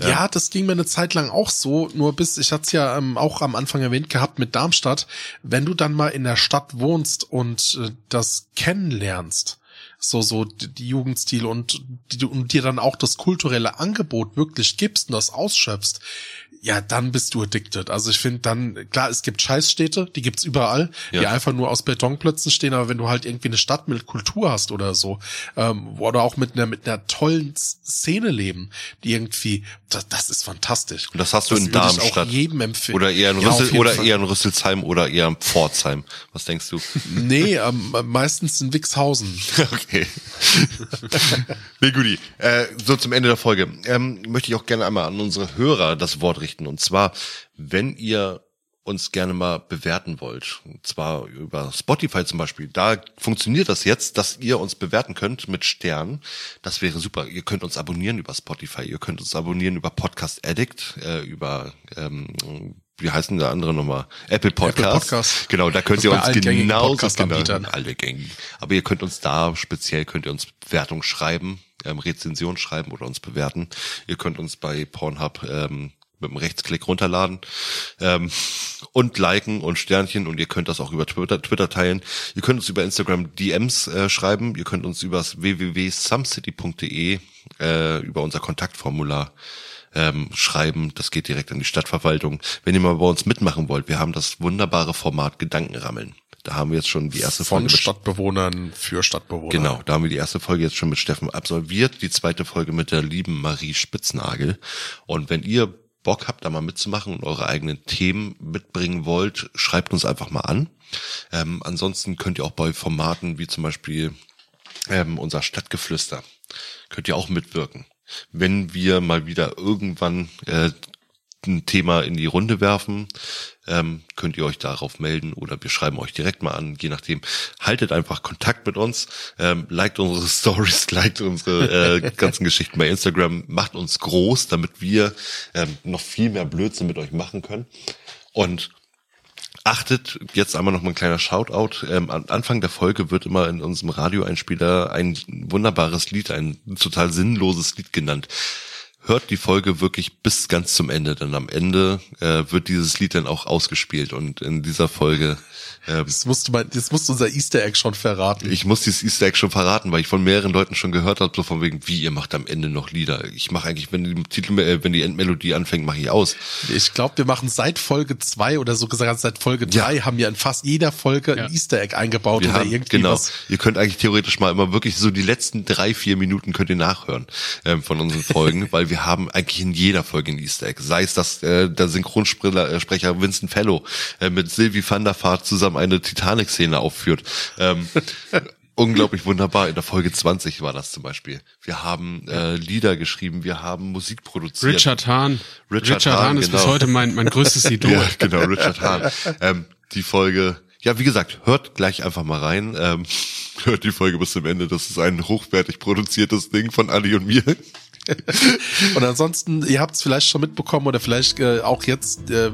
Ja. das ging mir eine Zeit lang auch so, nur bis, ich hatte es ja ähm, auch am Anfang erwähnt gehabt mit Darmstadt, wenn du dann mal in der Stadt wohnst und äh, das kennenlernst, so, so die, die Jugendstil und, die, und dir dann auch das kulturelle Angebot wirklich gibst und das ausschöpfst, ja, dann bist du addicted. Also ich finde dann, klar, es gibt Scheißstädte, die gibt's überall, die Ja. einfach nur aus Betonplötzen stehen, aber wenn du halt irgendwie eine Stadt mit Kultur hast oder so, ähm, oder auch mit einer, mit einer tollen Szene leben, die irgendwie, das, das ist fantastisch. Und das hast du in würde ich Darmstadt. Oder eher in Ja, Rüssel, jeden oder Fall. eher in Rüsselsheim oder eher in Pforzheim. Was denkst du? Nee, ähm, meistens in Wixhausen. Okay. nee, Guti. Äh, so zum Ende der Folge. Ähm, möchte ich auch gerne einmal an unsere Hörer das Wort richten. Und zwar, wenn ihr uns gerne mal bewerten wollt, und zwar über Spotify zum Beispiel, da funktioniert das jetzt, dass ihr uns bewerten könnt mit Sternen. Das wäre super. Ihr könnt uns abonnieren über Spotify, ihr könnt uns abonnieren über Podcast Addict, äh, über ähm, wie heißen der andere nochmal? Apple Podcast. Apple Podcast. Genau, da könnt ihr Bei uns Podcast-Anbietern. genau, alle gängigen. Aber ihr könnt uns da speziell könnt ihr uns Bewertung schreiben, ähm, Rezension schreiben oder uns bewerten. Ihr könnt uns bei Pornhub ähm, mit einem Rechtsklick runterladen ähm, und liken und Sternchen und ihr könnt das auch über Twitter, Twitter teilen. Ihr könnt uns über Instagram DMs äh, schreiben. Ihr könnt uns über www.sumcity.de äh, über unser Kontaktformular ähm, schreiben. Das geht direkt an die Stadtverwaltung. Wenn ihr mal bei uns mitmachen wollt, wir haben das wunderbare Format Gedankenrammeln. Da haben wir jetzt schon die erste Von Folge mit Stadtbewohnern für Stadtbewohner. Genau, da haben wir die erste Folge jetzt schon mit Steffen absolviert, die zweite Folge mit der lieben Marie Spitznagel. Und wenn ihr Bock habt, da mal mitzumachen und eure eigenen Themen mitbringen wollt, schreibt uns einfach mal an. Ähm, ansonsten könnt ihr auch bei Formaten wie zum Beispiel ähm, unser Stadtgeflüster, könnt ihr auch mitwirken. Wenn wir mal wieder irgendwann äh, ein Thema in die Runde werfen, ähm, könnt ihr euch darauf melden oder wir schreiben euch direkt mal an, je nachdem. Haltet einfach Kontakt mit uns, ähm, liked unsere Stories, liked unsere äh, ganzen Geschichten bei Instagram, macht uns groß, damit wir ähm, noch viel mehr Blödsinn mit euch machen können. Und Achtet, jetzt einmal noch mal ein kleiner Shoutout. Ähm, am Anfang der Folge wird immer in unserem Radioeinspieler ein wunderbares Lied, ein total sinnloses Lied genannt. Hört die Folge wirklich bis ganz zum Ende, denn am Ende äh, wird dieses Lied dann auch ausgespielt und in dieser Folge ähm, Jetzt musst du mal, jetzt musst du unser Easter Egg schon verraten. ich muss dieses Easter Egg schon verraten, weil ich von mehreren Leuten schon gehört habe, so von wegen, wie ihr macht am Ende noch Lieder. Ich mache eigentlich, wenn die Titel, äh, wenn die Endmelodie anfängt, mache ich aus. Ich glaube, wir machen seit Folge zwei oder so gesagt seit Folge drei haben wir in fast jeder Folge Ja. ein Easter Egg eingebaut Wir oder haben, irgendwie genau. was. Ihr könnt eigentlich theoretisch mal immer wirklich so die letzten drei, vier Minuten könnt ihr nachhören ähm, von unseren Folgen, weil wir haben eigentlich in jeder Folge ein Easter Egg. Sei es, dass äh, der Synchronsprecher äh, Vincent Fellow äh, mit Sylvie van der Vaart zusammen eine Titanic-Szene aufführt. Ähm, Unglaublich wunderbar. In der Folge 20 war das zum Beispiel. Wir haben äh, Lieder geschrieben, wir haben Musik produziert. Richard Hahn. Richard Hahn, ist bis genau. heute mein, mein größtes Idol. Ja, genau, Richard Hahn. ähm, die Folge, ja, wie gesagt, hört gleich einfach mal rein. Ähm, hört die Folge bis zum Ende. Das ist ein hochwertig produziertes Ding von Ali und mir. Und ansonsten, ihr habt es vielleicht schon mitbekommen oder vielleicht äh, auch jetzt, äh,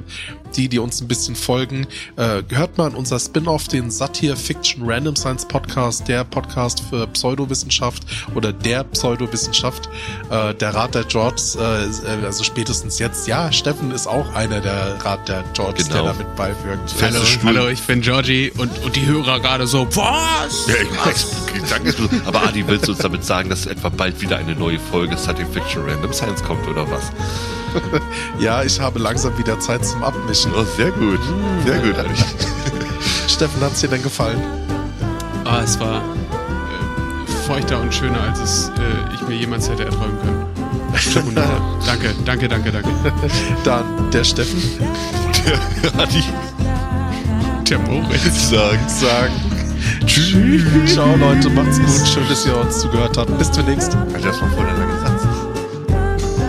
die, die uns ein bisschen folgen, äh, hört mal in unser Spin-off, den Satire Fiction Random Science Podcast, der Podcast für Pseudowissenschaft oder der Pseudowissenschaft, äh, der Rat der Georges, äh, also spätestens jetzt. Ja, Steffen ist auch einer der Rat der Georges, Genau. der damit beiwirkt. Hallo, hallo, ich bin Georgie und, und die Hörer gerade so, was? Ja, ich weiß. Danke. Aber Adi, willst du uns damit sagen, dass etwa bald wieder eine neue Folge Science Fiction Random Science kommt oder was? Ja, ich habe langsam wieder Zeit zum Abmischen. Oh, sehr gut. Sehr gut. Steffen, hat's dir denn gefallen? Ah, es war äh, feuchter und schöner, als es äh, ich mir jemals hätte erträumen können. Wunderbar. danke, danke, danke, danke. Dann der Steffen Adi, Der Moritz. sagen. sagen. Tschüss. Ciao Leute, macht's gut. Schön, dass ihr uns zugehört habt. Bis demnächst. Also das war voll der lange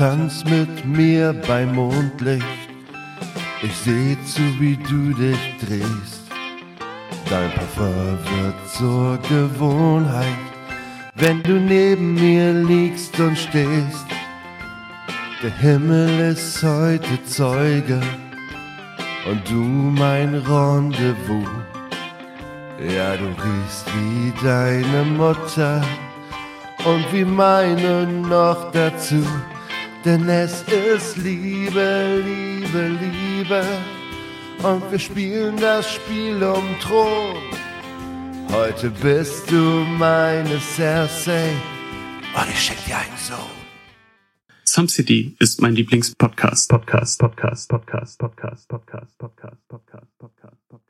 tanz mit mir beim Mondlicht. Ich seh zu, wie du dich drehst. Dein Parfum wird zur Gewohnheit, wenn du neben mir liegst und stehst. Der Himmel ist heute Zeuge und du mein Rendezvous. Ja, du riechst wie deine Mutter und wie meine noch dazu. Denn es ist Liebe, Liebe, Liebe. Und wir spielen das Spiel um Thron. Heute bist du meine Cersei. Und ich schenk dir einen Sohn. Some City ist mein Lieblingspodcast. Podcast, Podcast, Podcast, Podcast, Podcast, Podcast, Podcast, Podcast, Podcast, Podcast.